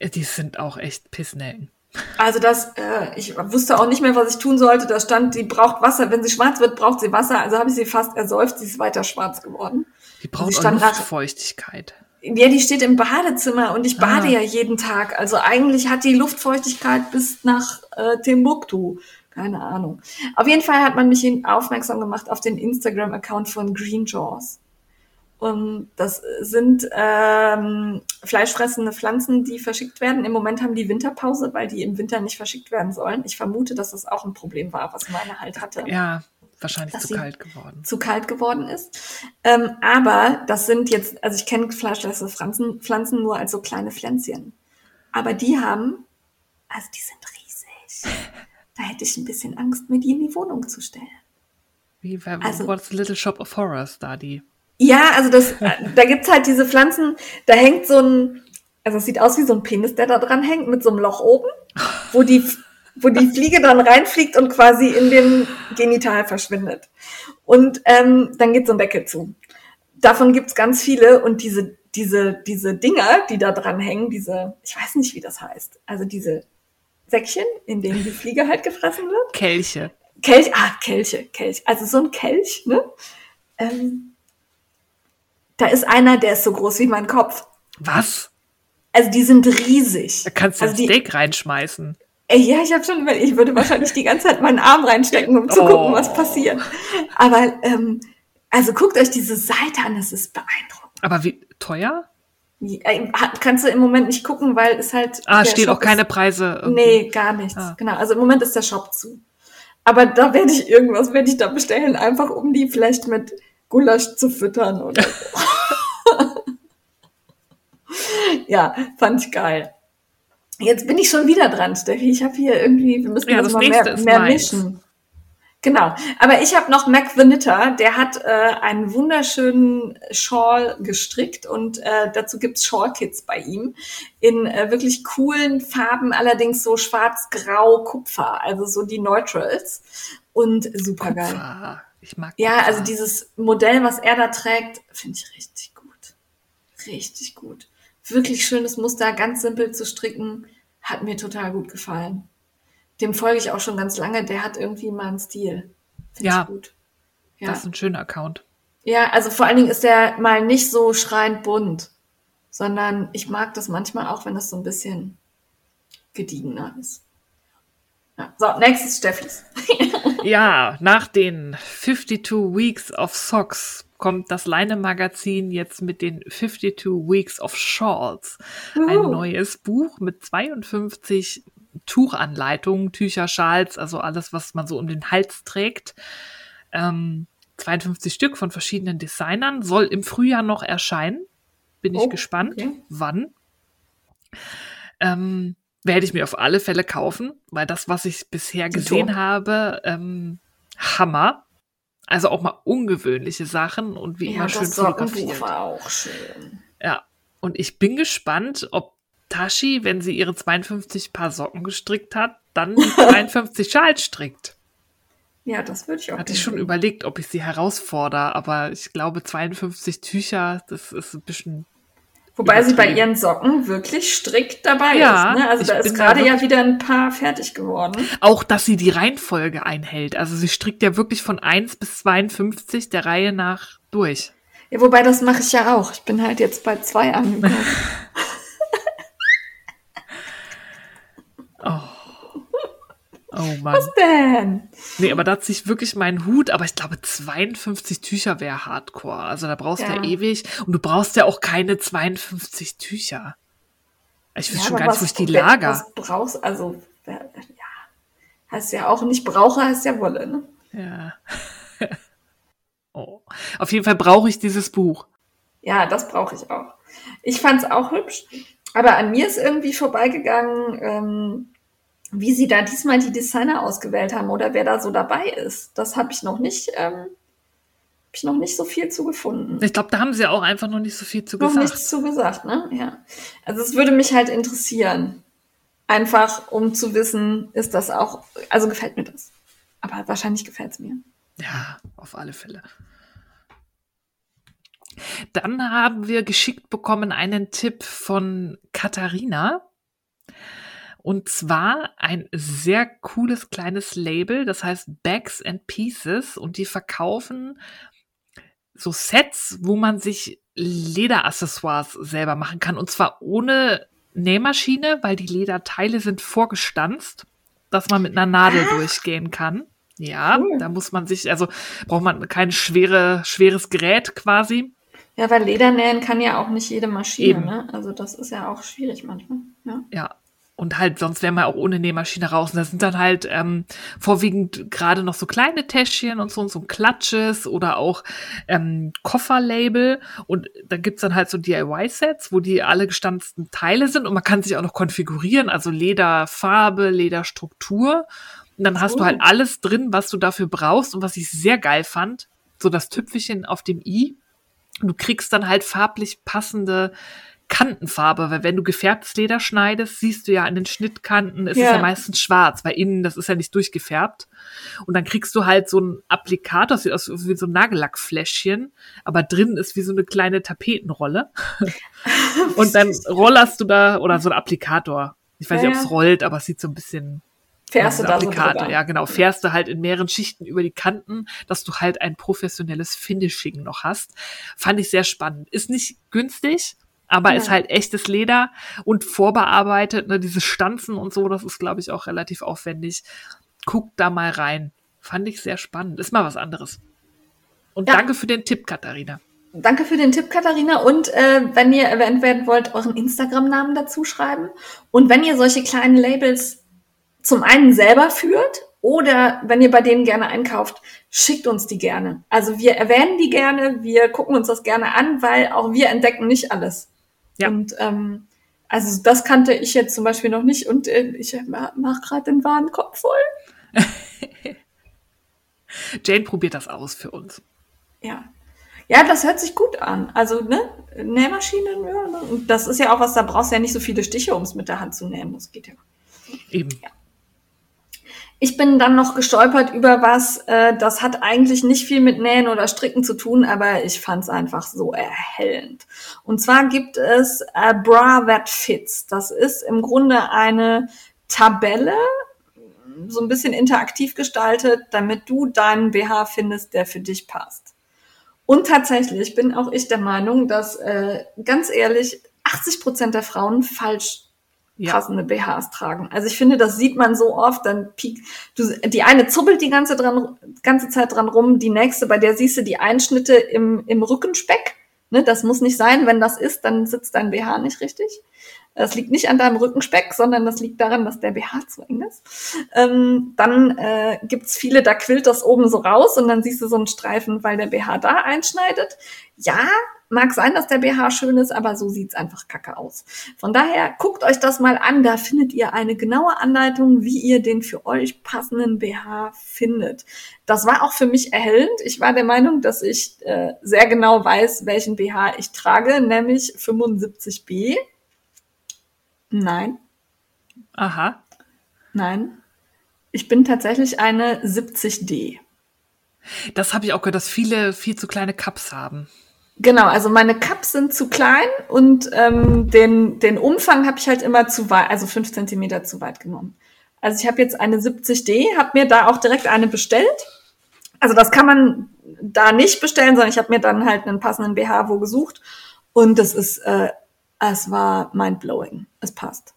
Die sind auch echt Pissnelken. Also das, äh, ich wusste auch nicht mehr, was ich tun sollte. Da stand, die braucht Wasser. Wenn sie schwarz wird, braucht sie Wasser. Also habe ich sie fast ersäuft. Sie ist weiter schwarz geworden. Die brauchen Sie auch stand nach- Luftfeuchtigkeit. Ja, die steht im Badezimmer und ich bade Ah. ja jeden Tag. Also eigentlich hat die Luftfeuchtigkeit bis nach äh, Timbuktu. Keine Ahnung. Auf jeden Fall hat man mich aufmerksam gemacht auf den Instagram-Account von Green Jaws. Und das sind ähm, fleischfressende Pflanzen, die verschickt werden. Im Moment haben die Winterpause, weil die im Winter nicht verschickt werden sollen. Ich vermute, dass das auch ein Problem war, was meine halt hatte Ja, wahrscheinlich zu kalt geworden. zu kalt geworden ist. Ähm, aber das sind jetzt, also ich kenne fleischlose Pflanzen, Pflanzen nur als so kleine Pflänzchen. Aber die haben, also die sind riesig. Da hätte ich ein bisschen Angst, mir die in die Wohnung zu stellen. Wie war Also- What's Little Shop of Horrors da, die? Ja, also das, äh, da gibt's halt diese Pflanzen, da hängt so ein, also es sieht aus wie so ein Penis, der da dran hängt, mit so einem Loch oben, wo die, wo die Fliege dann reinfliegt und quasi in den Genital verschwindet. Und ähm, dann geht so ein Deckel zu. Davon gibt's ganz viele und diese, diese, diese Dinger, die da dran hängen, diese, ich weiß nicht, wie das heißt, also diese Säckchen, in denen die Fliege halt gefressen wird. Kelche. Kelch, ah, Kelche, Kelch. Also so ein Kelch, ne? Ähm, da ist einer, der ist so groß wie mein Kopf. Was? Also die sind riesig. Da kannst du also ein die, Steak reinschmeißen. Ey, Ja, ich habe schon ich würde wahrscheinlich die ganze Zeit meinen Arm reinstecken, um zu Oh. gucken, was passiert. Aber ähm, also guckt euch diese Seite an, das ist beeindruckend. Aber wie teuer? Äh, Kannst du im Moment nicht gucken, weil es halt. Ah, stehen Shop auch keine Preise. irgendwie. nee, gar nichts. Ah. Genau. Also im Moment ist der Shop zu. Aber da werde ich irgendwas werde ich da bestellen, einfach um die vielleicht mit Gulasch zu füttern oder so. ja, fand ich geil. Jetzt bin ich schon wieder dran, Steffi. Ich habe hier irgendwie, wir müssen ja, das, das mal mehr, mehr mischen. Genau. Aber ich habe noch Mac Vanita, der hat äh, einen wunderschönen Shawl gestrickt und äh, dazu gibt's Shawl-Kits bei ihm in äh, wirklich coolen Farben, allerdings so schwarz, grau, Kupfer, also so die Neutrals. Und super geil. Ich mag Ja, Kupfer. also dieses Modell, was er da trägt, finde ich richtig gut. Richtig gut. Wirklich schönes Muster, ganz simpel zu stricken, hat mir total gut gefallen dem folge ich auch schon ganz lange, der hat irgendwie mal einen Stil. Find ja, gut. ja, das ist ein schöner Account. Ja, also vor allen Dingen ist der mal nicht so schreiend bunt, sondern ich mag das manchmal auch, wenn das so ein bisschen gediegener ist. Ja. So, nächstes Steffis. ja, nach den 52 Weeks of Socks kommt das Leine-Magazin jetzt mit den 52 Weeks of Shawls. Uhu. Ein neues Buch mit 52 Tuchanleitungen, Tücher, Schals, also alles, was man so um den Hals trägt. Ähm, 52 Stück von verschiedenen Designern, soll im Frühjahr noch erscheinen. Bin ich oh, gespannt, okay. wann. Ähm, werde ich mir auf alle Fälle kaufen, weil das, was ich bisher gesehen habe, ähm, Hammer. Also auch mal ungewöhnliche Sachen und wie ja, immer schön fotografiert. war auch schön. Ja, und ich bin gespannt, ob Tashi, wenn sie ihre 52 Paar Socken gestrickt hat, dann die 52 Schals strickt. Ja, das würde ich auch. Hatte ich schon überlegt, ob ich sie herausfordere, aber ich glaube 52 Tücher, das ist ein bisschen. Wobei sie bei ihren Socken wirklich strikt dabei ja, ist. Ne? Also da ist gerade ja wieder ein paar fertig geworden. Auch, dass sie die Reihenfolge einhält. Also sie strickt ja wirklich von 1 bis 52 der Reihe nach durch. Ja, wobei das mache ich ja auch. Ich bin halt jetzt bei zwei angekommen. Oh Mann. Was denn? Nee, aber da ziehe ich wirklich meinen Hut, aber ich glaube 52 Tücher wäre Hardcore. Also da brauchst du ja. ja ewig und du brauchst ja auch keine 52 Tücher. Ich weiß ja, schon gar nicht, wo ich die lager. Was brauchst, also ja, heißt ja auch nicht brauche, heißt ja wolle, ne? Ja. oh. Auf jeden Fall brauche ich dieses Buch. Ja, das brauche ich auch. Ich fand es auch hübsch, aber an mir ist irgendwie vorbeigegangen, ähm, wie sie da diesmal die Designer ausgewählt haben oder wer da so dabei ist. Das habe ich noch nicht, ähm, ich noch nicht so viel zu gefunden. Ich glaube, da haben sie auch einfach noch nicht so viel zu noch gesagt. Noch nichts zu gesagt, ne? Ja. Also es würde mich halt interessieren. Einfach, um zu wissen, ist das auch, also gefällt mir das. Aber wahrscheinlich gefällt es mir. Ja, auf alle Fälle. Dann haben wir geschickt bekommen einen Tipp von Katharina. Und zwar ein sehr cooles kleines Label, das heißt Bags and Pieces und die verkaufen so Sets, wo man sich Lederaccessoires selber machen kann und zwar ohne Nähmaschine, weil die Lederteile sind vorgestanzt, dass man mit einer Nadel ah. durchgehen kann. Ja, cool. da muss man sich, also braucht man kein schwere, schweres Gerät quasi. Ja, weil Ledernähen kann ja auch nicht jede Maschine, Eben. ne? Also das ist ja auch schwierig manchmal. Ja. ja und halt, sonst wären wir auch ohne Nähmaschine raus. Und da sind dann halt ähm, vorwiegend gerade noch so kleine Täschchen und so und so Klatsches oder auch ähm, Kofferlabel. Und da gibt's dann halt so DIY-Sets, wo die alle gestanzten Teile sind und man kann sich auch noch konfigurieren, also Lederfarbe, Lederstruktur. Und dann hast oh. du halt alles drin, was du dafür brauchst. Und was ich sehr geil fand, so das Tüpfelchen auf dem i. Du kriegst dann halt farblich passende Kantenfarbe, weil wenn du gefärbtes Leder schneidest, siehst du ja an den Schnittkanten, es ja. ist ja meistens schwarz, weil innen, das ist ja nicht durchgefärbt. Und dann kriegst du halt so ein Applikator, sieht aus wie so ein Nagellackfläschchen, aber drin ist wie so eine kleine Tapetenrolle. und dann rollerst du da, oder so ein Applikator. Ich weiß ja, nicht, ob es rollt, aber es sieht so ein bisschen Fährst du da so drüber. Ja, genau. Fährst du halt in mehreren Schichten über die Kanten, dass du halt ein professionelles Finishing noch hast. Fand ich sehr spannend. Ist nicht günstig, aber ja. ist halt echtes Leder und vorbearbeitet, ne, diese Stanzen und so, das ist, glaube ich, auch relativ aufwendig. Guck da mal rein. Fand ich sehr spannend. Ist mal was anderes. Und ja. danke für den Tipp, Katharina. Danke für den Tipp, Katharina. Und äh, wenn ihr erwähnt werden wollt, euren Instagram-Namen dazu schreiben. Und wenn ihr solche kleinen Labels zum einen selber führt oder wenn ihr bei denen gerne einkauft, schickt uns die gerne. Also wir erwähnen die gerne, wir gucken uns das gerne an, weil auch wir entdecken nicht alles. Ja. Und ähm, also das kannte ich jetzt zum Beispiel noch nicht und äh, ich mache gerade den Warenkorb voll. Jane probiert das aus für uns. Ja. Ja, das hört sich gut an. Also, ne, Nähmaschinen, ja, ne? Und das ist ja auch was, da brauchst du ja nicht so viele Stiche, um es mit der Hand zu nähen. Das geht ja. Eben. Ja. Ich bin dann noch gestolpert über was, äh, das hat eigentlich nicht viel mit Nähen oder Stricken zu tun, aber ich fand es einfach so erhellend. Und zwar gibt es a Bra That Fits. Das ist im Grunde eine Tabelle, so ein bisschen interaktiv gestaltet, damit du deinen BH findest, der für dich passt. Und tatsächlich bin auch ich der Meinung, dass äh, ganz ehrlich 80 Prozent der Frauen falsch ja. passende BHs tragen. Also ich finde, das sieht man so oft, dann piekt, du, die eine zubbelt die ganze, dran, ganze Zeit dran rum, die nächste, bei der siehst du die Einschnitte im, im Rückenspeck. Ne, das muss nicht sein. Wenn das ist, dann sitzt dein BH nicht richtig. Das liegt nicht an deinem Rückenspeck, sondern das liegt daran, dass der BH zu eng ist. Ähm, dann äh, gibt's viele, da quillt das oben so raus und dann siehst du so einen Streifen, weil der BH da einschneidet. Ja, mag sein, dass der BH schön ist, aber so sieht's einfach kacke aus. Von daher guckt euch das mal an. Da findet ihr eine genaue Anleitung, wie ihr den für euch passenden BH findet. Das war auch für mich erhellend. Ich war der Meinung, dass ich äh, sehr genau weiß, welchen BH ich trage, nämlich 75b. Nein. Aha. Nein. Ich bin tatsächlich eine 70D. Das habe ich auch gehört, dass viele viel zu kleine Cups haben. Genau, also meine Cups sind zu klein und ähm, den, den Umfang habe ich halt immer zu weit, also fünf Zentimeter zu weit genommen. Also ich habe jetzt eine 70D, habe mir da auch direkt eine bestellt. Also das kann man da nicht bestellen, sondern ich habe mir dann halt einen passenden BH wo gesucht und das ist äh, es war mindblowing. Es passt.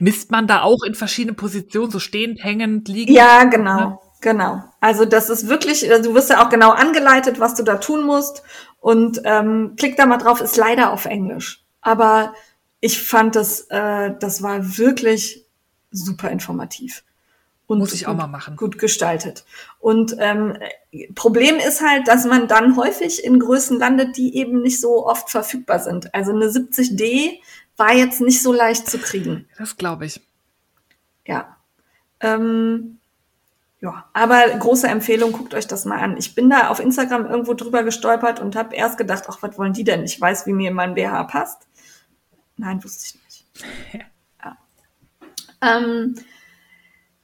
Misst man da auch in verschiedene Positionen, so stehend, hängend, liegend? Ja, genau, ne? genau. Also das ist wirklich, also du wirst ja auch genau angeleitet, was du da tun musst. Und ähm, klick da mal drauf, ist leider auf Englisch. Aber ich fand das, äh, das war wirklich super informativ. Und Muss ich auch mal machen. Gut gestaltet. Und ähm, Problem ist halt, dass man dann häufig in Größen landet, die eben nicht so oft verfügbar sind. Also eine 70D war jetzt nicht so leicht zu kriegen. Das glaube ich. Ja. Ähm, ja, aber große Empfehlung, guckt euch das mal an. Ich bin da auf Instagram irgendwo drüber gestolpert und habe erst gedacht, ach, was wollen die denn? Ich weiß, wie mir mein BH passt. Nein, wusste ich nicht. Ja. Ähm,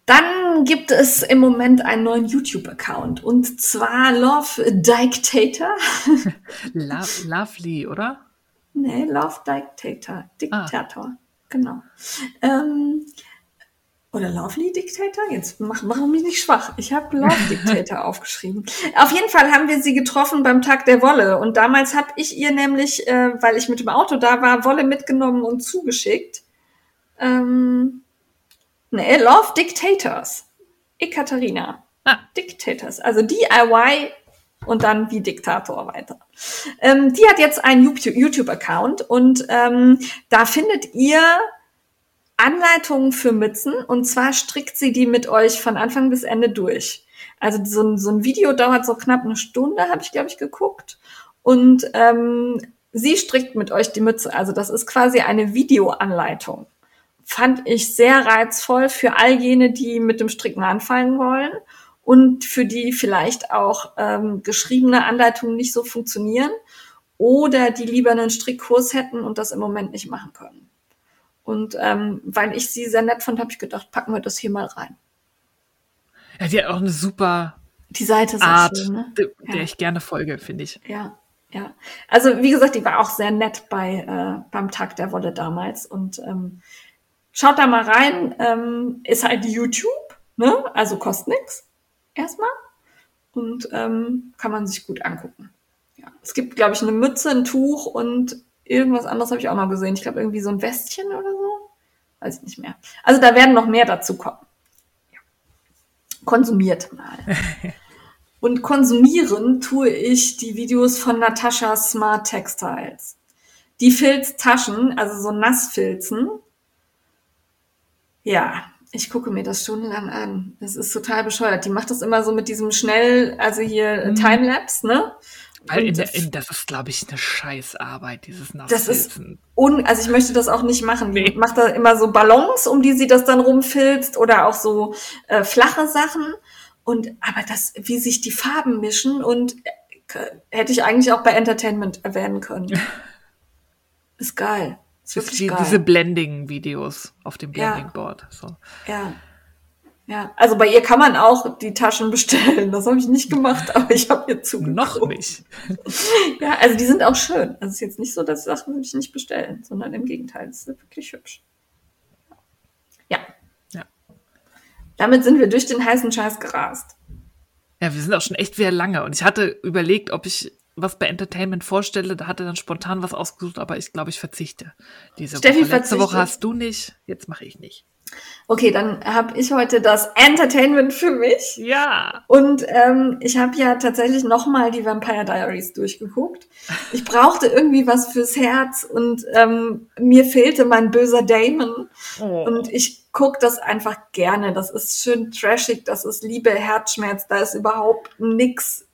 dann gibt es im Moment einen neuen YouTube-Account und zwar Love Dictator. Love, lovely, oder? Nee, Love Dictator. Diktator. Ah. Genau. Ähm, oder Lovely Dictator? Jetzt mach, mach mich nicht schwach. Ich habe Love Dictator aufgeschrieben. Auf jeden Fall haben wir sie getroffen beim Tag der Wolle. Und damals habe ich ihr nämlich, äh, weil ich mit dem Auto da war, Wolle mitgenommen und zugeschickt. Ähm, Nee, Love Dictators. Ekaterina. Ah. Dictators. Also DIY und dann wie Diktator weiter. Ähm, die hat jetzt einen YouTube-Account und ähm, da findet ihr Anleitungen für Mützen und zwar strickt sie die mit euch von Anfang bis Ende durch. Also so ein, so ein Video dauert so knapp eine Stunde, habe ich, glaube ich, geguckt. Und ähm, sie strickt mit euch die Mütze. Also das ist quasi eine Videoanleitung fand ich sehr reizvoll für all jene, die mit dem Stricken anfangen wollen und für die vielleicht auch ähm, geschriebene Anleitungen nicht so funktionieren oder die lieber einen Strickkurs hätten und das im Moment nicht machen können. Und ähm, weil ich sie sehr nett fand, habe ich gedacht, packen wir das hier mal rein. Ja, die hat auch eine super die Seite ist Art, schön, ne? der ja. ich gerne folge, finde ich. Ja, ja. Also wie gesagt, die war auch sehr nett bei äh, beim Tag der Wolle damals und ähm, Schaut da mal rein, ähm, ist halt YouTube, ne? Also kostet nix erstmal und ähm, kann man sich gut angucken. Ja. Es gibt, glaube ich, eine Mütze, ein Tuch und irgendwas anderes habe ich auch noch gesehen. Ich glaube, irgendwie so ein Westchen oder so. Weiß ich nicht mehr. Also da werden noch mehr dazu kommen. Ja. Konsumiert mal. und konsumieren tue ich die Videos von Natascha Smart Textiles. Die Filztaschen, also so Nassfilzen, ja, ich gucke mir das stundenlang an. Das ist total bescheuert. Die macht das immer so mit diesem schnell, also hier mhm. Timelapse, ne? Weil in der, in, das ist, glaube ich, eine Scheißarbeit, dieses Nassfilzen. Das ist un, also ich möchte das auch nicht machen. Nee. Macht da immer so Ballons, um die sie das dann rumfilzt oder auch so äh, flache Sachen. Und aber das, wie sich die Farben mischen und äh, hätte ich eigentlich auch bei Entertainment erwähnen können. ist geil. Ist wirklich die. Diese Blending-Videos auf dem Blending-Board. Ja. So. ja. Ja, also bei ihr kann man auch die Taschen bestellen. Das habe ich nicht gemacht, aber ich habe ihr zugeguckt. Noch nicht. ja, also die sind auch schön. Also es ist jetzt nicht so, dass Sachen würde ich nicht bestellen, sondern im Gegenteil, es ist wirklich hübsch. Ja. Ja. Damit sind wir durch den heißen Scheiß gerast. Ja, wir sind auch schon echt sehr lange. Und ich hatte überlegt, ob ich was bei Entertainment vorstelle, da hatte dann spontan was ausgesucht, aber ich glaube, ich verzichte. Diese Steffi Woche. Letzte verzichtet. Woche hast du nicht, jetzt mache ich nicht. Okay, dann habe ich heute das Entertainment für mich. Ja. Und ähm, ich habe ja tatsächlich nochmal die Vampire Diaries durchgeguckt. Ich brauchte irgendwie was fürs Herz und ähm, mir fehlte mein böser Damon. Oh. Und ich guck das einfach gerne. Das ist schön trashig, das ist Liebe, Herzschmerz, da ist überhaupt nix,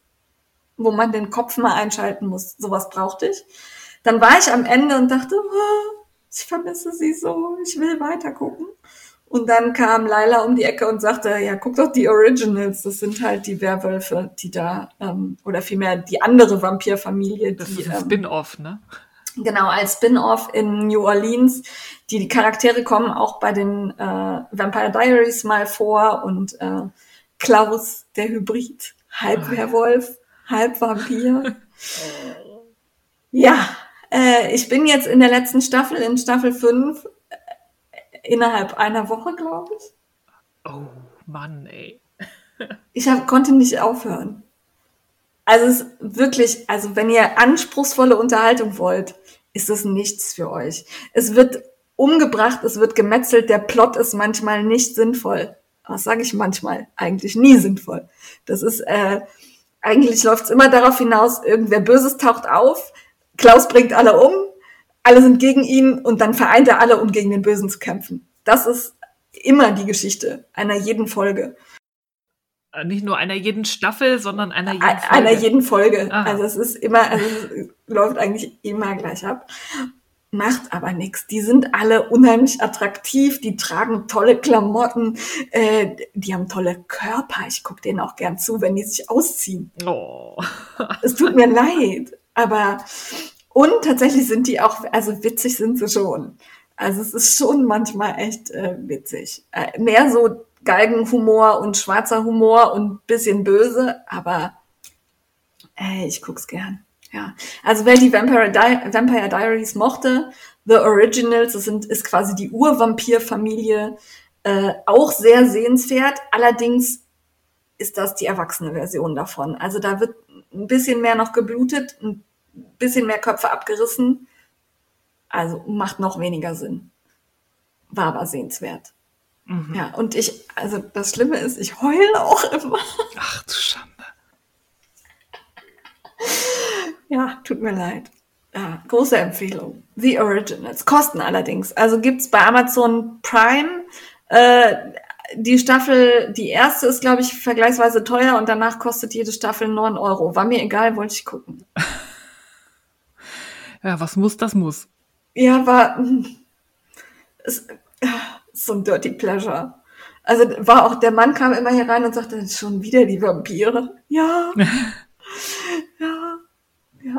wo man den Kopf mal einschalten muss. Sowas brauchte ich. Dann war ich am Ende und dachte, oh, ich vermisse sie so, ich will weiter gucken. Und dann kam Laila um die Ecke und sagte, ja, guck doch die Originals, das sind halt die Werwölfe, die da, ähm, oder vielmehr die andere Vampirfamilie. Das die, ist ein ähm, Spin-off, ne? Genau, als Spin-off in New Orleans. Die, Charaktere kommen auch bei den äh, Vampire Diaries mal vor und äh, Klaus, der Hybrid, halb Werwolf, halb Vampir. ja, äh, ich bin jetzt in der letzten Staffel, in Staffel 5, innerhalb einer Woche, glaube ich. Oh, Mann, ey. ich hab, konnte nicht aufhören. Also es ist wirklich, also wenn ihr anspruchsvolle Unterhaltung wollt, ist es nichts für euch. Es wird umgebracht, es wird gemetzelt, der Plot ist manchmal nicht sinnvoll. Was sage ich manchmal? Eigentlich nie sinnvoll. Das ist, äh, eigentlich läuft es immer darauf hinaus, irgendwer Böses taucht auf, Klaus bringt alle um, alle sind gegen ihn und dann vereint er alle, um gegen den Bösen zu kämpfen. Das ist immer die Geschichte einer jeden Folge. Äh, nicht nur einer jeden Staffel, sondern einer jeden Folge. Einer jeden Folge. Aha. Also es ist immer, also es läuft eigentlich immer gleich ab. Macht aber nichts. Die sind alle unheimlich attraktiv, die tragen tolle Klamotten, äh, die haben tolle Körper. Ich gucke denen auch gern zu, wenn die sich ausziehen. Oh. es tut mir leid. Aber und tatsächlich sind die auch, also witzig sind sie schon. Also es ist schon manchmal echt äh, witzig. Äh, mehr so Galgenhumor und schwarzer Humor und bisschen böse, aber äh, ich guck's gern. Ja, also wer die Vampire, Di Vampire Diaries mochte, The Originals, das sind, ist quasi die Urvampir-Familie, äh, auch sehr sehenswert. Allerdings ist das die erwachsene Version davon. Also da wird ein bisschen mehr noch geblutet, ein bisschen mehr Köpfe abgerissen. Also macht noch weniger Sinn. War aber sehenswert. Mhm. Ja, und ich, also das Schlimme ist, ich heule auch immer. Ach du Schande. Ja, tut mir leid. Ja, große Empfehlung. The Originals. Kosten allerdings. Also gibt's bei Amazon Prime. Äh, die Staffel, die erste ist, glaube ich, vergleichsweise teuer und danach kostet jede Staffel 9 Euro. War mir egal, wollte ich gucken. Ja, was muss, das muss. Ja, war ist, so ein Dirty Pleasure. Also war auch, der Mann kam immer hier rein und sagte, schon wieder die Vampire. Ja.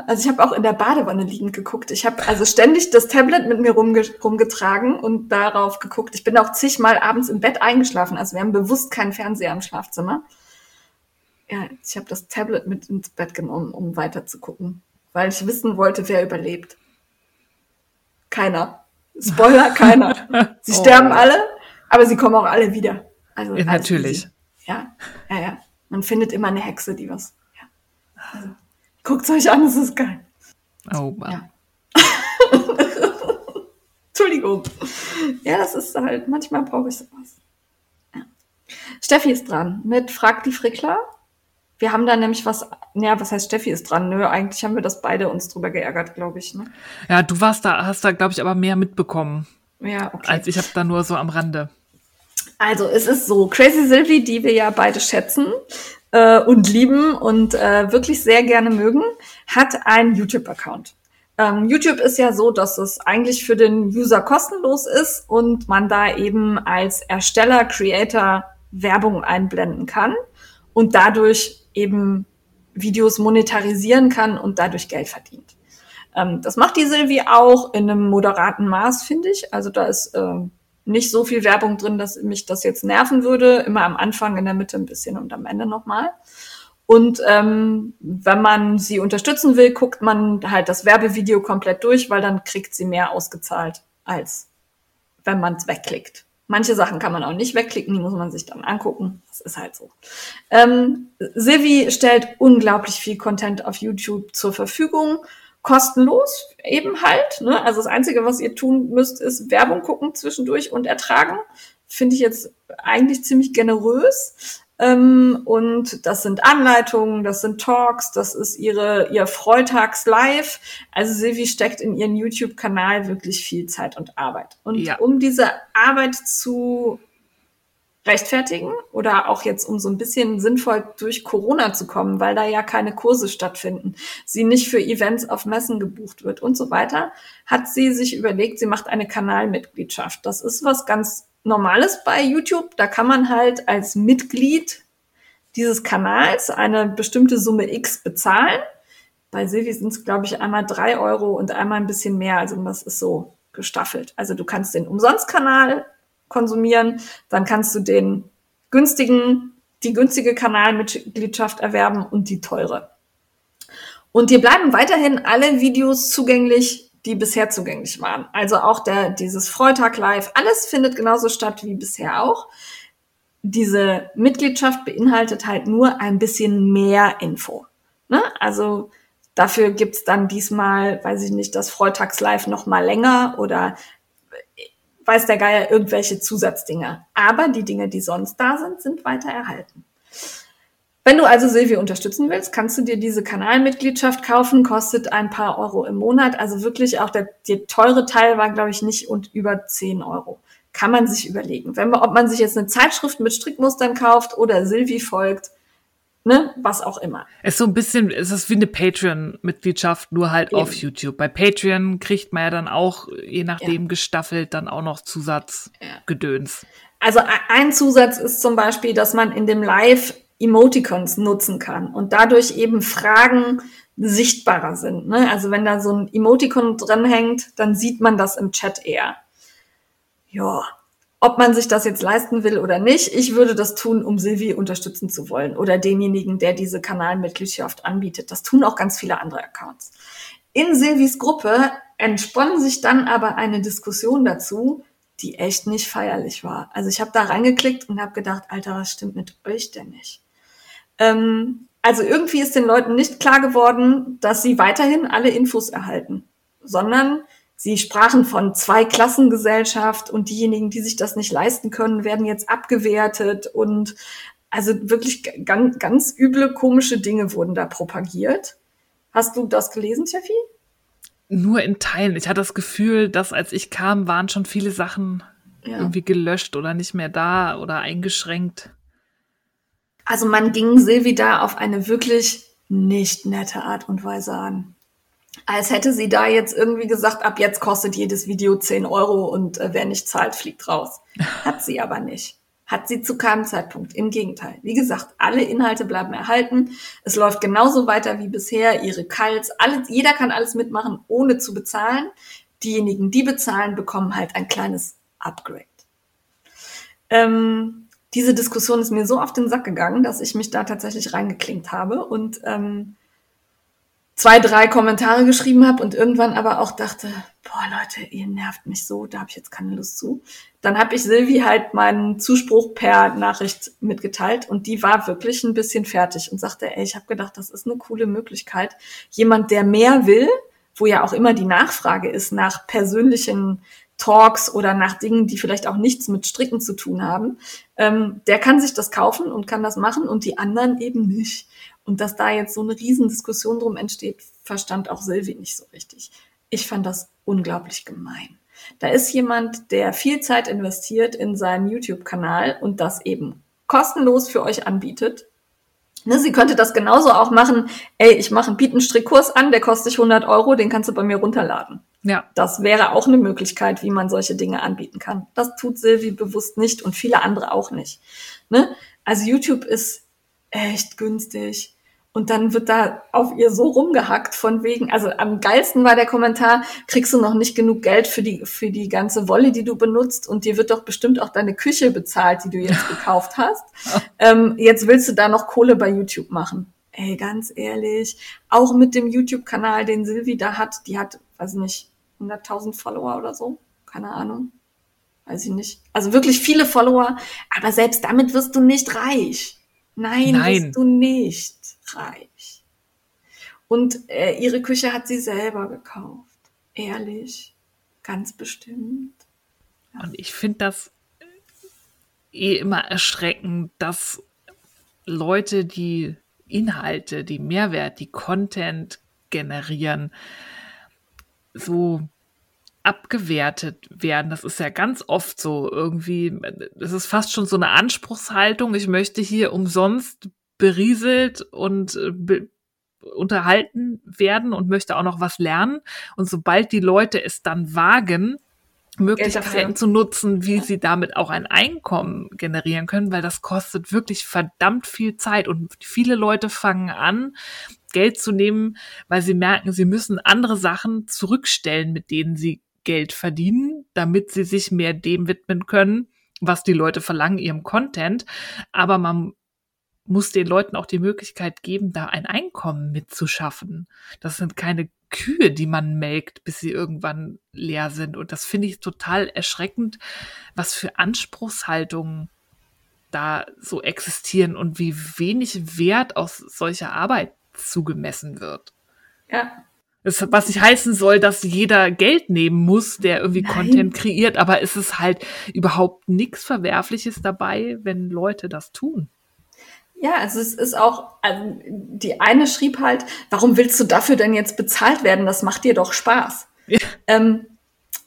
Also ich habe auch in der Badewanne liegend geguckt. Ich habe also ständig das Tablet mit mir rumge rumgetragen und darauf geguckt. Ich bin auch zigmal abends im Bett eingeschlafen. Also wir haben bewusst keinen Fernseher im Schlafzimmer. Ja, ich habe das Tablet mit ins Bett genommen, um weiter zu gucken weil ich wissen wollte, wer überlebt. Keiner. Spoiler, keiner. Sie oh. sterben alle, aber sie kommen auch alle wieder. Also ja, natürlich. Ja, ja, ja. Man findet immer eine Hexe, die was. Ja. Also, Guckt euch an, es ist geil. Oh Mann. Ja. Entschuldigung. Ja, das ist halt, manchmal brauche ich sowas. Ja. Steffi ist dran mit Frag die Frickler. Wir haben da nämlich was, naja, was heißt Steffi ist dran? Nö, eigentlich haben wir das beide uns drüber geärgert, glaube ich. Ne? Ja, du warst da, hast da, glaube ich, aber mehr mitbekommen. Ja, okay. Als ich habe da nur so am Rande. Also es ist so, Crazy Sylvie, die wir ja beide schätzen, äh, und lieben und äh, wirklich sehr gerne mögen, hat einen YouTube-Account. Ähm, YouTube ist ja so, dass es eigentlich für den User kostenlos ist und man da eben als Ersteller, Creator Werbung einblenden kann und dadurch eben Videos monetarisieren kann und dadurch Geld verdient. Ähm, das macht die Silvi auch in einem moderaten Maß, finde ich. Also da ist äh, nicht so viel Werbung drin, dass mich das jetzt nerven würde. Immer am Anfang, in der Mitte ein bisschen und am Ende nochmal. Und ähm, wenn man sie unterstützen will, guckt man halt das Werbevideo komplett durch, weil dann kriegt sie mehr ausgezahlt, als wenn man es wegklickt. Manche Sachen kann man auch nicht wegklicken, die muss man sich dann angucken. Das ist halt so. Ähm, Silvi stellt unglaublich viel Content auf YouTube zur Verfügung kostenlos eben halt. Ne? Also das Einzige, was ihr tun müsst, ist Werbung gucken zwischendurch und ertragen. Finde ich jetzt eigentlich ziemlich generös. Ähm, und das sind Anleitungen, das sind Talks, das ist ihre, ihr Freitags live. Also Silvi steckt in ihren YouTube-Kanal wirklich viel Zeit und Arbeit. Und ja. um diese Arbeit zu rechtfertigen oder auch jetzt um so ein bisschen sinnvoll durch Corona zu kommen, weil da ja keine Kurse stattfinden, sie nicht für Events auf Messen gebucht wird und so weiter, hat sie sich überlegt, sie macht eine Kanalmitgliedschaft. Das ist was ganz Normales bei YouTube. Da kann man halt als Mitglied dieses Kanals eine bestimmte Summe X bezahlen. Bei Silvi sind es, glaube ich, einmal drei Euro und einmal ein bisschen mehr. Also das ist so gestaffelt. Also du kannst den Umsonstkanal konsumieren, dann kannst du den günstigen, die günstige Kanalmitgliedschaft erwerben und die teure. Und dir bleiben weiterhin alle Videos zugänglich, die bisher zugänglich waren. Also auch der, dieses Freitag Live, alles findet genauso statt wie bisher auch. Diese Mitgliedschaft beinhaltet halt nur ein bisschen mehr Info. Ne? Also dafür gibt's dann diesmal, weiß ich nicht, das Freitags Live noch mal länger oder weiß der Geier irgendwelche Zusatzdinge. Aber die Dinge, die sonst da sind, sind weiter erhalten. Wenn du also Silvia unterstützen willst, kannst du dir diese Kanalmitgliedschaft kaufen, kostet ein paar Euro im Monat. Also wirklich auch der, der teure Teil war, glaube ich, nicht und über 10 Euro. Kann man sich überlegen. Wenn man, ob man sich jetzt eine Zeitschrift mit Strickmustern kauft oder Silvi folgt, ne, was auch immer. Es ist so ein bisschen, es ist wie eine Patreon-Mitgliedschaft, nur halt Eben. auf YouTube. Bei Patreon kriegt man ja dann auch, je nachdem ja. gestaffelt, dann auch noch Zusatzgedöns. Ja. Also ein Zusatz ist zum Beispiel, dass man in dem Live Emoticons nutzen kann und dadurch eben Fragen sichtbarer sind. Ne? Also wenn da so ein Emoticon drin hängt, dann sieht man das im Chat eher. Ja, ob man sich das jetzt leisten will oder nicht, ich würde das tun, um Silvi unterstützen zu wollen oder denjenigen, der diese Kanalmitgliedschaft anbietet. Das tun auch ganz viele andere Accounts. In Silvis Gruppe entspann sich dann aber eine Diskussion dazu, die echt nicht feierlich war. Also ich habe da reingeklickt und habe gedacht, Alter, was stimmt mit euch denn nicht? Ähm, also irgendwie ist den Leuten nicht klar geworden, dass sie weiterhin alle Infos erhalten, sondern Sie sprachen von Zweiklassengesellschaft und diejenigen, die sich das nicht leisten können, werden jetzt abgewertet und also wirklich ganz, ganz üble, komische Dinge wurden da propagiert. Hast du das gelesen, Steffi? Nur in Teilen. Ich hatte das Gefühl, dass als ich kam, waren schon viele Sachen ja. irgendwie gelöscht oder nicht mehr da oder eingeschränkt. Also man ging Silvi da auf eine wirklich nicht nette Art und Weise an als hätte sie da jetzt irgendwie gesagt, ab jetzt kostet jedes Video 10 Euro und äh, wer nicht zahlt, fliegt raus. Hat sie aber nicht. Hat sie zu keinem Zeitpunkt. Im Gegenteil. Wie gesagt, alle Inhalte bleiben erhalten. Es läuft genauso weiter wie bisher. Ihre Calls, alles, jeder kann alles mitmachen, ohne zu bezahlen. Diejenigen, die bezahlen, bekommen halt ein kleines Upgrade. Ähm, diese Diskussion ist mir so auf den Sack gegangen, dass ich mich da tatsächlich reingeklinkt habe und ähm, zwei, drei Kommentare geschrieben habe und irgendwann aber auch dachte, boah Leute, ihr nervt mich so, da habe ich jetzt keine Lust zu. Dann habe ich Silvi halt meinen Zuspruch per Nachricht mitgeteilt und die war wirklich ein bisschen fertig und sagte, ey, ich habe gedacht, das ist eine coole Möglichkeit. Jemand, der mehr will, wo ja auch immer die Nachfrage ist nach persönlichen Talks oder nach Dingen, die vielleicht auch nichts mit Stricken zu tun haben, ähm, der kann sich das kaufen und kann das machen und die anderen eben nicht. Und dass da jetzt so eine Riesendiskussion drum entsteht, verstand auch Silvi nicht so richtig. Ich fand das unglaublich gemein. Da ist jemand, der viel Zeit investiert in seinen YouTube-Kanal und das eben kostenlos für euch anbietet. Ne, sie könnte das genauso auch machen. Ey, ich mache einen Bietenstrickkurs an, der kostet 100 Euro, den kannst du bei mir runterladen. Ja. Das wäre auch eine Möglichkeit, wie man solche Dinge anbieten kann. Das tut Silvi bewusst nicht und viele andere auch nicht. Ne? Also YouTube ist echt günstig. Und dann wird da auf ihr so rumgehackt von wegen, also am geilsten war der Kommentar, kriegst du noch nicht genug Geld für die, für die ganze Wolle, die du benutzt und dir wird doch bestimmt auch deine Küche bezahlt, die du jetzt gekauft hast. ähm, jetzt willst du da noch Kohle bei YouTube machen. Ey, ganz ehrlich, auch mit dem YouTube-Kanal, den Silvi da hat, die hat, weiß nicht, 100.000 Follower oder so, keine Ahnung, weiß ich nicht. Also wirklich viele Follower, aber selbst damit wirst du nicht reich. Nein, Nein. wirst du nicht reich. Und äh, ihre Küche hat sie selber gekauft. Ehrlich, ganz bestimmt. Ja. Und ich finde das eh immer erschreckend, dass Leute, die Inhalte, die Mehrwert, die Content generieren, so abgewertet werden. Das ist ja ganz oft so irgendwie, es ist fast schon so eine Anspruchshaltung. Ich möchte hier umsonst berieselt und äh, be unterhalten werden und möchte auch noch was lernen. Und sobald die Leute es dann wagen, Möglichkeiten zu nutzen, wie sie damit auch ein Einkommen generieren können, weil das kostet wirklich verdammt viel Zeit und viele Leute fangen an, Geld zu nehmen, weil sie merken, sie müssen andere Sachen zurückstellen, mit denen sie Geld verdienen, damit sie sich mehr dem widmen können, was die Leute verlangen, ihrem Content. Aber man muss den Leuten auch die Möglichkeit geben, da ein Einkommen mitzuschaffen. Das sind keine Kühe, die man melkt, bis sie irgendwann leer sind. Und das finde ich total erschreckend, was für Anspruchshaltungen da so existieren und wie wenig Wert aus solcher Arbeit zugemessen wird. Ja. Das, was nicht heißen soll, dass jeder Geld nehmen muss, der irgendwie Nein. Content kreiert, aber es ist halt überhaupt nichts Verwerfliches dabei, wenn Leute das tun. Ja, also es ist auch, also die eine schrieb halt, warum willst du dafür denn jetzt bezahlt werden? Das macht dir doch Spaß. Ja. Ähm,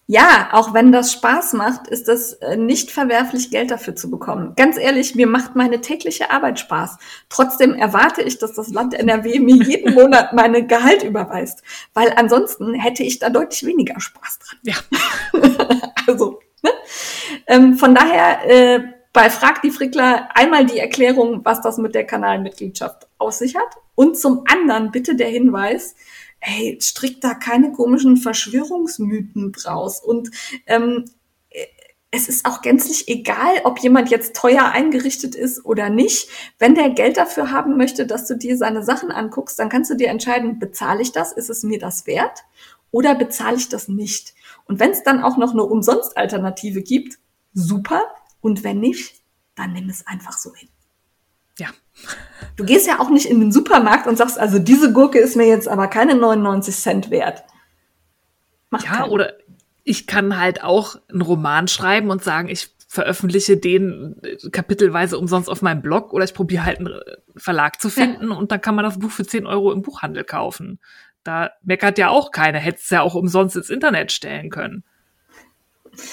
ja, auch wenn das Spaß macht, ist das äh, nicht verwerflich, Geld dafür zu bekommen. Ganz ehrlich, mir macht meine tägliche Arbeit Spaß. Trotzdem erwarte ich, dass das Land NRW mir jeden Monat meine Gehalt überweist, weil ansonsten hätte ich da deutlich weniger Spaß dran. Ja. also, ne? ähm, von daher äh, bei Frag die Frickler einmal die Erklärung, was das mit der Kanalmitgliedschaft aus sich hat und zum anderen bitte der Hinweis, hey, strick da keine komischen Verschwörungsmythen draus. Und ähm, es ist auch gänzlich egal, ob jemand jetzt teuer eingerichtet ist oder nicht. Wenn der Geld dafür haben möchte, dass du dir seine Sachen anguckst, dann kannst du dir entscheiden, bezahle ich das, ist es mir das wert oder bezahle ich das nicht. Und wenn es dann auch noch eine Umsonst-Alternative gibt, super. Und wenn nicht, dann nimm es einfach so hin. Ja. Du gehst ja auch nicht in den Supermarkt und sagst, also diese Gurke ist mir jetzt aber keine 99 Cent wert. Macht ja, keinen. oder ich kann halt auch einen Roman schreiben und sagen, ich veröffentliche den kapitelweise umsonst auf meinem Blog oder ich probiere halt einen Verlag zu finden ja. und dann kann man das Buch für 10 Euro im Buchhandel kaufen. Da meckert ja auch keiner, hätte es ja auch umsonst ins Internet stellen können.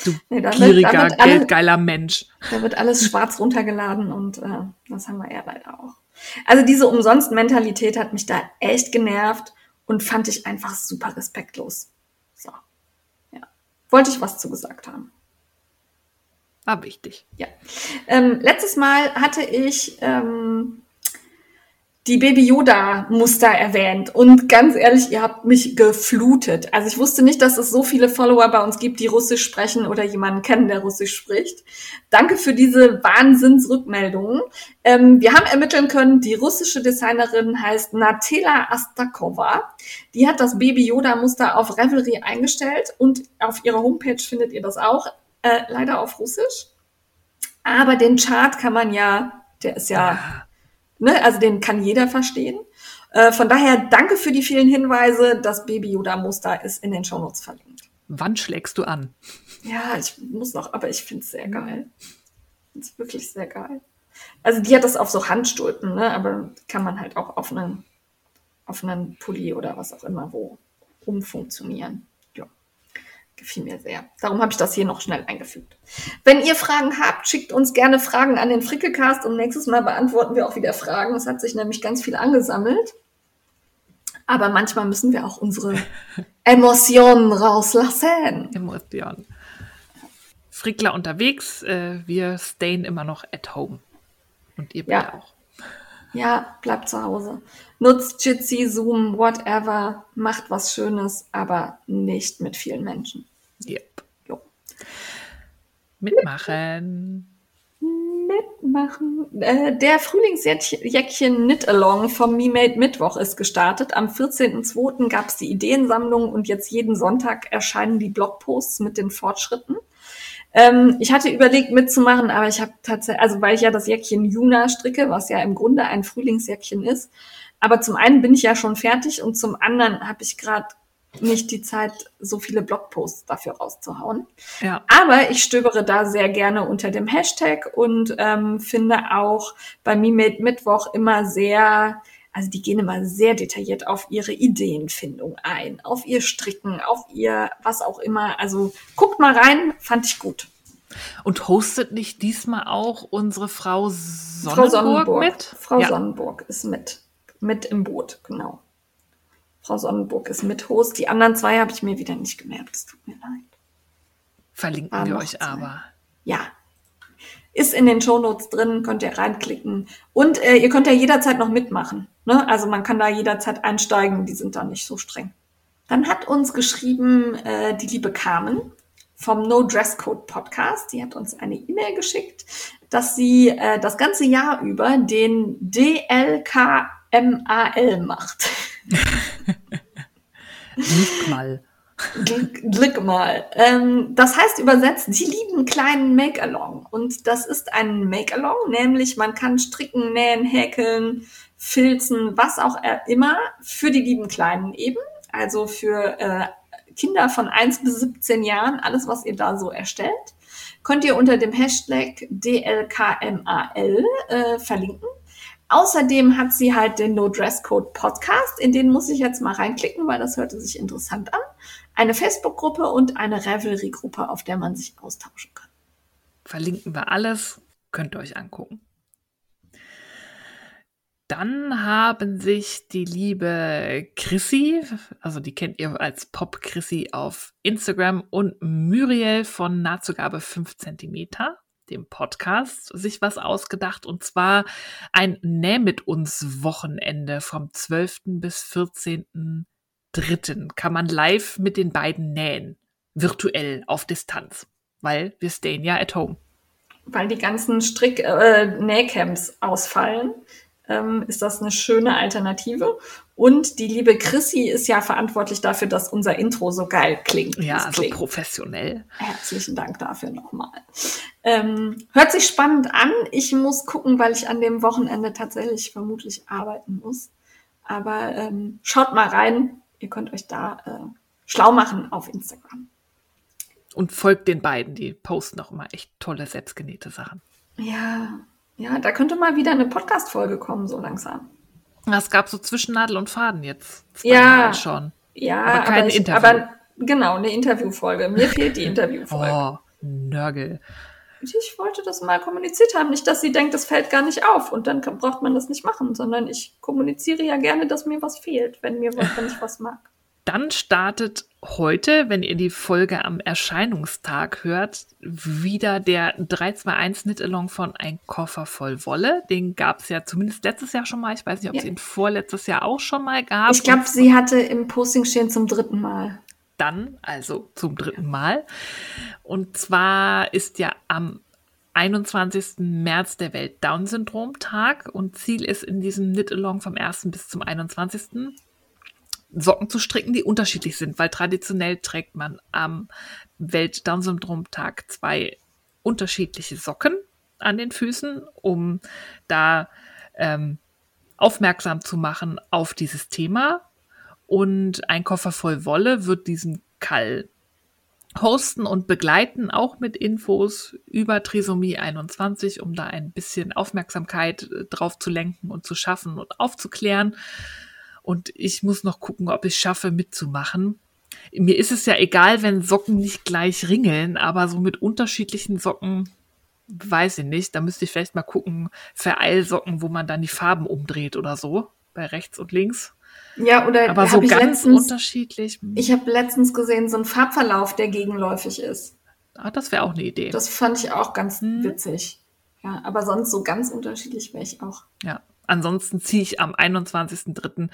Du nee, gieriger, wird, geldgeiler Mensch. Da wird alles schwarz runtergeladen und äh, das haben wir ja leider auch. Also diese Umsonst-Mentalität hat mich da echt genervt und fand ich einfach super respektlos. So. Ja. Wollte ich was zu gesagt haben. War wichtig. Ja. Ähm, letztes Mal hatte ich ähm, die Baby Yoda Muster erwähnt und ganz ehrlich, ihr habt mich geflutet. Also ich wusste nicht, dass es so viele Follower bei uns gibt, die Russisch sprechen oder jemanden kennen, der Russisch spricht. Danke für diese Wahnsinnsrückmeldungen. Ähm, wir haben ermitteln können, die russische Designerin heißt Natela Astakova. Die hat das Baby Yoda Muster auf Revelry eingestellt und auf ihrer Homepage findet ihr das auch, äh, leider auf Russisch. Aber den Chart kann man ja, der ist ja, ja Ne? Also den kann jeder verstehen. Äh, von daher danke für die vielen Hinweise. Das Baby Yoda Muster ist in den Shownotes verlinkt. Wann schlägst du an? Ja, ich muss noch, aber ich finde es sehr geil. Finde es wirklich sehr geil. Also die hat das auf so Handstulpen, ne? aber kann man halt auch auf einen, auf einen Pulli oder was auch immer wo umfunktionieren. Gefiel mir sehr. Darum habe ich das hier noch schnell eingefügt. Wenn ihr Fragen habt, schickt uns gerne Fragen an den Frickelcast und nächstes Mal beantworten wir auch wieder Fragen. Es hat sich nämlich ganz viel angesammelt. Aber manchmal müssen wir auch unsere Emotionen rauslassen. Emotionen. Frickler unterwegs, äh, wir stayen immer noch at home. Und ihr ja. auch. Ja, bleibt zu Hause. Nutzt Jitsi, Zoom, whatever, macht was Schönes, aber nicht mit vielen Menschen. Yep. Jo. Mitmachen. Mitmachen. Äh, der Frühlingsjäckchen Knit-Along vom Me-Made Mittwoch ist gestartet. Am 14.02. gab es die Ideensammlung und jetzt jeden Sonntag erscheinen die Blogposts mit den Fortschritten. Ähm, ich hatte überlegt mitzumachen, aber ich habe tatsächlich, also weil ich ja das Jäckchen Juna stricke, was ja im Grunde ein Frühlingsjäckchen ist. Aber zum einen bin ich ja schon fertig und zum anderen habe ich gerade nicht die Zeit, so viele Blogposts dafür rauszuhauen. Ja. Aber ich stöbere da sehr gerne unter dem Hashtag und ähm, finde auch bei MeMade Mittwoch immer sehr, also die gehen immer sehr detailliert auf ihre Ideenfindung ein, auf ihr Stricken, auf ihr was auch immer. Also guckt mal rein, fand ich gut. Und hostet nicht diesmal auch unsere Frau Sonnenburg, Frau Sonnenburg mit? Frau ja. Sonnenburg ist mit, mit im Boot, genau. Frau Sonnenburg ist mit Host. Die anderen zwei habe ich mir wieder nicht gemerkt. Es tut mir leid. Verlinken War wir euch zwei. aber. Ja, ist in den Shownotes drin, könnt ihr reinklicken. Und äh, ihr könnt ja jederzeit noch mitmachen. Ne? Also man kann da jederzeit einsteigen, die sind da nicht so streng. Dann hat uns geschrieben äh, die liebe Carmen vom No Dress Code Podcast. Die hat uns eine E-Mail geschickt, dass sie äh, das ganze Jahr über den DLKMAL macht. Nicht mal. Glück mal. Ähm, das heißt übersetzt, die lieben kleinen Make-Along. Und das ist ein Make-Along, nämlich man kann stricken, nähen, häkeln, filzen, was auch immer, für die lieben Kleinen eben. Also für äh, Kinder von 1 bis 17 Jahren, alles, was ihr da so erstellt, könnt ihr unter dem Hashtag DLKMAL äh, verlinken. Außerdem hat sie halt den No Dress Code Podcast, in den muss ich jetzt mal reinklicken, weil das hörte sich interessant an eine Facebook-Gruppe und eine Revelry-Gruppe, auf der man sich austauschen kann. Verlinken wir alles, könnt ihr euch angucken. Dann haben sich die liebe Chrissy, also die kennt ihr als Pop Chrissy auf Instagram und Muriel von Nahtzugabe 5 cm, dem Podcast, sich was ausgedacht und zwar ein Näh mit uns Wochenende vom 12. bis 14 dritten kann man live mit den beiden nähen. Virtuell auf Distanz. Weil wir stehen ja at home. Weil die ganzen Strick äh, ausfallen, ähm, ist das eine schöne Alternative. Und die liebe Chrissy ist ja verantwortlich dafür, dass unser Intro so geil klingt. Ja, so klingt. professionell. Herzlichen Dank dafür nochmal. Ähm, hört sich spannend an. Ich muss gucken, weil ich an dem Wochenende tatsächlich vermutlich arbeiten muss. Aber ähm, schaut mal rein ihr könnt euch da äh, schlau machen auf Instagram. Und folgt den beiden, die posten auch immer echt tolle selbstgenähte Sachen. Ja, ja, da könnte mal wieder eine Podcast-Folge kommen, so langsam. Es gab so Zwischennadel und Faden jetzt. Ja, schon. Ja, aber kein aber ich, Interview. Aber genau, eine Interviewfolge. Mir fehlt die Interviewfolge. Oh, Nörgel. Ich wollte das mal kommuniziert haben. Nicht, dass sie denkt, das fällt gar nicht auf und dann braucht man das nicht machen, sondern ich kommuniziere ja gerne, dass mir was fehlt, wenn mir was, wenn ich was mag. Dann startet heute, wenn ihr die Folge am Erscheinungstag hört, wieder der 321 Knit-Along von Ein Koffer voll Wolle. Den gab es ja zumindest letztes Jahr schon mal. Ich weiß nicht, ob es ja. ihn vorletztes Jahr auch schon mal gab. Ich glaube, sie hatte im Posting stehen zum dritten Mal dann, also zum dritten Mal. Und zwar ist ja am 21. März der Welt-Down-Syndrom-Tag und Ziel ist in diesem Knit-Along vom 1. bis zum 21. Socken zu stricken, die unterschiedlich sind, weil traditionell trägt man am Welt-Down-Syndrom-Tag zwei unterschiedliche Socken an den Füßen, um da ähm, aufmerksam zu machen auf dieses Thema und ein Koffer voll Wolle wird diesen Kall hosten und begleiten, auch mit Infos über Trisomie 21, um da ein bisschen Aufmerksamkeit äh, drauf zu lenken und zu schaffen und aufzuklären. Und ich muss noch gucken, ob ich schaffe, mitzumachen. Mir ist es ja egal, wenn Socken nicht gleich ringeln, aber so mit unterschiedlichen Socken weiß ich nicht. Da müsste ich vielleicht mal gucken, Vereilsocken, wo man dann die Farben umdreht oder so, bei rechts und links. Ja, oder aber so ganz letztens, unterschiedlich. Ich habe letztens gesehen, so ein Farbverlauf, der gegenläufig ist. Ah, das wäre auch eine Idee. Das fand ich auch ganz hm. witzig. Ja, aber sonst so ganz unterschiedlich wäre ich auch. Ja, ansonsten ziehe ich am 21.03.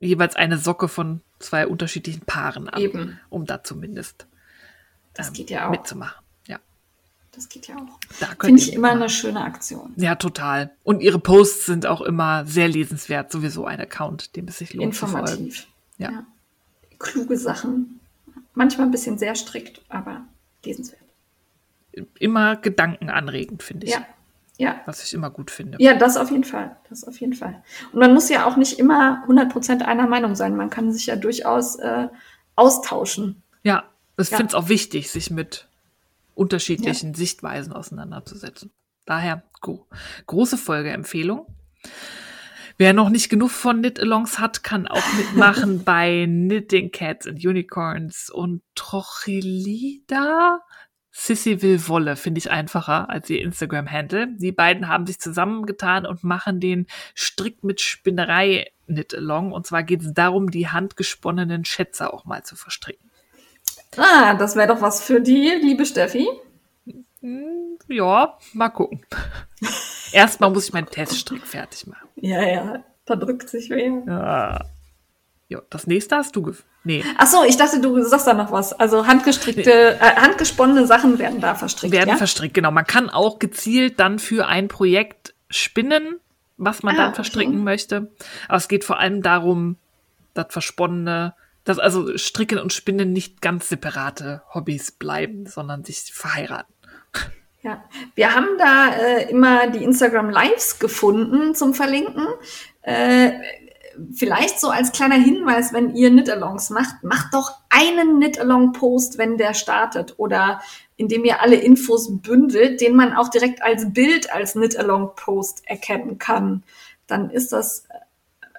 jeweils eine Socke von zwei unterschiedlichen Paaren ab. Eben. Um da zumindest das ähm, geht ja auch. mitzumachen. Ja. Das geht ja auch. Finde ich immer machen. eine schöne Aktion. Ja, total. Und ihre Posts sind auch immer sehr lesenswert. Sowieso ein Account, dem es sich lohnt Informativ. Ja. ja. Kluge Sachen. Manchmal ein bisschen sehr strikt, aber lesenswert. Immer gedankenanregend, finde ich. Ja. Ja. Was ich immer gut finde. Ja, das auf jeden Fall. Das auf jeden Fall. Und man muss ja auch nicht immer 100% einer Meinung sein. Man kann sich ja durchaus äh, austauschen. Ja, ich ja. finde es auch wichtig, sich mit unterschiedlichen ja. Sichtweisen auseinanderzusetzen. Daher go. große Folgeempfehlung. Wer noch nicht genug von Knit-Alongs hat, kann auch mitmachen bei Knitting Cats and Unicorns und Trochilida. Sissy will Wolle, finde ich einfacher als ihr Instagram-Handle. Die beiden haben sich zusammengetan und machen den Strick mit Spinnerei Knit-Along. Und zwar geht es darum, die handgesponnenen Schätze auch mal zu verstricken. Ah, das wäre doch was für die, liebe Steffi. Hm, ja, mal gucken. Erstmal muss ich meinen Teststrick fertig machen. Ja, ja, da drückt sich weh. Ja. Ja, das nächste hast du. Nee. Ach so, ich dachte, du sagst da noch was. Also handgestrickte, nee. äh, handgesponnene Sachen werden da verstrickt. Werden ja? verstrickt, genau. Man kann auch gezielt dann für ein Projekt spinnen, was man ah, dann verstricken okay. möchte. Aber es geht vor allem darum, das Versponnene, dass also Stricken und Spinnen nicht ganz separate Hobbys bleiben, sondern sich verheiraten. Ja, wir haben da äh, immer die Instagram Lives gefunden zum Verlinken. Äh, vielleicht so als kleiner Hinweis, wenn ihr Knit-Alongs macht, macht doch einen Knit-Along-Post, wenn der startet oder indem ihr alle Infos bündelt, den man auch direkt als Bild als Knit-Along-Post erkennen kann. Dann ist das,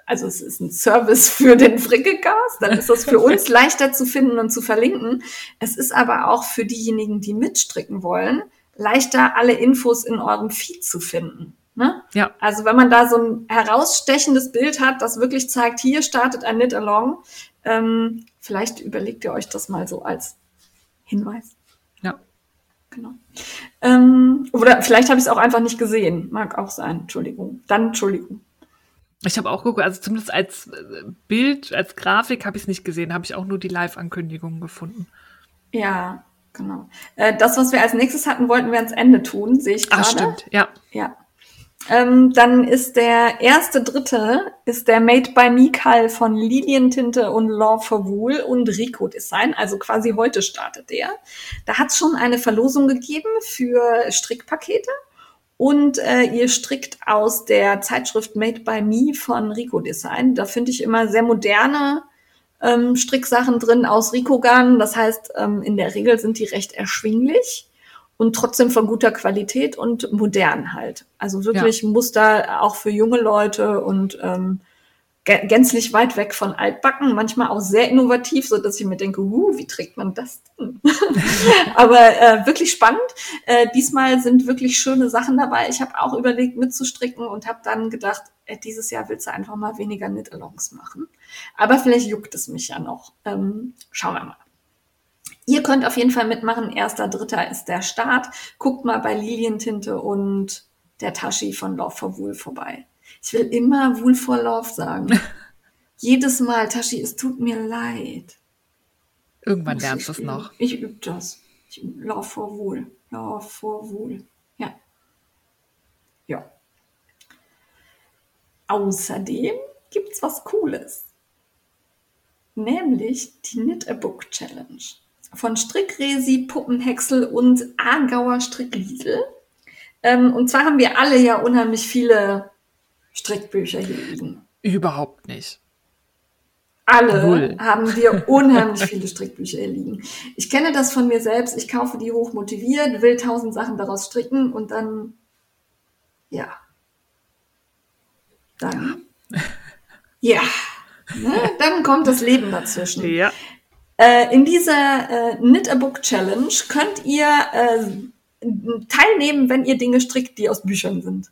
also es ist ein Service für den Frickelcast, dann ist das für uns leichter zu finden und zu verlinken. Es ist aber auch für diejenigen, die mitstricken wollen, leichter alle Infos in eurem Feed zu finden. Ne? Ja. Also wenn man da so ein herausstechendes Bild hat, das wirklich zeigt, hier startet ein Knit-Along, ähm, vielleicht überlegt ihr euch das mal so als Hinweis. Ja. Genau. Ähm, oder vielleicht habe ich es auch einfach nicht gesehen. Mag auch sein. Entschuldigung. Dann Entschuldigung. Ich habe auch geguckt, also zumindest als äh, Bild, als Grafik habe ich es nicht gesehen, habe ich auch nur die Live-Ankündigungen gefunden. Ja, genau. Äh, das, was wir als nächstes hatten, wollten wir ans Ende tun, sehe ich gerade. Ach, stimmt, ja. Ja. Ähm, dann ist der erste dritte ist der Made by Mikal von Lilientinte und Law for Wool und Rico Design. Also quasi heute startet der. Da hat es schon eine Verlosung gegeben für Strickpakete. Und äh, ihr strickt aus der Zeitschrift Made by Me von Rico Design. Da finde ich immer sehr moderne ähm, Stricksachen drin aus Rico Garn. Das heißt, ähm, in der Regel sind die recht erschwinglich und trotzdem von guter Qualität und modern halt. Also wirklich ja. Muster auch für junge Leute und ähm, gänzlich weit weg von altbacken, manchmal auch sehr innovativ, so dass ich mir denke, uh, wie trägt man das denn? Aber äh, wirklich spannend. Äh, diesmal sind wirklich schöne Sachen dabei. Ich habe auch überlegt mitzustricken und habe dann gedacht, äh, dieses Jahr willst du einfach mal weniger Knit-Alongs machen. Aber vielleicht juckt es mich ja noch. Ähm, schauen wir mal. Ihr könnt auf jeden Fall mitmachen. Erster, dritter ist der Start. Guckt mal bei Lilientinte und der Tashi von Love for Wool vorbei. Ich will immer Wool for Love sagen. Jedes Mal, Tashi, es tut mir leid. Irgendwann Muss lernst du es noch. Ich übe das. Ich, Love for Wool. Love for Wool. Ja. Ja. Außerdem gibt's was Cooles. Nämlich die Knit a Book Challenge von Strickresi, Puppenhäcksel und Aargauer Strickliesel. Ähm, und zwar haben wir alle ja unheimlich viele Strickbücher hier liegen. Überhaupt nicht. Alle Null. haben wir unheimlich viele Strickbücher hier liegen. Ich kenne das von mir selbst. Ich kaufe die hoch motiviert, will tausend Sachen daraus stricken und dann, ja. Dann, ja. ja. Ne? Dann kommt das Leben dazwischen. Ja. Äh, in dieser äh, Knit a Book Challenge könnt ihr äh, teilnehmen, wenn ihr Dinge strickt, die aus Büchern sind.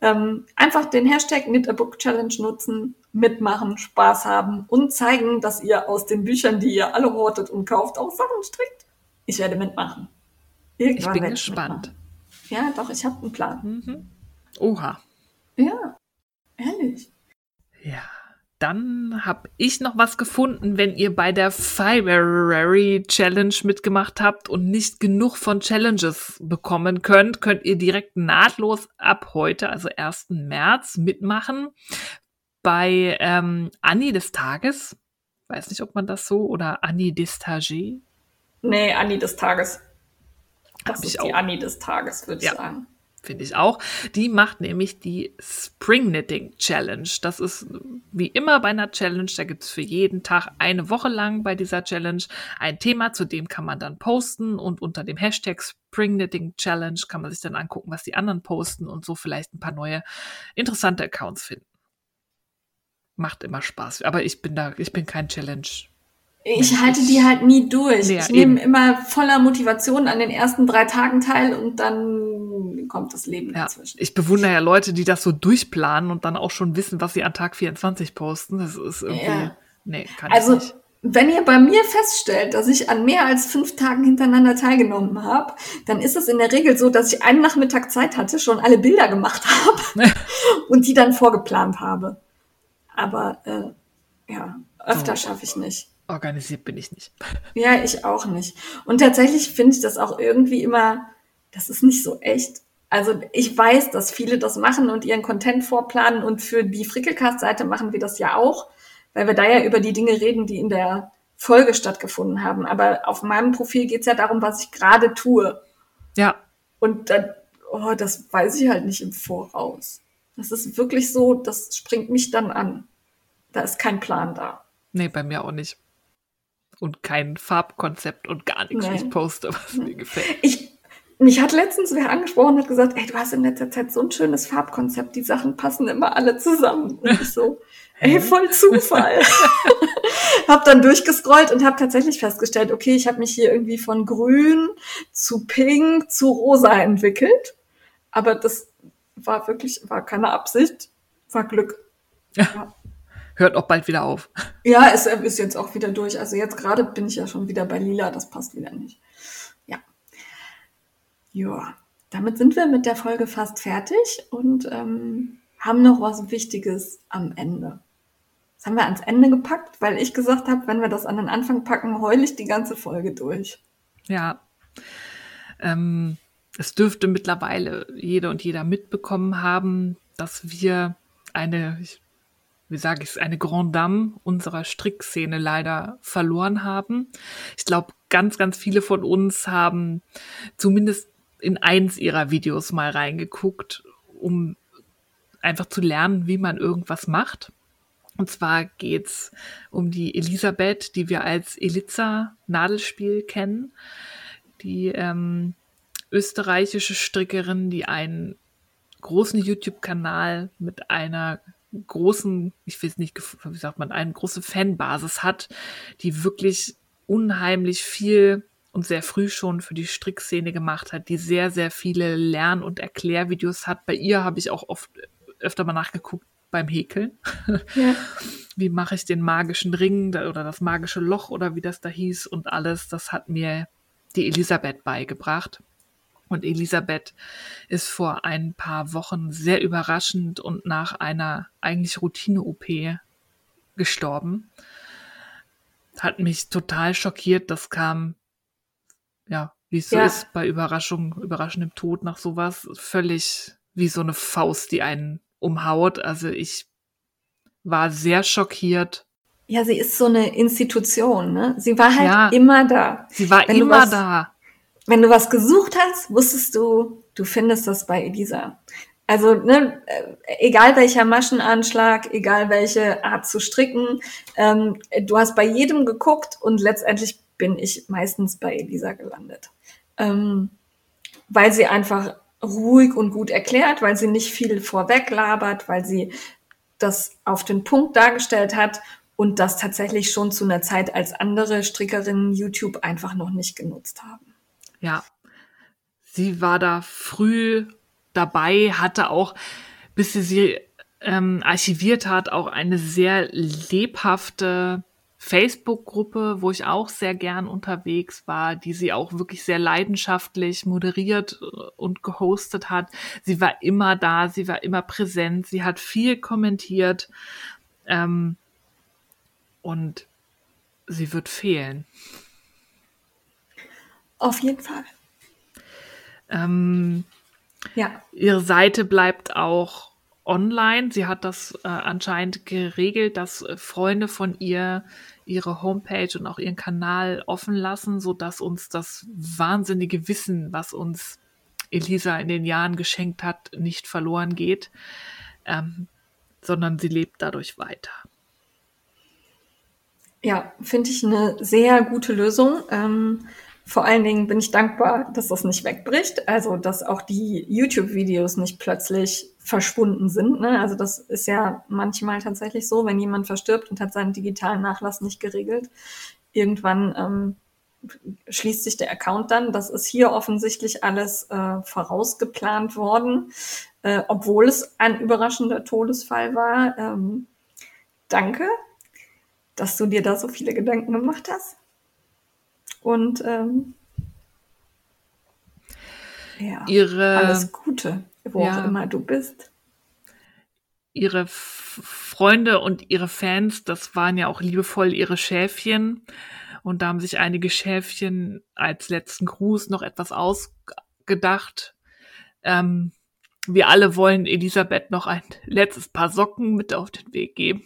Ähm, einfach den Hashtag Knit a Book Challenge nutzen, mitmachen, Spaß haben und zeigen, dass ihr aus den Büchern, die ihr alle hortet und kauft, auch Sachen strickt. Ich werde mitmachen. Irgendwann ich bin gespannt. Ja, doch, ich habe einen Plan. Mhm. Oha. Ja, ehrlich. Ja. Dann habe ich noch was gefunden, wenn ihr bei der February Challenge mitgemacht habt und nicht genug von Challenges bekommen könnt, könnt ihr direkt nahtlos ab heute, also 1. März, mitmachen bei ähm, Annie des Tages. Weiß nicht, ob man das so oder Annie des Tages. Nee, Annie des Tages. Das ist die Annie des Tages, würde ich ja. sagen finde ich auch. Die macht nämlich die Spring Knitting Challenge. Das ist wie immer bei einer Challenge. Da gibt es für jeden Tag eine Woche lang bei dieser Challenge ein Thema, zu dem kann man dann posten und unter dem Hashtag Spring Knitting Challenge kann man sich dann angucken, was die anderen posten und so vielleicht ein paar neue interessante Accounts finden. Macht immer Spaß. Aber ich bin da, ich bin kein Challenge ich halte die halt nie durch. Ja, ich nehme immer voller Motivation an den ersten drei Tagen teil und dann kommt das Leben ja, dazwischen. Ich bewundere ja Leute, die das so durchplanen und dann auch schon wissen, was sie an Tag 24 posten. Das ist irgendwie, ja. nee, kann also, ich nicht. Wenn ihr bei mir feststellt, dass ich an mehr als fünf Tagen hintereinander teilgenommen habe, dann ist es in der Regel so, dass ich einen Nachmittag Zeit hatte, schon alle Bilder gemacht habe und die dann vorgeplant habe. Aber äh, ja, öfter oh. schaffe ich nicht organisiert bin ich nicht. Ja, ich auch nicht. Und tatsächlich finde ich das auch irgendwie immer, das ist nicht so echt. Also ich weiß, dass viele das machen und ihren Content vorplanen und für die Frickelcast-Seite machen wir das ja auch, weil wir da ja über die Dinge reden, die in der Folge stattgefunden haben. Aber auf meinem Profil geht es ja darum, was ich gerade tue. Ja. Und dann, oh, das weiß ich halt nicht im Voraus. Das ist wirklich so, das springt mich dann an. Da ist kein Plan da. Nee, bei mir auch nicht und kein Farbkonzept und gar nichts, Nein. ich poste, was mir gefällt. Ich, mich hat letztens wer angesprochen und hat gesagt, ey, du hast in letzter Zeit so ein schönes Farbkonzept, die Sachen passen immer alle zusammen. Und ich so, ey, voll Zufall. hab dann durchgescrollt und habe tatsächlich festgestellt, okay, ich habe mich hier irgendwie von grün zu pink zu rosa entwickelt. Aber das war wirklich, war keine Absicht, war Glück. Ja hört auch bald wieder auf. Ja, es ist jetzt auch wieder durch. Also jetzt gerade bin ich ja schon wieder bei Lila, das passt wieder nicht. Ja. Ja, damit sind wir mit der Folge fast fertig und ähm, haben noch was Wichtiges am Ende. Das haben wir ans Ende gepackt, weil ich gesagt habe, wenn wir das an den Anfang packen, heule ich die ganze Folge durch. Ja. Ähm, es dürfte mittlerweile jeder und jeder mitbekommen haben, dass wir eine, ich wie sage ich es, eine Grand Dame unserer Strickszene leider verloren haben. Ich glaube, ganz, ganz viele von uns haben zumindest in eins ihrer Videos mal reingeguckt, um einfach zu lernen, wie man irgendwas macht. Und zwar geht's um die Elisabeth, die wir als Eliza Nadelspiel kennen. Die ähm, österreichische Strickerin, die einen großen YouTube-Kanal mit einer großen, ich weiß nicht, wie sagt man, eine große Fanbasis hat, die wirklich unheimlich viel und sehr früh schon für die Strickszene gemacht hat, die sehr, sehr viele Lern- und Erklärvideos hat. Bei ihr habe ich auch oft öfter mal nachgeguckt beim Häkeln. Ja. Wie mache ich den magischen Ring oder das magische Loch oder wie das da hieß und alles. Das hat mir die Elisabeth beigebracht. Und Elisabeth ist vor ein paar Wochen sehr überraschend und nach einer eigentlich Routine-OP gestorben. Hat mich total schockiert. Das kam, ja, wie es so ja. ist bei Überraschung, überraschendem Tod nach sowas, völlig wie so eine Faust, die einen umhaut. Also ich war sehr schockiert. Ja, sie ist so eine Institution, ne? Sie war halt ja, immer da. Sie war Wenn immer da wenn du was gesucht hast, wusstest du, du findest das bei Elisa. Also, ne, äh, egal welcher Maschenanschlag, egal welche Art zu stricken, ähm, du hast bei jedem geguckt und letztendlich bin ich meistens bei Elisa gelandet. Ähm, weil sie einfach ruhig und gut erklärt, weil sie nicht viel vorweg labert, weil sie das auf den Punkt dargestellt hat und das tatsächlich schon zu einer Zeit, als andere Strickerinnen YouTube einfach noch nicht genutzt haben. Ja, sie war da früh dabei, hatte auch, bis sie sie ähm, archiviert hat, auch eine sehr lebhafte Facebook-Gruppe, wo ich auch sehr gern unterwegs war, die sie auch wirklich sehr leidenschaftlich moderiert äh, und gehostet hat. Sie war immer da, sie war immer präsent, sie hat viel kommentiert ähm, und sie wird fehlen. Auf jeden Fall. Ähm, ja. Ihre Seite bleibt auch online. Sie hat das äh, anscheinend geregelt, dass äh, Freunde von ihr ihre Homepage und auch ihren Kanal offen lassen, so dass uns das wahnsinnige Wissen, was uns Elisa in den Jahren geschenkt hat, nicht verloren geht, ähm, sondern sie lebt dadurch weiter. Ja, finde ich eine sehr gute Lösung. Ähm, vor allen Dingen bin ich dankbar, dass das nicht wegbricht, also dass auch die YouTube-Videos nicht plötzlich verschwunden sind. Ne? Also das ist ja manchmal tatsächlich so, wenn jemand verstirbt und hat seinen digitalen Nachlass nicht geregelt, irgendwann ähm, schließt sich der Account dann. Das ist hier offensichtlich alles äh, vorausgeplant worden, äh, obwohl es ein überraschender Todesfall war. Ähm, danke, dass du dir da so viele Gedanken gemacht hast. Und ähm, ja, ihre, alles Gute, wo ja, auch immer du bist. Ihre F Freunde und ihre Fans, das waren ja auch liebevoll ihre Schäfchen. Und da haben sich einige Schäfchen als letzten Gruß noch etwas ausgedacht. Ähm, wir alle wollen Elisabeth noch ein letztes Paar Socken mit auf den Weg geben.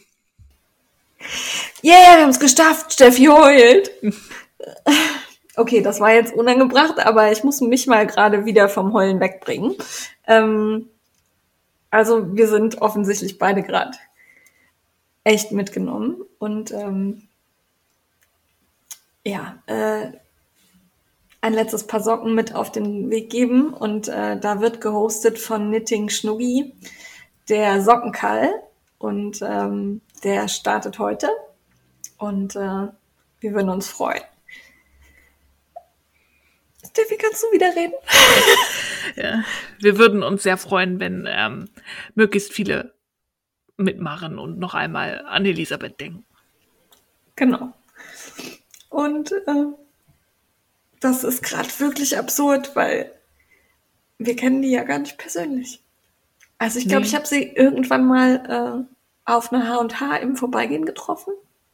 Yeah, wir haben es geschafft. Steffi heult. Okay, das war jetzt unangebracht, aber ich muss mich mal gerade wieder vom Heulen wegbringen. Ähm, also wir sind offensichtlich beide gerade echt mitgenommen und ähm, ja, äh, ein letztes Paar Socken mit auf den Weg geben und äh, da wird gehostet von Knitting Schnuggi der Sockenkall und ähm, der startet heute und äh, wir würden uns freuen. Steffi, kannst du wieder reden? ja, wir würden uns sehr freuen, wenn ähm, möglichst viele mitmachen und noch einmal an Elisabeth denken. Genau. Und äh, das ist gerade wirklich absurd, weil wir kennen die ja gar nicht persönlich. Also ich glaube, nee. ich habe sie irgendwann mal äh, auf einer H&H im Vorbeigehen getroffen.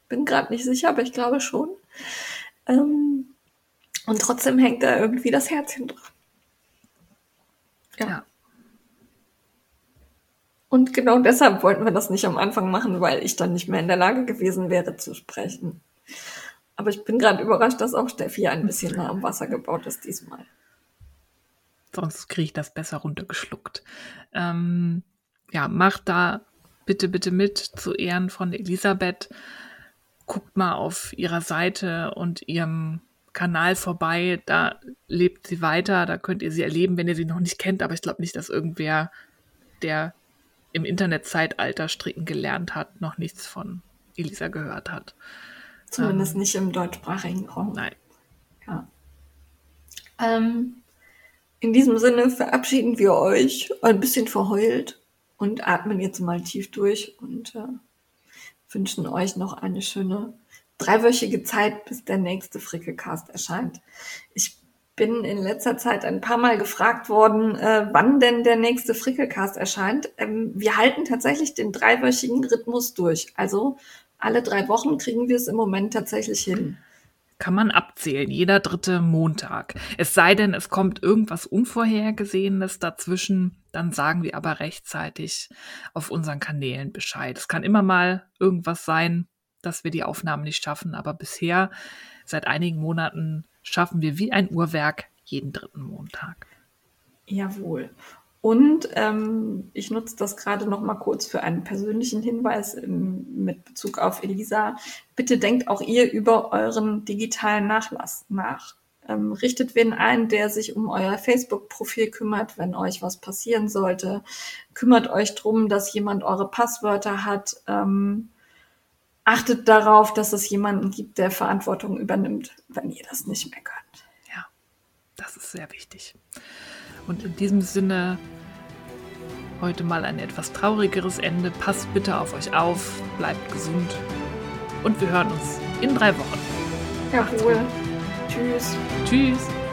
Bin gerade nicht sicher, aber ich glaube schon. Ähm, und trotzdem hängt da irgendwie das Herzchen dran. Ja. ja. Und genau deshalb wollten wir das nicht am Anfang machen, weil ich dann nicht mehr in der Lage gewesen wäre zu sprechen. Aber ich bin gerade überrascht, dass auch Steffi ein bisschen nah am Wasser gebaut ist diesmal. Sonst kriege ich das besser runtergeschluckt. Ähm, ja, macht da bitte, bitte mit zu Ehren von Elisabeth. Guckt mal auf ihrer Seite und ihrem Kanal vorbei, da lebt sie weiter, da könnt ihr sie erleben, wenn ihr sie noch nicht kennt, aber ich glaube nicht, dass irgendwer, der im Internetzeitalter stricken gelernt hat, noch nichts von Elisa gehört hat. Zumindest ähm, nicht im deutschsprachigen Raum. Nein. Ja. Ähm, in diesem Sinne verabschieden wir euch ein bisschen verheult und atmen jetzt mal tief durch und äh, wünschen euch noch eine schöne dreiwöchige Zeit, bis der nächste Frickelcast erscheint. Ich bin in letzter Zeit ein paar Mal gefragt worden, äh, wann denn der nächste Frickelcast erscheint. Ähm, wir halten tatsächlich den dreiwöchigen Rhythmus durch. Also alle drei Wochen kriegen wir es im Moment tatsächlich hin. Kann man abzählen, jeder dritte Montag. Es sei denn, es kommt irgendwas Unvorhergesehenes dazwischen, dann sagen wir aber rechtzeitig auf unseren Kanälen Bescheid. Es kann immer mal irgendwas sein, dass wir die Aufnahmen nicht schaffen, aber bisher seit einigen Monaten schaffen wir wie ein Uhrwerk jeden dritten Montag. Jawohl. Und ähm, ich nutze das gerade noch mal kurz für einen persönlichen Hinweis im, mit Bezug auf Elisa. Bitte denkt auch ihr über euren digitalen Nachlass nach. Ähm, richtet wen ein, der sich um euer Facebook-Profil kümmert, wenn euch was passieren sollte. Kümmert euch drum, dass jemand eure Passwörter hat. Ähm, achtet darauf, dass es jemanden gibt, der Verantwortung übernimmt, wenn ihr das nicht mehr könnt. Ja, das ist sehr wichtig. Und in diesem Sinne heute mal ein etwas traurigeres Ende. Passt bitte auf euch auf, bleibt gesund und wir hören uns in drei Wochen. Jawohl. Tschüss. Tschüss.